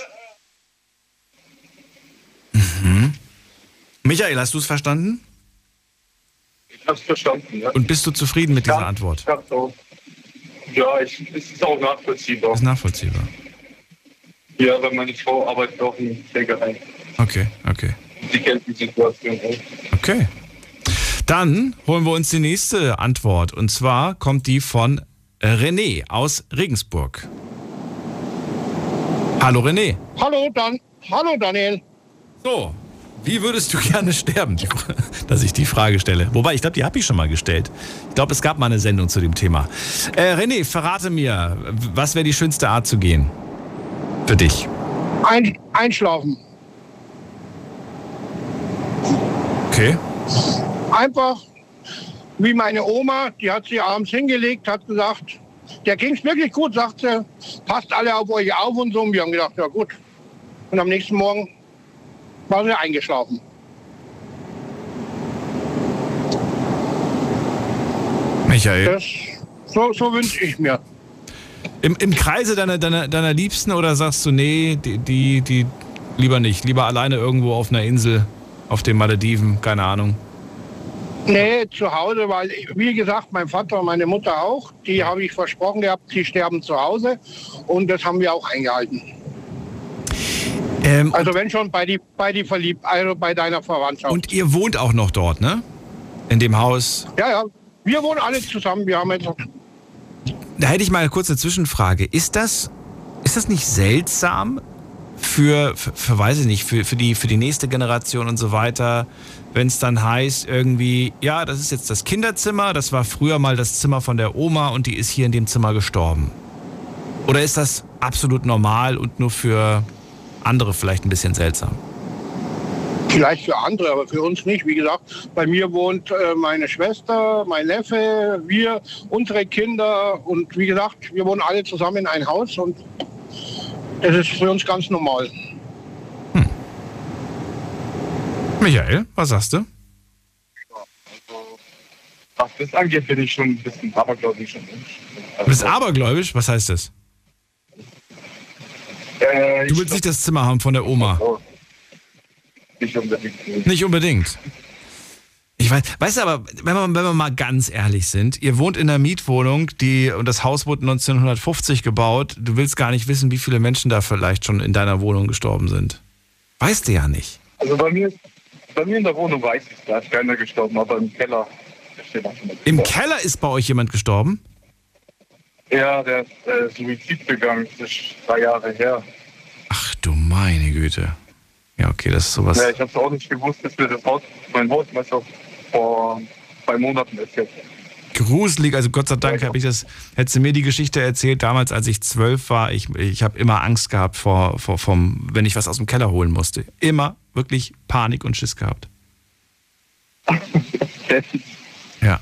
Speaker 1: Mhm. Michael, hast du es verstanden?
Speaker 14: Ich hab's verstanden, ja.
Speaker 1: Und bist du zufrieden mit dieser Antwort?
Speaker 14: Ich hab's auch. Ja, ich, es ist auch nachvollziehbar.
Speaker 1: Ist nachvollziehbar.
Speaker 14: Ja, weil meine Frau arbeitet auch in Pflegerei.
Speaker 1: Okay, okay.
Speaker 14: Sie kennt die Situation auch.
Speaker 1: Okay. Dann holen wir uns die nächste Antwort. Und zwar kommt die von René aus Regensburg. Hallo René.
Speaker 19: Hallo, Dan Hallo Daniel.
Speaker 1: So, wie würdest du gerne sterben? Dass ich die Frage stelle. Wobei, ich glaube, die habe ich schon mal gestellt. Ich glaube, es gab mal eine Sendung zu dem Thema. Äh, René, verrate mir, was wäre die schönste Art zu gehen? Für dich.
Speaker 19: Ein, einschlafen.
Speaker 1: Okay.
Speaker 19: Einfach wie meine Oma, die hat sich abends hingelegt, hat gesagt, der ging's wirklich gut, sagt sie, passt alle auf euch auf und so. Und wir haben gedacht, ja gut. Und am nächsten Morgen war sie eingeschlafen.
Speaker 1: Michael.
Speaker 19: Das, so so wünsche ich mir.
Speaker 1: Im, Im Kreise deiner, deiner, deiner Liebsten oder sagst du, nee, die, die, die lieber nicht, lieber alleine irgendwo auf einer Insel auf den Malediven, keine Ahnung.
Speaker 19: Nee, zu Hause, weil, wie gesagt, mein Vater und meine Mutter auch, die habe ich versprochen gehabt, sie sterben zu Hause und das haben wir auch eingehalten.
Speaker 1: Ähm,
Speaker 19: also wenn schon bei die, bei die verliebt, also bei deiner Verwandtschaft.
Speaker 1: Und ihr wohnt auch noch dort, ne? In dem Haus.
Speaker 19: Ja, ja, wir wohnen alle zusammen, wir haben jetzt
Speaker 1: Da hätte ich mal eine kurze Zwischenfrage. Ist das, ist das nicht seltsam für, für, für weiß ich nicht, für, für, die, für die nächste Generation und so weiter, wenn es dann heißt irgendwie, ja, das ist jetzt das Kinderzimmer, das war früher mal das Zimmer von der Oma und die ist hier in dem Zimmer gestorben? Oder ist das absolut normal und nur für andere vielleicht ein bisschen seltsam?
Speaker 19: Vielleicht für andere, aber für uns nicht. Wie gesagt, bei mir wohnt äh, meine Schwester, mein Neffe, wir, unsere Kinder und wie gesagt, wir wohnen alle zusammen in ein Haus und es ist für uns ganz normal.
Speaker 1: Michael, was sagst du?
Speaker 14: Was das angeht, bin ich schon ein bisschen abergläubisch.
Speaker 1: Du bist abergläubisch? Was heißt das?
Speaker 14: Äh,
Speaker 1: Du willst nicht das Zimmer haben von der Oma?
Speaker 14: Nicht unbedingt.
Speaker 1: Nicht unbedingt. Ich weiß, weißt du aber, wenn wir, wenn wir mal ganz ehrlich sind, ihr wohnt in einer Mietwohnung, die, und das Haus wurde 1950 gebaut. Du willst gar nicht wissen, wie viele Menschen da vielleicht schon in deiner Wohnung gestorben sind. Weißt du ja nicht.
Speaker 14: Also bei mir, bei mir in der Wohnung weiß ich, da ist keiner gestorben, aber im Keller jemand.
Speaker 1: Im Keller ist bei euch jemand gestorben?
Speaker 14: Ja, der ist äh, Suizid begangen. Das ist drei Jahre her.
Speaker 1: Ach du meine Güte. Ja, okay, das ist sowas.
Speaker 14: Ja, ich habe es auch nicht gewusst, dass wir das Haus, mein Hausmeister vor zwei Monaten ist jetzt.
Speaker 1: Gruselig. Also Gott sei Dank habe ich das, hättest du mir die Geschichte erzählt, damals, als ich zwölf war, ich, ich habe immer Angst gehabt vor, vor, vom, wenn ich was aus dem Keller holen musste. Immer wirklich Panik und Schiss gehabt. ja.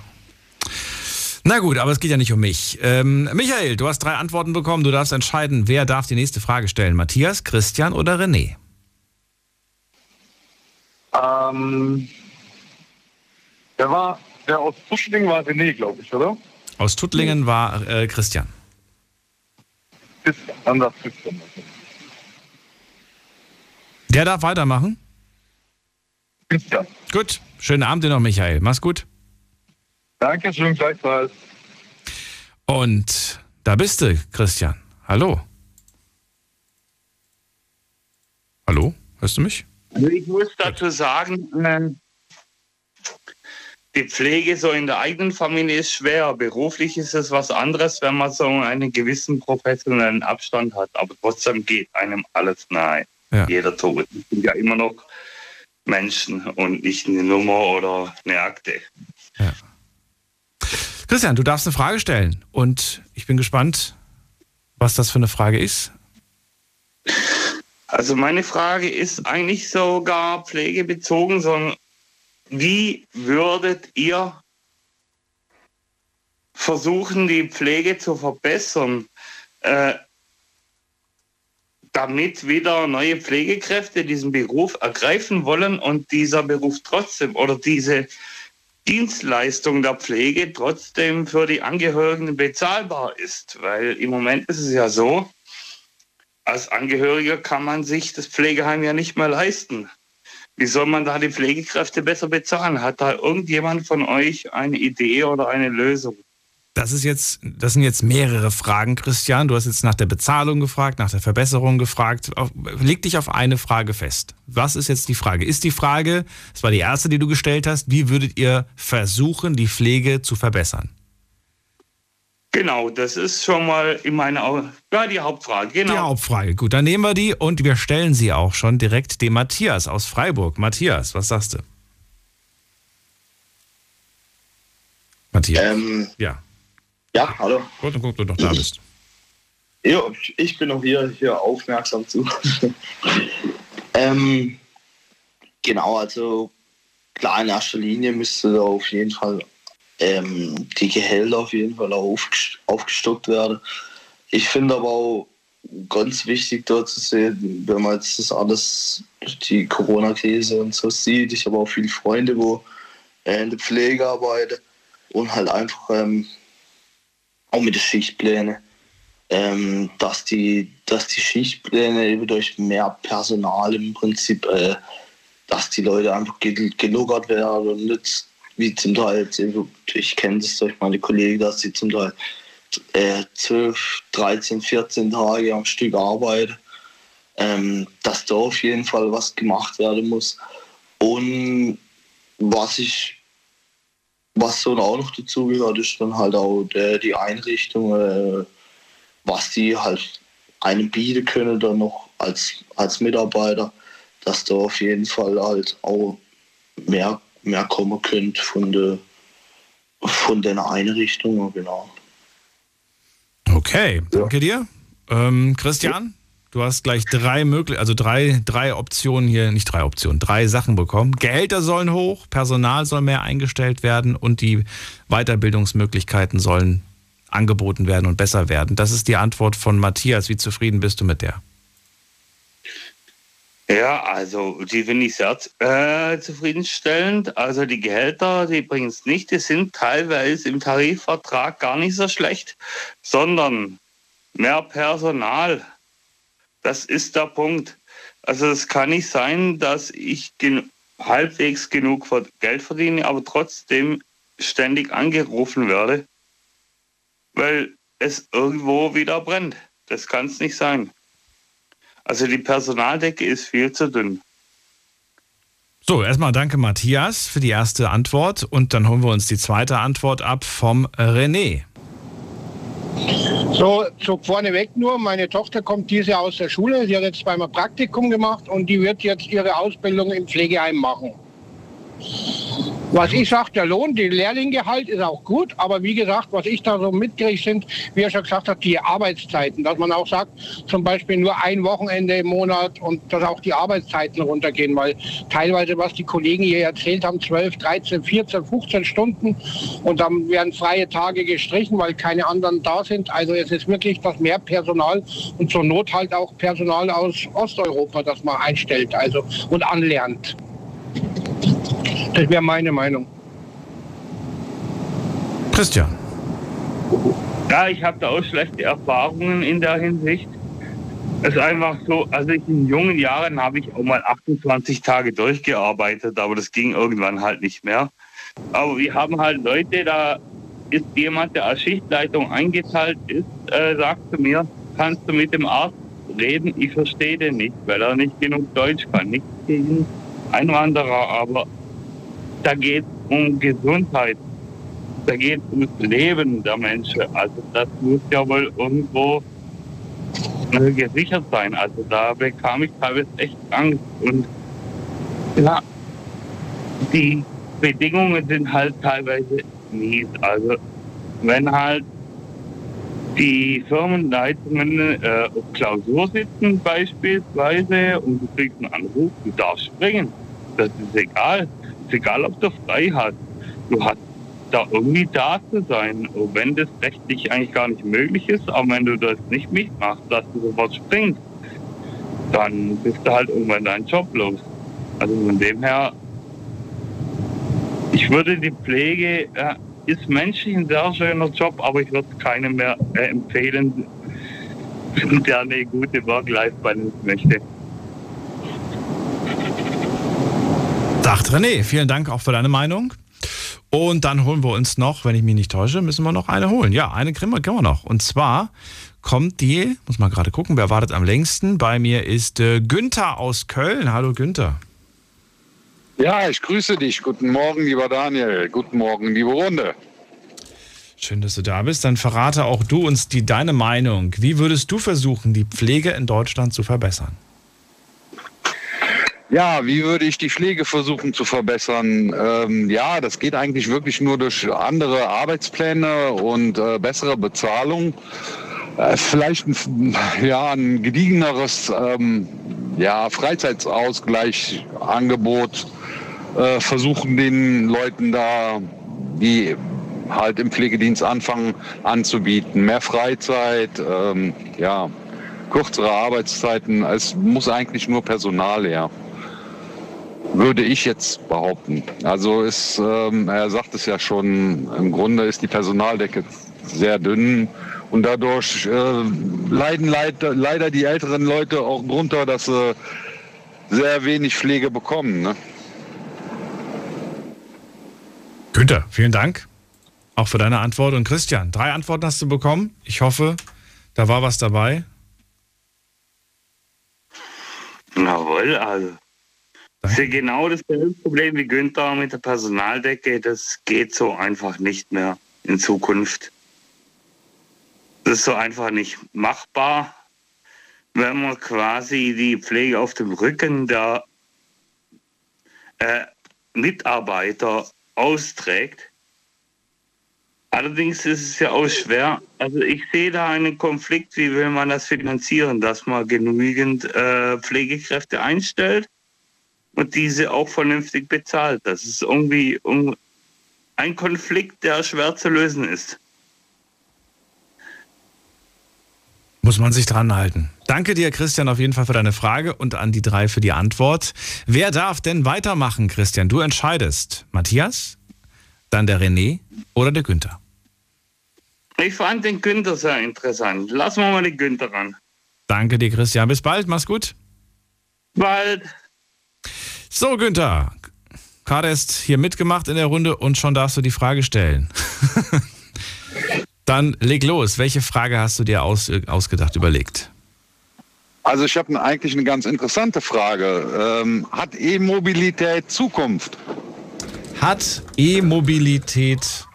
Speaker 1: Na gut, aber es geht ja nicht um mich. Ähm, Michael, du hast drei Antworten bekommen. Du darfst entscheiden, wer darf die nächste Frage stellen. Matthias, Christian oder René?
Speaker 14: Ähm, der war, der aus Tuschling war René, glaube ich, oder?
Speaker 1: Aus Tuttlingen war äh, Christian.
Speaker 14: Ist anders Christian.
Speaker 1: Der darf weitermachen?
Speaker 14: Christian.
Speaker 1: Gut, schönen Abend dir noch, Michael. Mach's gut.
Speaker 14: Dankeschön, gleichfalls.
Speaker 1: Und da bist du, Christian. Hallo. Hallo, hörst du mich?
Speaker 18: Also ich muss dazu sagen, äh, die Pflege so in der eigenen Familie ist schwer. Beruflich ist es was anderes, wenn man so einen gewissen professionellen Abstand hat. Aber trotzdem geht einem alles nahe.
Speaker 1: Ja.
Speaker 18: Jeder Tod. Es sind ja immer noch Menschen und nicht eine Nummer oder eine Akte.
Speaker 1: Christian, du darfst eine Frage stellen. Und ich bin gespannt, was das für eine Frage ist.
Speaker 18: Also meine Frage ist eigentlich sogar pflegebezogen, sondern wie würdet ihr versuchen, die Pflege zu verbessern, äh, damit wieder neue Pflegekräfte diesen Beruf ergreifen wollen und dieser Beruf trotzdem oder diese Dienstleistung der Pflege trotzdem für die Angehörigen bezahlbar ist? Weil im Moment ist es ja so, als Angehöriger kann man sich das Pflegeheim ja nicht mehr leisten. Wie soll man da die Pflegekräfte besser bezahlen? Hat da irgendjemand von euch eine Idee oder eine Lösung?
Speaker 1: Das ist jetzt, das sind jetzt mehrere Fragen, Christian. Du hast jetzt nach der Bezahlung gefragt, nach der Verbesserung gefragt. Leg dich auf eine Frage fest. Was ist jetzt die Frage? Ist die Frage, das war die erste, die du gestellt hast, wie würdet ihr versuchen, die Pflege zu verbessern?
Speaker 18: Genau, das ist schon mal in meiner ja, die Hauptfrage. Genau.
Speaker 1: Die Hauptfrage. Gut, dann nehmen wir die und wir stellen sie auch schon direkt dem Matthias aus Freiburg. Matthias, was sagst du? Matthias.
Speaker 9: Ähm,
Speaker 1: ja.
Speaker 9: Ja, hallo.
Speaker 1: Gut, gut, du noch da bist.
Speaker 9: Ja, ich bin auch hier, hier aufmerksam zu. ähm, genau, also klar, in erster Linie müsste da auf jeden Fall ähm, die Gehälter auf jeden Fall auch aufgest- aufgestockt werden. Ich finde aber auch ganz wichtig dort zu sehen, wenn man jetzt das alles, die Corona-Krise und so sieht. Ich habe auch viele Freunde, wo äh, in der Pflege arbeiten und halt einfach ähm, auch mit den Schichtplänen ähm, dass, die, dass die Schichtpläne eben durch mehr Personal im Prinzip äh, dass die Leute einfach gelockert werden und nicht wie zum Teil, ich kenne das durch meine Kollegen, dass sie zum Teil äh, 12, 13, 14 Tage am Stück arbeiten, ähm, dass da auf jeden Fall was gemacht werden muss. Und was ich, was so auch noch dazu gehört, ist dann halt auch der, die Einrichtung, äh, was die halt einem bieten können dann noch als, als Mitarbeiter, dass da auf jeden Fall halt auch mehr, mehr kommen könnte von der von den Einrichtungen, genau.
Speaker 1: Okay, danke ja. dir. Ähm, Christian, du hast gleich drei möglich, also drei, drei Optionen hier, nicht drei Optionen, drei Sachen bekommen. Gehälter sollen hoch, Personal soll mehr eingestellt werden und die Weiterbildungsmöglichkeiten sollen angeboten werden und besser werden. Das ist die Antwort von Matthias. Wie zufrieden bist du mit der?
Speaker 18: Ja, also die finde ich sehr äh, zufriedenstellend. Also die Gehälter, die bringen es nicht. Die sind teilweise im Tarifvertrag gar nicht so schlecht, sondern mehr Personal. Das ist der Punkt. Also es kann nicht sein, dass ich gen halbwegs genug Geld verdiene, aber trotzdem ständig angerufen werde, weil es irgendwo wieder brennt. Das kann es nicht sein. Also die Personaldecke ist viel zu dünn.
Speaker 1: So, erstmal danke Matthias für die erste Antwort und dann holen wir uns die zweite Antwort ab vom René.
Speaker 19: So, so vorneweg nur, meine Tochter kommt diese Jahr aus der Schule, sie hat jetzt zweimal Praktikum gemacht und die wird jetzt ihre Ausbildung im Pflegeheim machen. Was ich sage, der Lohn, der Lehrlinggehalt ist auch gut, aber wie gesagt, was ich da so mitkriege, sind, wie er schon gesagt hat, die Arbeitszeiten. Dass man auch sagt, zum Beispiel nur ein Wochenende im Monat und dass auch die Arbeitszeiten runtergehen, weil teilweise, was die Kollegen hier erzählt haben, 12, 13, 14, 15 Stunden und dann werden freie Tage gestrichen, weil keine anderen da sind. Also es ist wirklich das mehr Personal und zur Not halt auch Personal aus Osteuropa, das man einstellt also und anlernt. Das wäre meine Meinung.
Speaker 1: Christian.
Speaker 18: Ja, ich habe da auch schlechte Erfahrungen in der Hinsicht. Es ist einfach so, also in jungen Jahren habe ich auch mal 28 Tage durchgearbeitet, aber das ging irgendwann halt nicht mehr. Aber wir haben halt Leute, da ist jemand, der als Schichtleitung eingeteilt ist, äh, sagt zu mir, kannst du mit dem Arzt reden? Ich verstehe den nicht, weil er nicht genug Deutsch kann. Nichts gegen Einwanderer, aber da geht es um Gesundheit. Da geht es ums Leben der Menschen. Also das muss ja wohl irgendwo äh, gesichert sein. Also da bekam ich teilweise echt Angst. Und ja, die Bedingungen sind halt teilweise mies. Also wenn halt die Firmenleitungen äh, auf Klausur sitzen beispielsweise und du kriegst einen Anruf, du darfst springen. Das ist egal egal, ob du frei hast, du hast da irgendwie da zu sein. Und wenn das rechtlich eigentlich gar nicht möglich ist, aber wenn du das nicht mitmachst, dass du sofort springst, dann bist du halt irgendwann deinen Job los. Also von dem her, ich würde die Pflege, äh, ist menschlich ein sehr schöner Job, aber ich würde es keinem mehr äh, empfehlen, der eine gute Work-Life-Balance möchte.
Speaker 1: Sagt René, vielen Dank auch für deine Meinung. Und dann holen wir uns noch, wenn ich mich nicht täusche, müssen wir noch eine holen. Ja, eine wir, kriegen wir noch. Und zwar kommt die, muss mal gerade gucken, wer wartet am längsten. Bei mir ist äh, Günther aus Köln. Hallo Günther.
Speaker 20: Ja, ich grüße dich. Guten Morgen, lieber Daniel. Guten Morgen, liebe Runde.
Speaker 1: Schön, dass du da bist. Dann verrate auch du uns die, deine Meinung. Wie würdest du versuchen, die Pflege in Deutschland zu verbessern?
Speaker 20: Ja, wie würde ich die Pflege versuchen zu verbessern? Ähm, ja, das geht eigentlich wirklich nur durch andere Arbeitspläne und äh, bessere Bezahlung. Äh, vielleicht ein, ja, ein gediegeneres ähm, ja, Freizeitsausgleichangebot äh, versuchen den Leuten da, die halt im Pflegedienst anfangen, anzubieten. Mehr Freizeit, ähm, ja, kürzere Arbeitszeiten. Es muss eigentlich nur Personal her würde ich jetzt behaupten. Also ist, ähm, er sagt es ja schon, im Grunde ist die Personaldecke sehr dünn und dadurch äh, leiden leid, leider die älteren Leute auch drunter, dass sie sehr wenig Pflege bekommen. Ne?
Speaker 1: Günther, vielen Dank. Auch für deine Antwort. Und Christian, drei Antworten hast du bekommen. Ich hoffe, da war was dabei.
Speaker 18: Jawohl, also. Das ist genau dasselbe Problem wie Günther mit der Personaldecke. Das geht so einfach nicht mehr in Zukunft. Das ist so einfach nicht machbar, wenn man quasi die Pflege auf dem Rücken der äh, Mitarbeiter austrägt. Allerdings ist es ja auch schwer. Also ich sehe da einen Konflikt, wie will man das finanzieren, dass man genügend äh, Pflegekräfte einstellt und diese auch vernünftig bezahlt. Das ist irgendwie ein Konflikt, der schwer zu lösen ist.
Speaker 1: Muss man sich dran halten. Danke dir, Christian, auf jeden Fall für deine Frage und an die drei für die Antwort. Wer darf denn weitermachen, Christian? Du entscheidest. Matthias, dann der René oder der Günther?
Speaker 18: Ich fand den Günther sehr interessant. Lassen wir mal den Günther ran.
Speaker 1: Danke dir, Christian. Bis bald. Mach's gut.
Speaker 18: Bald.
Speaker 1: So, Günther. Gerade erst hier mitgemacht in der Runde und schon darfst du die Frage stellen. Dann leg los. Welche Frage hast du dir aus, ausgedacht, überlegt?
Speaker 20: Also ich habe eigentlich eine ganz interessante Frage. Ähm, hat E-Mobilität Zukunft?
Speaker 1: Hat E-Mobilität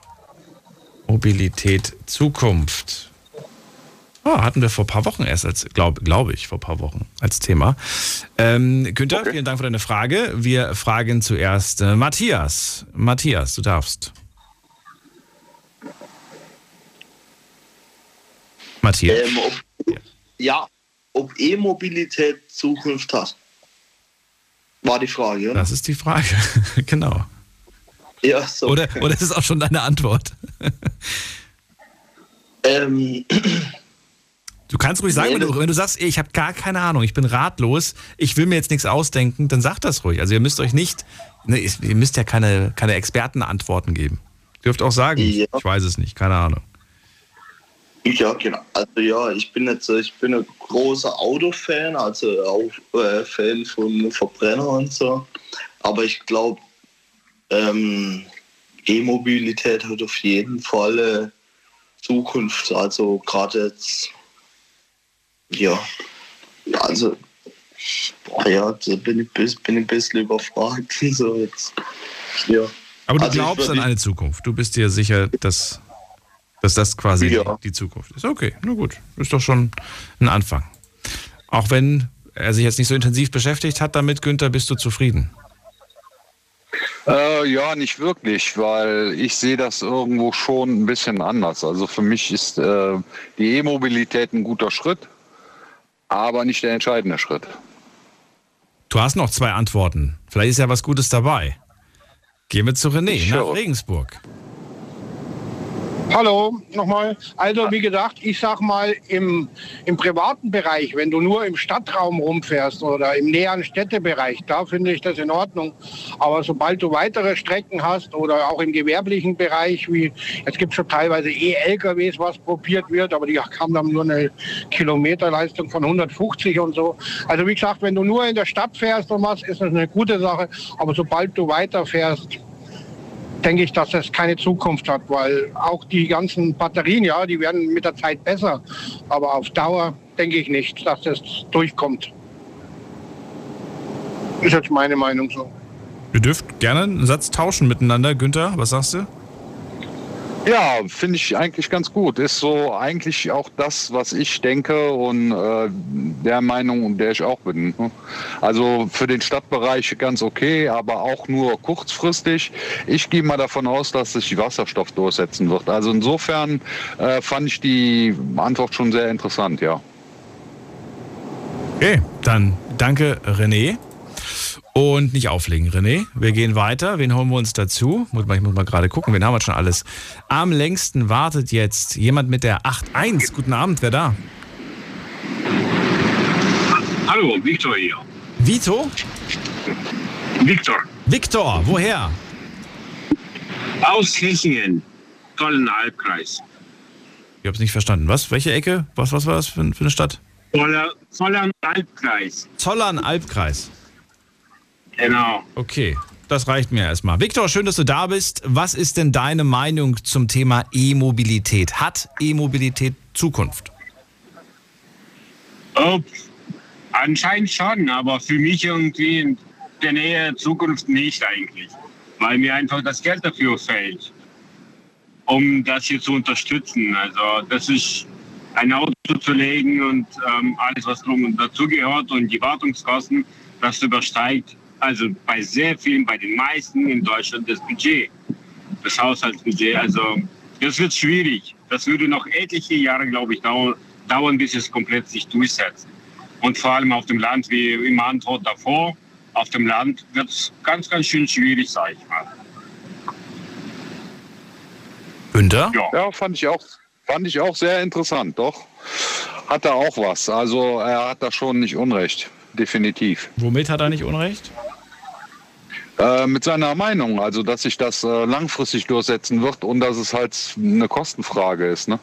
Speaker 1: Mobilität Zukunft? Oh, hatten wir vor ein paar Wochen erst, als glaube glaub ich, vor ein paar Wochen als Thema. Ähm, Günther, okay. vielen Dank für deine Frage. Wir fragen zuerst äh, Matthias. Matthias, du darfst. Matthias.
Speaker 9: Ähm, ob, ja, ob E-Mobilität Zukunft hat. War die Frage, oder?
Speaker 1: Das ist die Frage, genau.
Speaker 9: Ja, so.
Speaker 1: Oder, oder ist es auch schon deine Antwort?
Speaker 9: ähm.
Speaker 1: Du kannst ruhig sagen, wenn du, wenn du sagst, ich habe gar keine Ahnung, ich bin ratlos, ich will mir jetzt nichts ausdenken, dann sag das ruhig. Also ihr müsst euch nicht, ne, ihr müsst ja keine, keine Expertenantworten geben. Ihr dürft auch sagen, ja. ich weiß es nicht, keine Ahnung.
Speaker 9: Ja, genau. Also ja, ich bin jetzt, ich bin ein großer Autofan, also auch äh, Fan von Verbrenner und so. Aber ich glaube, ähm, E-Mobilität hat auf jeden Fall äh, Zukunft. Also gerade jetzt, ja, also ja, da bin ich, bin ich ein bisschen überfragt. So jetzt, ja.
Speaker 1: Aber du also glaubst an eine Zukunft. Du bist dir sicher, dass dass das quasi ja. die, die Zukunft ist. Okay, na gut. Ist doch schon ein Anfang. Auch wenn er sich jetzt nicht so intensiv beschäftigt hat damit, Günther, bist du zufrieden?
Speaker 20: Äh, ja, nicht wirklich, weil ich sehe das irgendwo schon ein bisschen anders. Also für mich ist äh, die E-Mobilität ein guter Schritt, aber nicht der entscheidende Schritt.
Speaker 1: Du hast noch zwei Antworten. Vielleicht ist ja was Gutes dabei. Gehen wir zu René nach Regensburg.
Speaker 19: Hallo, nochmal. Also wie gesagt, ich sag mal, im, im privaten Bereich, wenn du nur im Stadtraum rumfährst oder im näheren Städtebereich, da finde ich das in Ordnung. Aber sobald du weitere Strecken hast oder auch im gewerblichen Bereich, wie jetzt gibt es schon teilweise E-LKWs, was probiert wird, aber die haben dann nur eine Kilometerleistung von 150 und so. Also wie gesagt, wenn du nur in der Stadt fährst und was, ist das eine gute Sache. Aber sobald du weiterfährst, denke ich, dass das keine Zukunft hat, weil auch die ganzen Batterien, ja, die werden mit der Zeit besser. Aber auf Dauer denke ich nicht, dass das durchkommt. Ist jetzt meine Meinung so.
Speaker 1: Ihr dürft gerne einen Satz tauschen miteinander. Günther, was sagst du?
Speaker 20: Ja, finde ich eigentlich ganz gut. Ist so eigentlich auch das, was ich denke und äh, der Meinung, der ich auch bin. Ne? Also für den Stadtbereich ganz okay, aber auch nur kurzfristig. Ich gehe mal davon aus, dass sich Wasserstoff durchsetzen wird. Also insofern äh, fand ich die Antwort schon sehr interessant, ja.
Speaker 1: Okay, dann danke René. Und nicht auflegen, René. Wir gehen weiter. Wen holen wir uns dazu? Ich muss mal gerade gucken, wen haben wir schon alles. Am längsten wartet jetzt jemand mit der 8.1. Guten Abend, wer da?
Speaker 21: Hallo, Victor hier.
Speaker 1: Vito?
Speaker 21: Victor.
Speaker 1: Victor, woher?
Speaker 21: Aus Hechingen, Zollernalbkreis.
Speaker 1: Ich habe es nicht verstanden. Was? Welche Ecke? Was, was war das für, für eine Stadt?
Speaker 21: Zollernalbkreis.
Speaker 1: Zollernalbkreis.
Speaker 22: Genau.
Speaker 1: Okay, das reicht mir erstmal. Viktor, schön, dass du da bist. Was ist denn deine Meinung zum Thema E-Mobilität? Hat E-Mobilität Zukunft?
Speaker 22: Oh, anscheinend schon, aber für mich irgendwie in der Nähe Zukunft nicht eigentlich, weil mir einfach das Geld dafür fehlt, um das hier zu unterstützen. Also das ist ein Auto zu legen und ähm, alles, was drum und dazu gehört und die Wartungskosten, das übersteigt also bei sehr vielen, bei den meisten in Deutschland das Budget, das Haushaltsbudget. Also das wird schwierig. Das würde noch etliche Jahre, glaube ich, dauern, bis es komplett sich durchsetzt. Und vor allem auf dem Land, wie im Antwort davor, auf dem Land wird es ganz, ganz schön schwierig, sage ich mal.
Speaker 1: Günther?
Speaker 20: Ja. ja, fand ich auch, fand ich auch sehr interessant, doch. Hat er auch was. Also er hat da schon nicht Unrecht, definitiv.
Speaker 1: Womit hat er nicht Unrecht?
Speaker 20: Äh, mit seiner Meinung, also dass sich das äh, langfristig durchsetzen wird und dass es halt eine Kostenfrage ist, ne?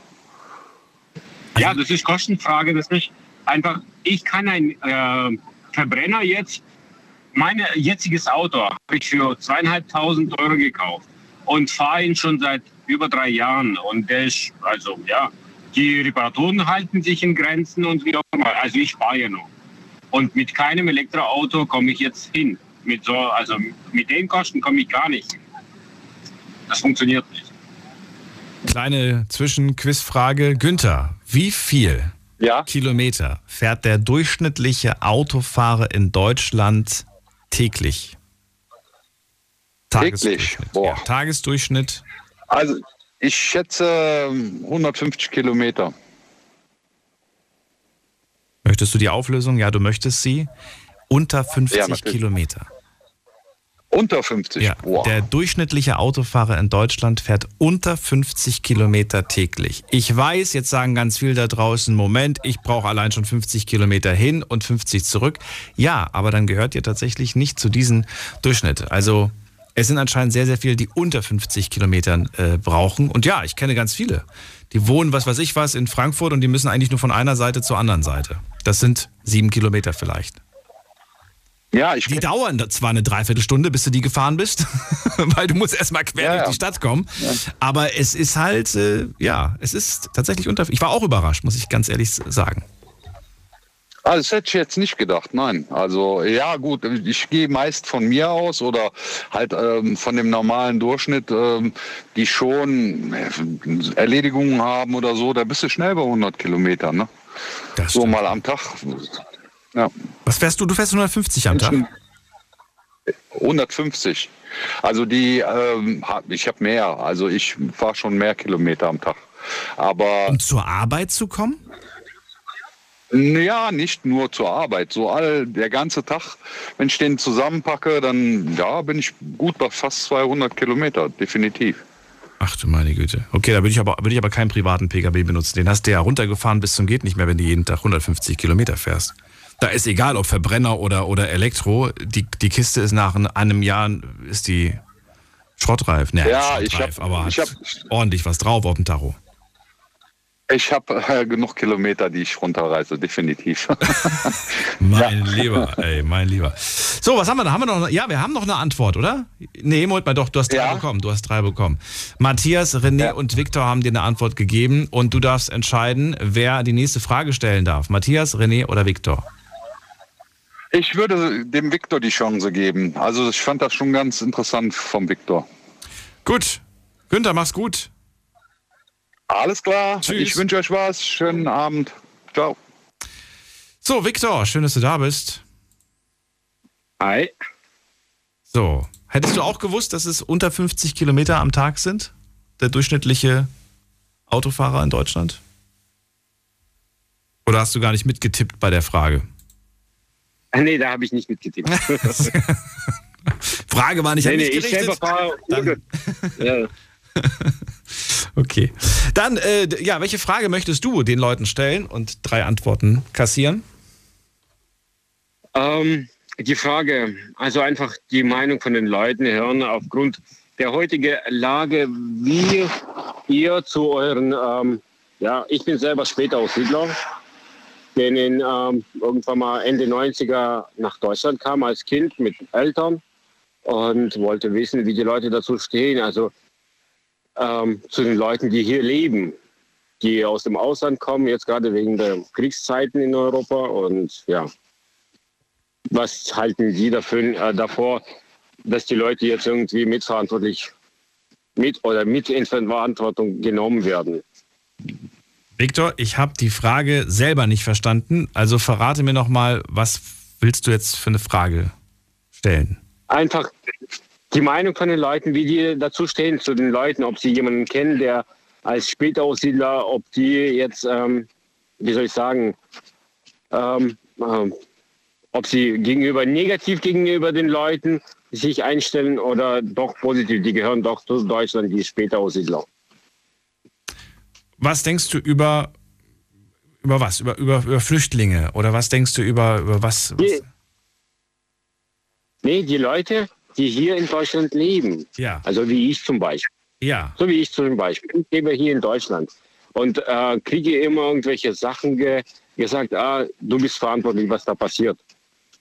Speaker 22: Ja, das ist Kostenfrage, das ist einfach, ich kann ein äh, Verbrenner jetzt, mein jetziges Auto habe ich für zweieinhalbtausend Euro gekauft und fahre ihn schon seit über drei Jahren und der ist, also ja, die Reparaturen halten sich in Grenzen und wie auch immer, also ich fahre ja noch. Und mit keinem Elektroauto komme ich jetzt hin. Mit so, also mit den Kosten komme ich gar nicht hin. Das funktioniert nicht.
Speaker 1: Kleine Zwischenquizfrage. Günther, wie viel
Speaker 20: ja?
Speaker 1: Kilometer fährt der durchschnittliche Autofahrer in Deutschland täglich?
Speaker 20: Täglich? Boah.
Speaker 1: Ja, Tagesdurchschnitt.
Speaker 20: Also ich schätze 150 Kilometer.
Speaker 1: Möchtest du die Auflösung? Ja, du möchtest sie. Unter 50
Speaker 20: Ja.
Speaker 1: Kilometer.
Speaker 20: Unter 50?
Speaker 1: Ja,
Speaker 20: Boah.
Speaker 1: der durchschnittliche Autofahrer in Deutschland fährt unter 50 Kilometer täglich. Ich weiß, jetzt sagen ganz viele da draußen, Moment, ich brauche allein schon 50 Kilometer hin und 50 zurück. Ja, aber dann gehört ihr tatsächlich nicht zu diesem Durchschnitt. Also es sind anscheinend sehr, sehr viele, die unter 50 Kilometern äh, brauchen. Und ja, ich kenne ganz viele. Die wohnen, was weiß ich was, in Frankfurt und die müssen eigentlich nur von einer Seite zur anderen Seite. Das sind sieben Kilometer vielleicht.
Speaker 20: Ja, ich
Speaker 1: die dauern da zwar eine Dreiviertelstunde, bis du die gefahren bist, weil du musst erstmal quer
Speaker 20: Ja,
Speaker 1: durch
Speaker 20: ja.
Speaker 1: die Stadt kommen. Aber es ist halt, äh, ja, es ist tatsächlich unter. Ich war auch überrascht, muss ich ganz ehrlich sagen.
Speaker 20: Also das hätte ich jetzt nicht gedacht, nein. Also ja gut, ich gehe meist von mir aus oder halt ähm, von dem normalen Durchschnitt, ähm, die schon äh, Erledigungen haben oder so, da bist du schnell bei 100 Kilometern, ne? so mal am Tag. Ja.
Speaker 1: Was fährst du? Du fährst 150 am Tag?
Speaker 20: 150. Also die, ähm, ich habe mehr, also ich fahre schon mehr Kilometer am Tag. Aber
Speaker 1: um zur Arbeit zu kommen?
Speaker 20: Ja, nicht nur zur Arbeit. So all der ganze Tag, wenn ich den zusammenpacke, dann ja, bin ich gut bei fast 200 Kilometer, definitiv.
Speaker 1: Ach du meine Güte. Okay, da würde ich aber, ich aber keinen privaten Pkw benutzen. Den hast du ja runtergefahren bis zum geht nicht mehr, wenn du jeden Tag 150 Kilometer fährst. Da ist egal, ob Verbrenner oder, oder Elektro. Die, die Kiste ist nach einem Jahr ist die schrottreif. Nee,
Speaker 20: Ja, ich
Speaker 1: schrottreif,
Speaker 20: hab-
Speaker 1: aber hat
Speaker 20: ich hab-
Speaker 1: ordentlich was drauf auf dem Tacho.
Speaker 20: Ich habe äh, genug Kilometer, die ich runterreise, definitiv.
Speaker 1: Mein Lieber, ey, mein Lieber. So, was haben wir da? Haben wir noch, ja, wir haben noch eine Antwort, oder? Nee, Moment mal, doch, du hast drei bekommen. Du hast drei bekommen. Matthias, René und Viktor haben dir eine Antwort gegeben und du darfst entscheiden, wer die nächste Frage stellen darf. Matthias, René oder Viktor?
Speaker 20: Ich würde dem Viktor die Chance geben. Also ich fand das schon ganz interessant vom Viktor.
Speaker 1: Gut. Günther, mach's gut.
Speaker 20: Alles klar.
Speaker 1: Tschüss.
Speaker 20: Ich wünsche euch was. Schönen Abend. Ciao.
Speaker 1: So, Viktor, schön, dass du da bist.
Speaker 23: Hi.
Speaker 1: So, hättest du auch gewusst, dass es unter 50 Kilometer am Tag sind? Der durchschnittliche Autofahrer in Deutschland? Oder hast du gar nicht mitgetippt bei der Frage?
Speaker 23: Nee, da habe ich nicht mitgetippt.
Speaker 1: Frage war nicht
Speaker 23: nee, nee, ich selber fahre ja.
Speaker 1: Okay. Dann, äh, ja, welche Frage möchtest du den Leuten stellen und drei Antworten kassieren?
Speaker 23: Ähm, die Frage, also einfach die Meinung von den Leuten hören aufgrund der heutigen Lage, wie ihr zu euren, ähm, ja, ich bin selber Spätaussiedler
Speaker 22: denen ähm, irgendwann mal Ende 90er nach Deutschland kam als Kind mit Eltern und wollte wissen, wie die Leute dazu stehen. Also ähm, zu den Leuten, die hier leben, die aus dem Ausland kommen, jetzt gerade wegen der Kriegszeiten in Europa. Und ja, was halten Sie dafür, äh, davor, dass die Leute jetzt irgendwie mitverantwortlich mit oder mit in Verantwortung genommen werden?
Speaker 1: Viktor, ich habe die Frage selber nicht verstanden. Also verrate mir noch mal, was willst du jetzt für eine Frage stellen?
Speaker 22: Einfach die Meinung von den Leuten, wie die dazu stehen zu den Leuten, ob sie jemanden kennen, der als Spätaussiedler, ob die jetzt, ähm, wie soll ich sagen, ähm, ähm, ob sie gegenüber negativ gegenüber den Leuten sich einstellen oder doch positiv. Die gehören doch zu Deutschland, die Spätaussiedler.
Speaker 1: Was denkst du über, über was? Über, über, über Flüchtlinge? Oder was denkst du über, über was? was?
Speaker 22: Nee, die Leute, die hier in Deutschland leben.
Speaker 1: Ja.
Speaker 22: Also wie ich zum Beispiel.
Speaker 1: Ja.
Speaker 22: So wie ich zum Beispiel. Ich lebe hier in Deutschland und äh, kriege immer irgendwelche Sachen ge gesagt, ah, du bist verantwortlich, was da passiert.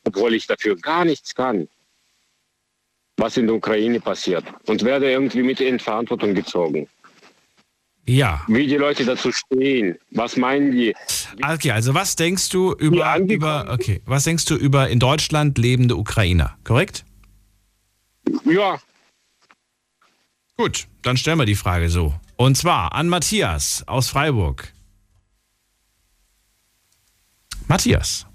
Speaker 22: Obwohl ich dafür gar nichts kann, was in der Ukraine passiert. Und werde irgendwie mit in Verantwortung gezogen.
Speaker 1: Ja.
Speaker 22: Wie die Leute dazu stehen. Was meinen die?
Speaker 1: Okay, also was denkst du über, über okay, was denkst du über in Deutschland lebende Ukrainer, korrekt?
Speaker 22: Ja.
Speaker 1: Gut, dann stellen wir die Frage so. Und zwar an Matthias aus Freiburg. Matthias.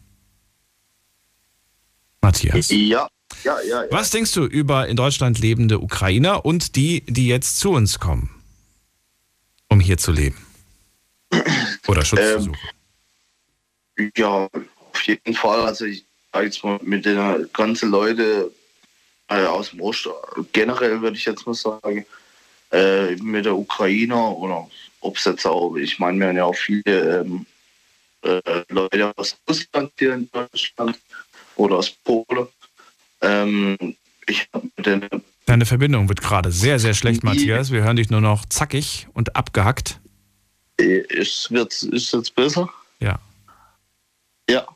Speaker 1: Matthias.
Speaker 9: Ja, ja, ja. ja.
Speaker 1: Was denkst du über in Deutschland lebende Ukrainer und die, die jetzt zu uns kommen, um hier zu leben? Oder Schutz zu
Speaker 9: Ähm,
Speaker 1: suchen?
Speaker 9: Ja, auf jeden Fall. Also ich sag jetzt mal mit den ganzen Leuten äh, aus dem Osten, generell würde ich jetzt mal sagen, äh, mit der Ukrainer oder ob es jetzt auch, ich meine, wir haben ja auch viele ähm, äh, Leute aus Russland hier in Deutschland oder aus Polen. Ähm, ich habe mit den
Speaker 1: Deine Verbindung wird gerade sehr, sehr schlecht, Matthias. Wir hören dich nur noch zackig und abgehackt.
Speaker 9: Ist, wird, ist jetzt besser?
Speaker 1: Ja.
Speaker 9: Ja.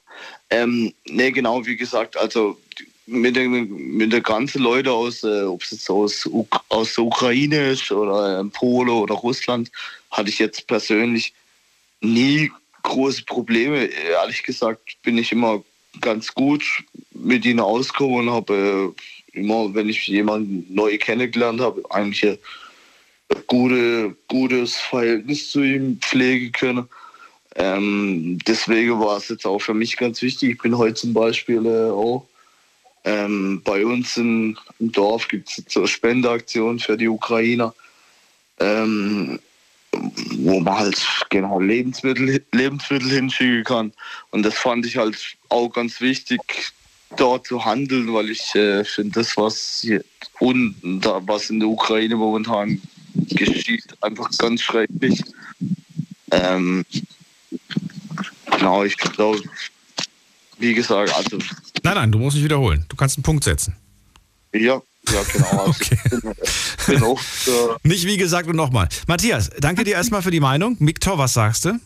Speaker 9: Ähm, nee, genau, wie gesagt, also mit den, mit den ganzen Leuten aus, äh, ob es jetzt aus, aus der Ukraine ist oder äh, Polen oder Russland, hatte ich jetzt persönlich nie große Probleme. Ehrlich gesagt bin ich immer ganz gut mit ihnen ausgekommen und habe äh, immer, wenn ich jemanden neu kennengelernt habe, eigentlich ein gute, gutes Verhältnis zu ihm pflegen können. Ähm, deswegen war es jetzt auch für mich ganz wichtig. Ich bin heute zum Beispiel äh, auch ähm, bei uns im, im Dorf gibt es so eine Spendeaktion für die Ukrainer, ähm, wo man halt genau Lebensmittel, Lebensmittel hinschicken kann. Und das fand ich halt auch ganz wichtig, dort zu handeln, weil ich äh, finde, das, was, hier unten, da, was in der Ukraine momentan geschieht, einfach ganz schrecklich. Ähm, genau, ich glaube, wie gesagt, also
Speaker 1: Nein, nein, du musst nicht wiederholen. Du kannst einen Punkt setzen.
Speaker 9: ja, ja genau. Also ich bin, bin auch, äh,
Speaker 1: Nicht wie gesagt und nochmal. Matthias, danke dir erstmal für die Meinung. Viktor, was sagst du?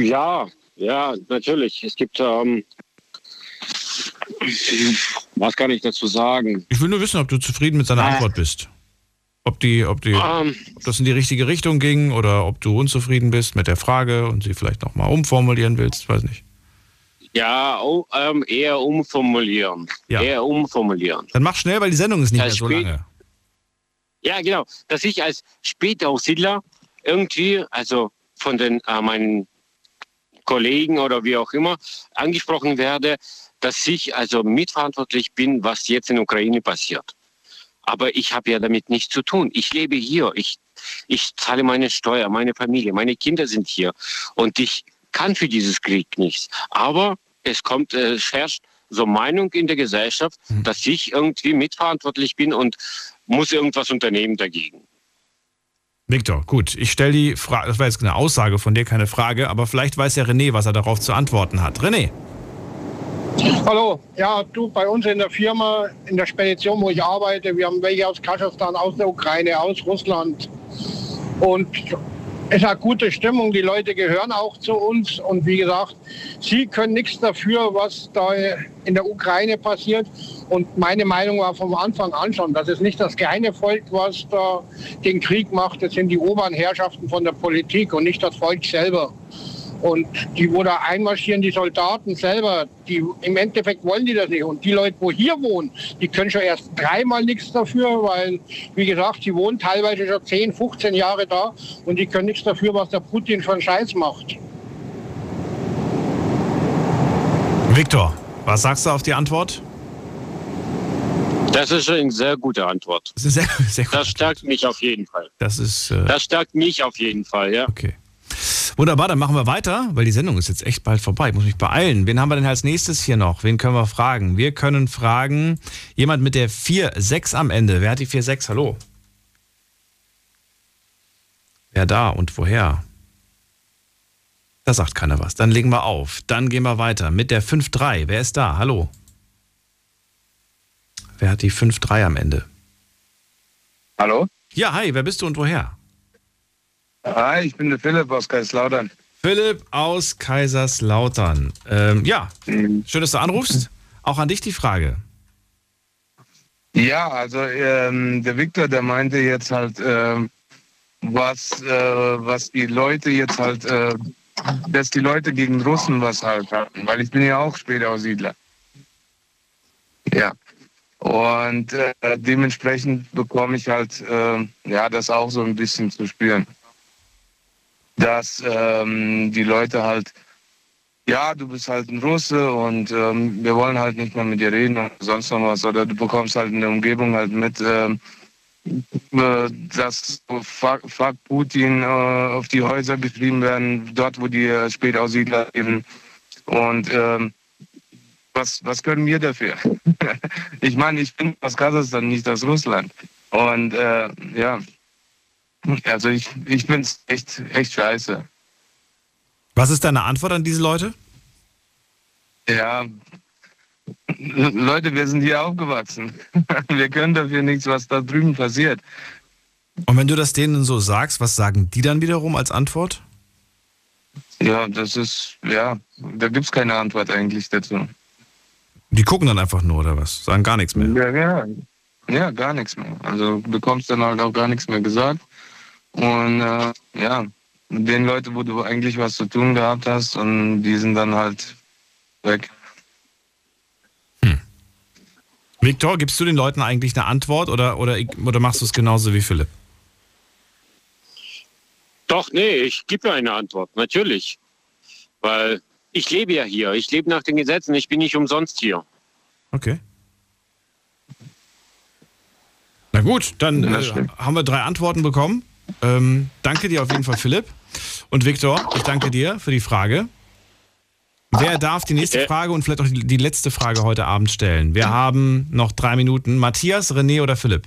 Speaker 22: Ja, ja, natürlich. Es gibt, ähm, was kann ich dazu sagen?
Speaker 1: Ich will nur wissen, ob du zufrieden mit seiner
Speaker 22: Ah.
Speaker 1: Antwort bist. Ob, die, ob, die,
Speaker 22: Ähm.
Speaker 1: ob das in die richtige Richtung ging oder ob du unzufrieden bist mit der Frage und sie vielleicht nochmal umformulieren willst, weiß nicht.
Speaker 22: Ja, oh, ähm, eher umformulieren.
Speaker 1: Ja.
Speaker 22: Eher umformulieren.
Speaker 1: Dann mach schnell, weil die Sendung ist nicht
Speaker 22: Ja,
Speaker 1: mehr so lange.
Speaker 22: Ja, genau. Dass ich als Spätaussiedler irgendwie, also von den äh, meinen Kollegen oder wie auch immer, angesprochen werde, dass ich also mitverantwortlich bin, was jetzt in der Ukraine passiert. Aber ich habe ja damit nichts zu tun. Ich lebe hier. Ich, ich zahle meine Steuer, meine Familie, meine Kinder sind hier. Und ich kann für dieses Krieg nichts. Aber es kommt, äh, es herrscht so Meinung in der Gesellschaft, dass ich irgendwie mitverantwortlich bin und muss irgendwas unternehmen dagegen.
Speaker 1: Viktor, gut, ich stelle die Frage, das war jetzt eine Aussage von dir, keine Frage, aber vielleicht weiß ja René, was er darauf zu antworten hat. René,
Speaker 19: Hallo, ja, du, bei uns in der Firma, in der Spedition, wo ich arbeite, wir haben welche aus Kasachstan, aus der Ukraine, aus Russland. Und es hat gute Stimmung, die Leute gehören auch zu uns und wie gesagt, sie können nichts dafür, was da in der Ukraine passiert. Und meine Meinung war vom Anfang an schon, dass es nicht das kleine Volk, was da den Krieg macht, das sind die oberen Herrschaften von der Politik und nicht das Volk selber. Und die, wo da einmarschieren, die Soldaten selber, die im Endeffekt wollen die das nicht. Und die Leute, wo hier wohnen, die können schon erst dreimal nichts dafür, weil, wie gesagt, sie wohnen teilweise schon 10, 15 Jahre da und die können nichts dafür, was der Putin für einen Scheiß macht.
Speaker 1: Viktor, was sagst du auf die Antwort?
Speaker 22: Das ist eine sehr gute Antwort.
Speaker 1: Sehr, sehr gute
Speaker 22: das stärkt mich auf jeden Fall.
Speaker 1: Das ist. Äh,
Speaker 22: das stärkt mich auf jeden Fall, ja.
Speaker 1: Okay. Wunderbar, dann machen wir weiter, weil die Sendung ist jetzt echt bald vorbei. Ich muss mich beeilen. Wen haben wir denn als nächstes hier noch? Wen können wir fragen? Wir können fragen, jemand mit der 4-6 am Ende. Wer hat die 4-6? Hallo? Wer da und woher? Da sagt keiner was. Dann legen wir auf. Dann gehen wir weiter mit der 5-3. Wer ist da? Hallo? Wer hat die 5-3 am Ende?
Speaker 24: Hallo?
Speaker 1: Ja, hi, wer bist du und woher?
Speaker 24: Hi, ich bin der Philipp aus Kaiserslautern.
Speaker 1: Philipp aus Kaiserslautern. Ähm, ja,
Speaker 24: Mhm.
Speaker 1: schön, dass du anrufst. Auch an dich die Frage.
Speaker 24: Ja, also ähm, der Viktor, der meinte jetzt halt, ähm, was, äh, was die Leute jetzt halt, äh, dass die Leute gegen Russen was halt hatten, weil ich bin ja auch Spätaussiedler. Ja. Und äh, dementsprechend bekomme ich halt äh, ja das auch so ein bisschen zu spüren. Dass ähm, die Leute halt, ja, du bist halt ein Russe und ähm, wir wollen halt nicht mehr mit dir reden und sonst noch was. Oder du bekommst halt in der Umgebung halt mit, ähm, äh, dass fuck, fuck Putin äh, auf die Häuser geschrieben werden, dort wo die äh, Spätaussiedler leben. Und ähm, was, was können wir dafür? ich meine, ich bin aus Kasachstan, nicht aus Russland. Und äh, ja, also ich, ich finde es echt, echt scheiße.
Speaker 1: Was ist deine Antwort an diese Leute?
Speaker 24: Ja, Leute, wir sind hier aufgewachsen. Wir können dafür nichts, was da drüben passiert.
Speaker 1: Und wenn du das denen so sagst, was sagen die dann wiederum als Antwort?
Speaker 24: Ja, das ist, ja, da gibt es keine Antwort eigentlich dazu.
Speaker 1: Die gucken dann einfach nur oder was? Sagen gar nichts mehr.
Speaker 24: Ja, ja. Ja, gar nichts mehr. Also du bekommst dann halt auch gar nichts mehr gesagt. Und äh, ja, mit den Leuten, wo du eigentlich was zu tun gehabt hast, und die sind dann halt weg.
Speaker 1: Viktor, gibst du den Leuten eigentlich eine Antwort oder, oder, oder machst du es genauso wie Philipp?
Speaker 22: Doch, nee, ich gebe eine Antwort, natürlich. Weil ich lebe ja hier, ich lebe nach den Gesetzen, ich bin nicht umsonst hier.
Speaker 1: Okay. Na gut, dann äh, haben wir drei Antworten bekommen. Ähm, danke dir auf jeden Fall, Philipp. Und Viktor, ich danke dir für die Frage. Wer darf die nächste Frage und vielleicht auch die, letzte Frage heute Abend stellen? Wir haben noch drei Minuten. Matthias, René oder Philipp?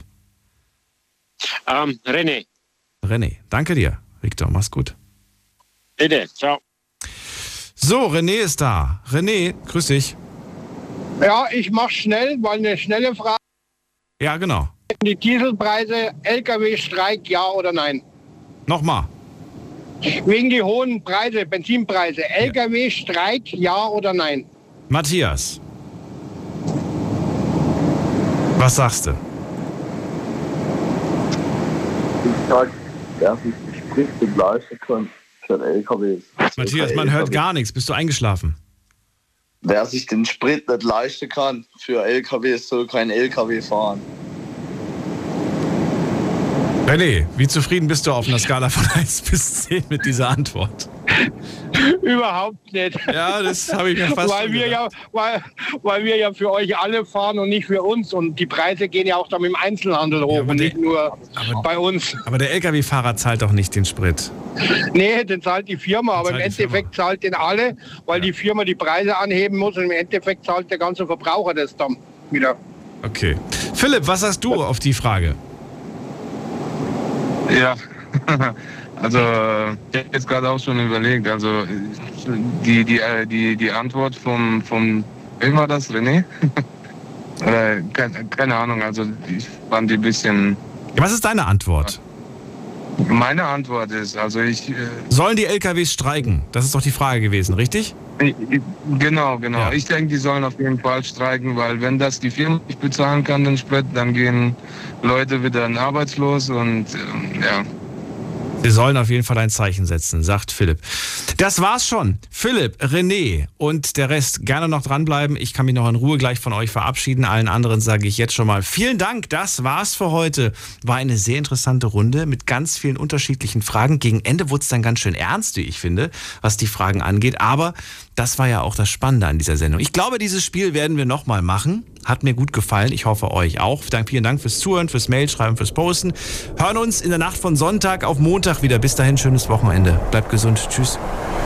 Speaker 22: Ähm, René,
Speaker 1: René, danke dir. Viktor, mach's gut.
Speaker 22: bitte, ciao.
Speaker 1: So, René ist da. René, grüß dich.
Speaker 19: Ja, ich mache schnell, weil eine schnelle Frage.
Speaker 1: Ja, genau.
Speaker 19: Die Dieselpreise, Lkw-Streik, ja oder nein?
Speaker 1: Nochmal.
Speaker 19: Wegen die hohen Preise, Benzinpreise, Lkw-Streik, ja oder nein?
Speaker 1: Matthias. Was sagst du?
Speaker 9: Ich sag, wer sich Sprit nicht leisten kann für LKWs.
Speaker 1: Matthias, man hört gar nichts. Bist du eingeschlafen?
Speaker 9: Wer sich den Sprit nicht leisten kann für LKWs, soll kein LKW fahren.
Speaker 1: René, wie zufrieden bist du auf einer Skala von 1 bis 10 mit dieser Antwort?
Speaker 19: Überhaupt nicht.
Speaker 1: Ja, das habe ich mir fast
Speaker 19: weil wir ja, weil, weil wir ja für euch alle fahren und nicht für uns. Und die Preise gehen ja auch dann im Einzelhandel hoch und nicht nur bei uns.
Speaker 1: Aber der Lkw-Fahrer zahlt doch nicht den Sprit.
Speaker 19: Nee, den zahlt die Firma, aber im Endeffekt zahlt den alle, weil die Firma die Preise anheben muss und im Endeffekt zahlt der ganze Verbraucher das dann wieder.
Speaker 1: Okay. Philipp, was sagst du auf die Frage?
Speaker 24: Ja, also ich habe jetzt gerade auch schon überlegt, also die, die, äh, die, die Antwort vom, vom wem war das, René? Oder keine, keine Ahnung, also ich fand die ein bisschen...
Speaker 1: Was ist deine Antwort?
Speaker 24: Meine Antwort ist, also ich. Äh,
Speaker 1: Sollen die LKWs streiken? Das ist doch die Frage gewesen, richtig?
Speaker 24: Genau, genau. Ja. Ich denke, die sollen auf jeden Fall streiken, weil wenn das die Firma nicht bezahlen kann, den Sprit, dann gehen Leute wieder arbeitslos und ähm, ja.
Speaker 1: Sie sollen auf jeden Fall ein Zeichen setzen, sagt Philipp. Das war's schon. Philipp, René und der Rest gerne noch dranbleiben. Ich kann mich noch in Ruhe gleich von euch verabschieden. Allen anderen sage ich jetzt schon mal vielen Dank. Das war's für heute. War eine sehr interessante Runde mit ganz vielen unterschiedlichen Fragen. Gegen Ende wurde es dann ganz schön ernst, wie ich finde, was die Fragen angeht. Aber das war ja auch das Spannende an dieser Sendung. Ich glaube, dieses Spiel werden wir nochmal machen. Hat mir gut gefallen. Ich hoffe euch auch. Vielen Dank fürs Zuhören, fürs Mailschreiben, fürs Posten. Hören uns in der Nacht von Sonntag auf Montag wieder. Bis dahin, schönes Wochenende. Bleibt gesund. Tschüss.